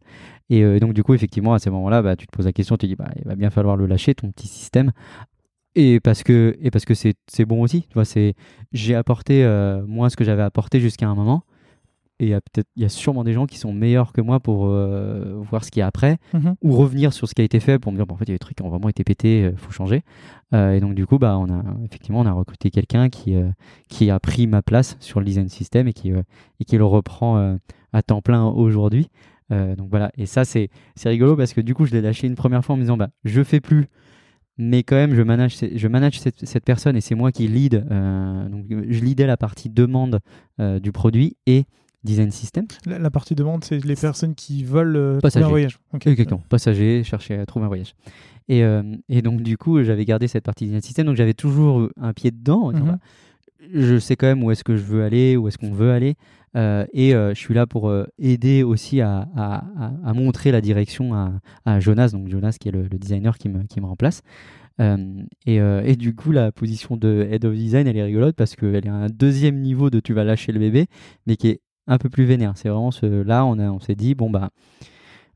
Et donc, du coup, effectivement, à ce moment-là, bah, tu te poses la question, tu te dis, bah, il va bien falloir le lâcher, ton petit système. Et parce que et parce que c'est c'est bon aussi, tu vois, c'est j'ai apporté euh, moi ce que j'avais apporté jusqu'à un moment. Et il y a peut-être, il y a sûrement des gens qui sont meilleurs que moi pour euh, voir ce qu'il y a après Mhm. ou revenir sur ce qui a été fait pour me dire, bon, en fait, il y a des trucs qui ont vraiment été pétés, il faut changer. Euh, et donc, du coup, bah, on a, effectivement, on a recruté quelqu'un qui, euh, qui a pris ma place sur le design system et qui, euh, et qui le reprend euh, à temps plein aujourd'hui. Euh, donc voilà, et ça, c'est c'est rigolo parce que du coup, je l'ai lâché une première fois en me disant, bah, je fais plus. Mais quand même, je manage, je manage cette, cette personne et c'est moi qui lead. euh, donc, je leadais la partie demande euh, du produit et design system. La, la partie demande, c'est les personnes qui veulent euh, trouver un voyage. Ok. Exactement, passager, chercher à trouver un voyage. Et, et donc, du coup, j'avais gardé cette partie design system, donc j'avais toujours un pied dedans. Mhm. je sais quand même où est-ce que je veux aller, où est-ce qu'on veut aller. Euh, et euh, je suis là pour euh, aider aussi à, à- à- à montrer la direction à, Jonas, donc Jonas qui est le, le designer qui me, qui me remplace. Et, et du coup, la position de head of design, elle est rigolote parce qu'elle est à un deuxième niveau de tu vas lâcher le bébé, mais qui est un peu plus vénère. C'est vraiment ce, là, on, a- on s'est dit, bon, bah,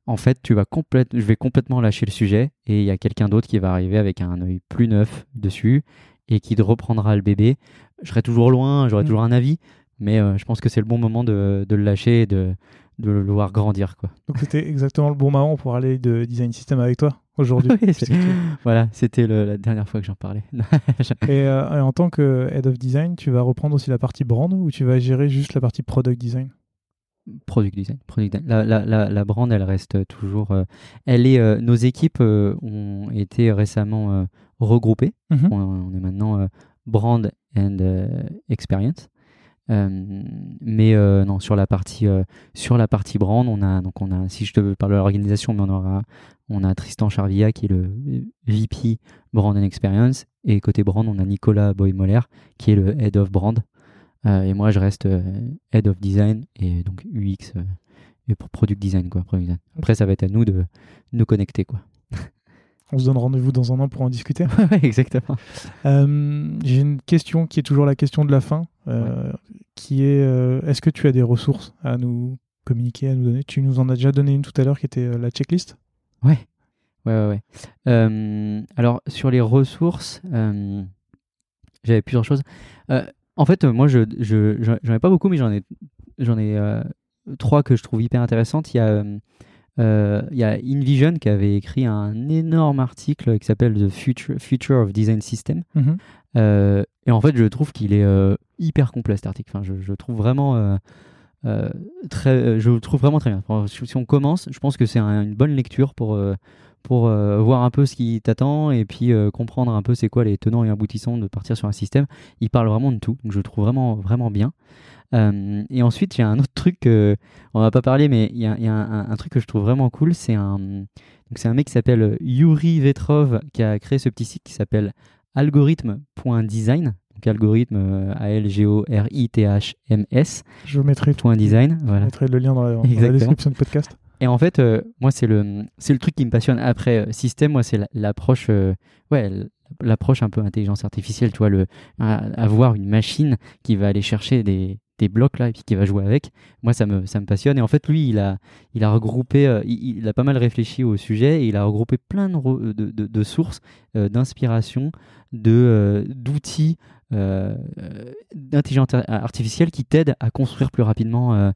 en fait, tu vas complète, je vais complètement lâcher le sujet et il y a quelqu'un d'autre qui va arriver avec un œil plus neuf dessus et qui te reprendra le bébé. Je serai toujours loin, j'aurai Mm. toujours un avis, mais euh, je pense que c'est le bon moment de, de le lâcher et de, de le voir grandir. Quoi. Donc c'était exactement le bon moment pour aller de design system avec toi aujourd'hui. <laughs> Oui, voilà, c'était la dernière fois que j'en parlais. <laughs> Et, euh, et en tant que head of design, tu vas reprendre aussi la partie brand ou tu vas gérer juste la partie product design? Product design. Product design. La, la, la, la brand, elle reste toujours. euh, elle est, euh, nos équipes ont été récemment regroupées. Mhm. On, on est maintenant brand and experience. Euh, mais euh, non, sur la partie euh, sur la partie brand, on a donc on a si je te parle de l'organisation, mais on aura on a Tristan Charvilla qui est le VP brand and experience et côté brand on a Nicolas Boy-Moller qui est le head of brand et moi je reste head of design et donc UX et pour product design quoi. product design. Après ça va être à nous de, de nous connecter quoi. On se donne rendez-vous dans un an pour en discuter. <laughs> Exactement. Euh, J'ai une question qui est toujours la question de la fin, euh, qui est euh, est-ce que tu as des ressources à nous communiquer, à nous donner? Tu nous en as déjà donné une tout à l'heure qui était la checklist? Ouais, ouais, ouais. ouais. Alors, sur les ressources, j'avais plusieurs choses. En fait, moi, je, je, j'en ai pas beaucoup, mais j'en ai, j'en ai trois que je trouve hyper intéressantes. Il y a, euh, euh, il y a InVision qui avait écrit un énorme article qui s'appelle The Future, Future of Design System. Mhm. Euh, et en fait, je trouve qu'il est euh, hyper complet cet article. Enfin, je, je trouve vraiment très, je le trouve vraiment très bien. Enfin, si on commence, je pense que c'est un- une bonne lecture pour pour euh, voir un peu ce qui t'attend et puis euh, comprendre un peu c'est quoi les tenants et aboutissants de partir sur un système. Il parle vraiment de tout, donc je le trouve vraiment vraiment bien. Euh, et ensuite, il y a un autre truc, que on va pas parler, mais il y a, y a un, un truc que je trouve vraiment cool. C'est un, donc c'est un mec qui s'appelle Yuri Vetrov qui a créé ce petit site qui s'appelle algorithme.design. Donc algorithme euh, A-L-G-O-R-I-T-H-M-S. Je mettrai, tout, Point design, je voilà. mettrai le lien dans la, dans la description du podcast. Et en fait, euh, moi, c'est le, c'est le truc qui me passionne. Après, euh, système, moi, c'est la- l'approche, euh, ouais, l'approche un peu intelligence artificielle, tu vois, le, avoir une machine qui va aller chercher des, des blocs là et puis qui va jouer avec. Moi, ça me, ça me passionne. Et en fait, lui, il a, il a regroupé, il, a pas mal réfléchi au sujet et il a regroupé plein de, de, de, sources euh, d'inspiration, de, d'outils d'intelligence artificielle qui t'aident à construire plus rapidement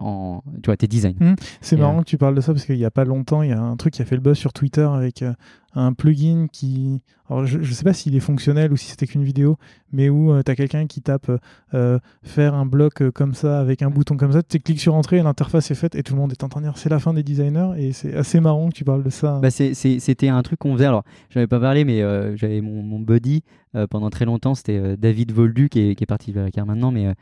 en, tu vois, tes designs. Mmh. c'est marrant que tu parles de ça parce qu'il n'y a pas longtemps, il y a un truc qui a fait le buzz sur Twitter avec un plugin qui. Alors, je ne sais pas s'il est fonctionnel ou si c'était qu'une vidéo, mais où euh, tu as quelqu'un qui tape euh, faire un bloc euh, comme ça avec un bouton comme ça, tu cliques sur entrée l'interface est faite et tout le monde est en train de dire c'est la fin des designers et c'est assez marrant que tu parles de ça. Bah c'était un truc qu'on faisait. Alors, je n'avais pas parlé, mais j'avais mon, mon, buddy pendant très longtemps, c'était David Voldu qui est, qui est parti de la maintenant, mais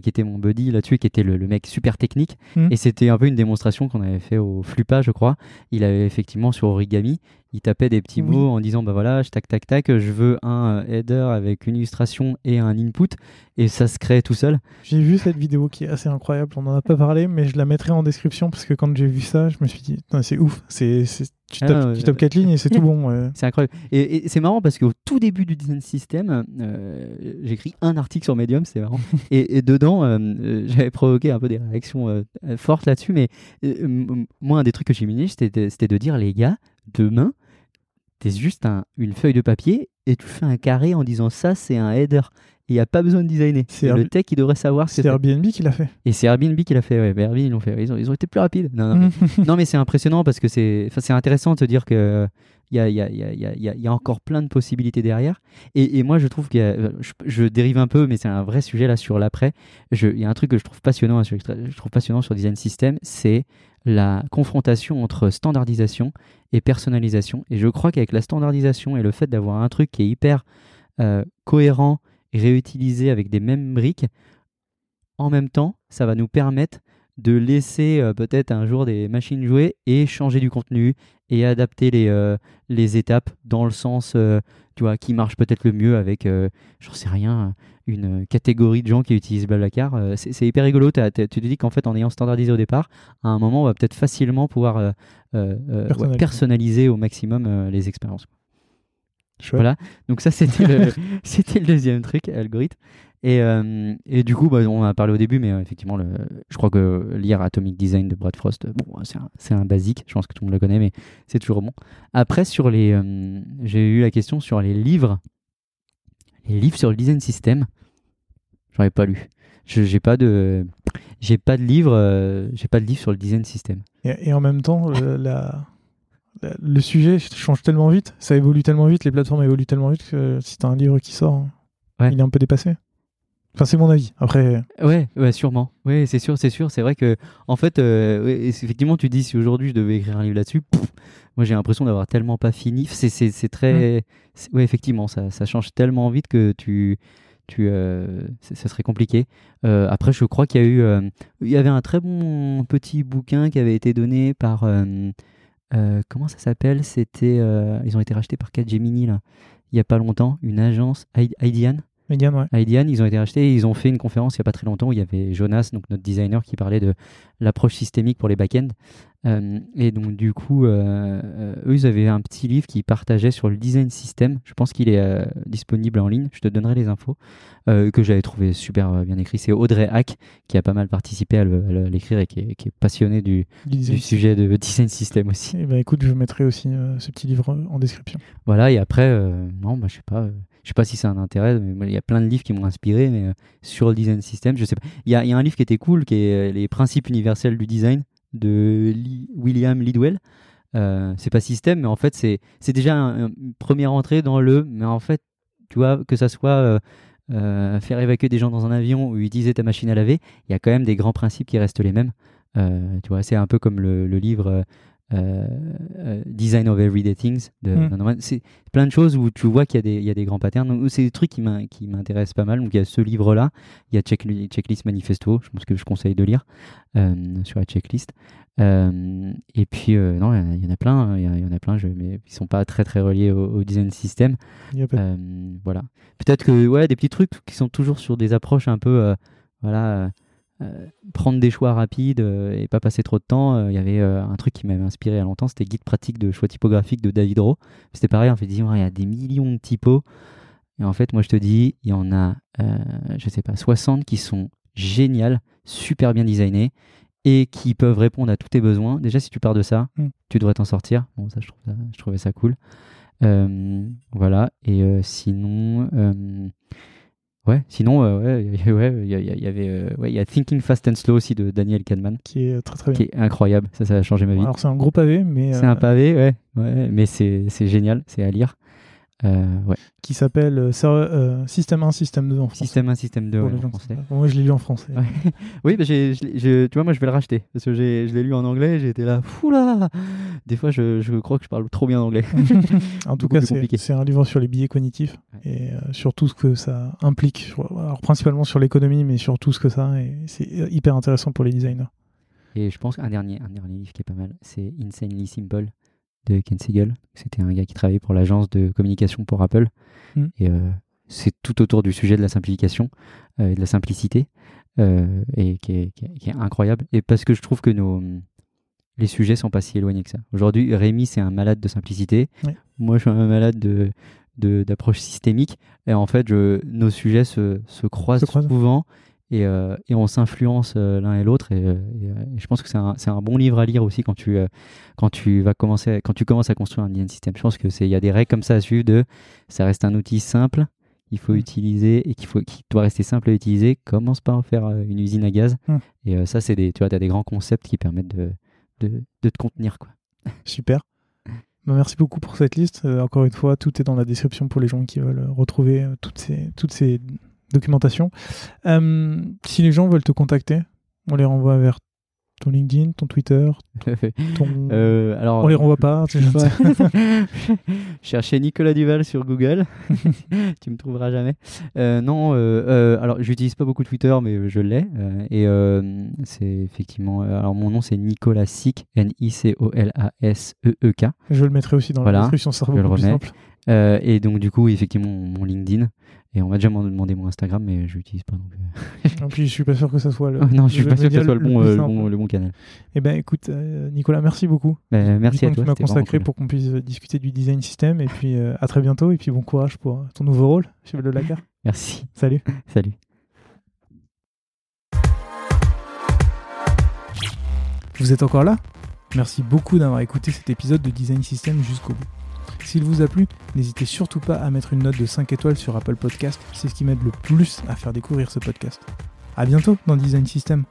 qui était mon buddy là-dessus, qui était le, mec super technique. Mmh. Et c'était un peu une démonstration qu'on avait fait au Flupa, je crois. Il avait effectivement sur Origami il tapait des petits mots en disant bah voilà, tac tac tac, je veux un euh, header avec une illustration et un input et ça se crée tout seul. J'ai vu cette vidéo qui est assez incroyable, on n'en a pas parlé mais je la mettrai en description parce que quand j'ai vu ça, je me suis dit c'est ouf, c'est tu, tapes, ah, quatre lignes et c'est tout bon. <laughs> C'est incroyable. Et, c'est marrant parce qu'au tout début du design system, euh, j'ai écrit un article sur Medium, c'est marrant. <laughs> et, dedans, euh, j'avais provoqué un peu des réactions fortes là-dessus, mais moi, un des trucs que j'ai mis, c'était de dire les gars, demain, tu es juste une feuille de papier et tu fais un carré en disant ça, c'est un header. Il n'y a pas besoin de designer. C'est le tech qui devrait savoir. C'est Airbnb qui l'a fait. Et c'est Airbnb qui l'a fait. Ouais, Airbnb, ils l'ont fait. Ils ont, ils ont, été plus rapides. Non, non, mais, <laughs> non, mais c'est impressionnant parce que c'est intéressant de se dire que. Il y, a, y, a, y, a, y a, encore plein de possibilités derrière. Et, et moi, je trouve que je, je, dérive un peu, mais c'est un vrai sujet là sur l'après. Il y a un truc que je trouve passionnant, je trouve passionnant sur Design System, c'est la confrontation entre standardisation et personnalisation. Et je crois qu'avec la standardisation et le fait d'avoir un truc qui est hyper euh, cohérent réutilisé avec des mêmes briques, en même temps, ça va nous permettre de laisser euh, peut-être un jour des machines jouer et changer du contenu et adapter les, euh, les étapes dans le sens tu vois, qui marche peut-être le mieux avec, j'en sais rien, une catégorie de gens qui utilisent Blablacar. Euh, c'est hyper rigolo. tu te dis qu'en fait, en ayant standardisé au départ, à un moment, on va peut-être facilement pouvoir euh, euh, personnaliser. au maximum les expériences. Voilà. Donc ça, c'était le, <laughs> le deuxième truc, algorithme. Et, et, du coup, bah, on a parlé au début, mais effectivement, le, je crois que lire Atomic Design de Brad Frost, bon, c'est un, un, basique, je pense que tout le monde le connaît, mais c'est toujours bon. Après, sur les, j'ai eu la question sur les livres, les livres sur le design system. J'en ai pas lu. J'ai pas de j'ai pas de livre euh, j'ai pas de livre sur le design system. Et, en même temps le, la, le sujet change tellement vite, ça évolue tellement vite, les plateformes évoluent tellement vite que si tu as un livre qui sort, il est un peu dépassé. Enfin, c'est mon avis. Après. Ouais, ouais, sûrement. Oui, c'est sûr, c'est sûr. C'est vrai que, en fait, euh, effectivement, tu dis si aujourd'hui je devais écrire un livre là-dessus, moi j'ai l'impression d'avoir tellement pas fini. C'est très. Mmh. Oui, effectivement, ça, ça, change tellement vite que tu tu, euh, ça serait compliqué. Euh, après, je crois qu'il y a eu, euh, il y avait un très bon petit bouquin qui avait été donné par, comment ça s'appelle? C'était, ils ont été rachetés par Capgemini là, il y a pas longtemps, une agence, Idian. Ouais. ils ont été rachetés et ils ont fait une conférence il n'y a pas très longtemps où il y avait Jonas, donc notre designer, qui parlait de l'approche systémique pour les back-ends. Euh, et donc, du coup, euh, euh, eux, ils avaient un petit livre qui partageait sur le design system. Je pense qu'il est disponible en ligne. Je te donnerai les infos que j'avais trouvé super bien écrit. C'est Audrey Hack qui a pas mal participé à l'écrire et qui est, passionné du, du, sujet de <laughs> design system aussi. Et eh ben, écoute, je mettrai aussi ce petit livre en description. Voilà, et après, non, bah, je sais pas. Je sais pas si c'est un intérêt, mais il y a plein de livres qui m'ont inspiré mais, sur le design system. Je sais pas. Il y a, un livre qui était cool, qui est Les principes universels du design de William Lidwell. Euh, c'est pas système, mais en fait, c'est, déjà une première entrée dans le. Mais en fait, tu vois, que ça soit euh, euh, faire évacuer des gens dans un avion ou utiliser ta machine à laver, il y a quand même des grands principes qui restent les mêmes. tu vois, c'est un peu comme le livre euh, euh, design of Everyday Things. De, hmm. C'est plein de choses où tu vois qu'il y, y, a des grands patterns. C'est des trucs qui m'intéressent pas mal. Donc il y a ce livre-là, il y a Checklist Manifesto, je pense que je conseille de lire euh, sur la checklist. et puis, non, il y, en a plein, il y, en a plein, je, mais ils sont pas très très reliés au, design system. voilà. Peut-être que, ouais, des petits trucs qui sont toujours sur des approches un peu, voilà prendre des choix rapides et pas passer trop de temps. Il y avait un truc qui m'avait inspiré il y a longtemps, c'était Guide pratique de choix typographique de David Rowe. C'était pareil, en fait, il y a des millions de typos. Et en fait, moi, je te dis, il y en a, je sais pas, 60 qui sont géniales, super bien designées et qui peuvent répondre à tous tes besoins. Déjà, si tu pars de ça, mm. tu devrais t'en sortir. Bon, ça, je, trouve je trouvais ça cool. Euh, voilà. Et euh, sinon, euh, ouais, sinon, <laughs> ouais, il y, avait, ouais, il y a Thinking Fast and Slow aussi de Daniel Kahneman, qui est très très bien, qui est incroyable. Ça, ça a changé ma vie. Alors c'est un gros pavé, mais c'est un pavé, ouais, ouais, mais c'est génial, c'est à lire. Euh, ouais. Qui s'appelle euh, euh, Système 1, Système 2 en français. Système 1, Système 2 en français. moi, je l'ai lu en français. <laughs> oui, bah, tu vois, moi, je vais le racheter. Parce que je l'ai lu en anglais, été là, fou là Des fois, je, je, crois que je parle trop bien anglais. <laughs> en tout <laughs> cas, c'est un livre sur les billets cognitifs et sur tout ce que ça implique. Alors, principalement sur l'économie, mais sur tout ce que ça. Et c'est hyper intéressant pour les designers. Et je pense qu'un dernier, un dernier livre qui est pas mal, c'est Insanely Simple de Ken Siegel. C'était un gars qui travaillait pour l'agence de communication pour Apple. Mm. Et euh, c'est tout autour du sujet de la simplification euh, et de la simplicité. Euh, et qui est, incroyable. Et parce que je trouve que nos, les sujets sont pas si éloignés que ça. Aujourd'hui, Rémi, c'est un malade de simplicité. Moi, je suis un malade de d'approche systémique et en fait je, nos sujets se, se, croisent, souvent et, euh, et on s'influence euh, l'un et l'autre. Et, euh, je pense que c'est un, un, bon livre à lire aussi quand tu, quand tu, vas commencer, quand tu commences à construire un design system. Je pense qu'il y a des règles comme ça à suivre de ça reste un outil simple qu'il faut mm. utiliser et qu'il faut qui doit rester simple à utiliser. Commence pas à en faire une usine à gaz. Mm. Et ça, c'est des, tu vois, as des grands concepts qui permettent de, de, de te contenir. Quoi. <laughs> Super. Bah, merci beaucoup pour cette liste. encore une fois, tout est dans la description pour les gens qui veulent retrouver toutes ces, toutes ces documentation. Euh, si les gens veulent te contacter, on les renvoie vers ton LinkedIn, ton Twitter, <laughs> ton... Euh, alors, on les renvoie pas. <laughs> Cherchez Nicolas Duval sur Google, <laughs> tu me trouveras jamais. Euh, non, alors j'utilise pas beaucoup Twitter, mais je l'ai. et c'est effectivement, alors mon nom c'est Nicolas Sick, N-I-C-O-L-A-S-E-E-K. Je le mettrai aussi dans la description, ça sera beaucoup plus simple. Et donc du coup, effectivement, mon LinkedIn. Et on m'a déjà demandé mon Instagram, mais je l'utilise pas. Donc... non, puis je suis pas sûr que ça soit le. <laughs> non, je suis pas sûr que ça soit le bon, le, bon, canal. Eh ben, écoute, euh, Nicolas, merci beaucoup. Ben, merci à toi. Tu m'as consacré pour qu'on puisse discuter du design system. Et puis euh, à très bientôt. Et puis bon courage pour ton nouveau rôle chez Le Lacar. <laughs> merci. Salut. <laughs> Salut. Vous êtes encore là? Merci beaucoup d'avoir écouté cet épisode de Design System jusqu'au bout. S'il vous a plu, n'hésitez surtout pas à mettre une note de 5 étoiles sur Apple Podcast, c'est ce qui m'aide le plus à faire découvrir ce podcast. A bientôt dans Design System.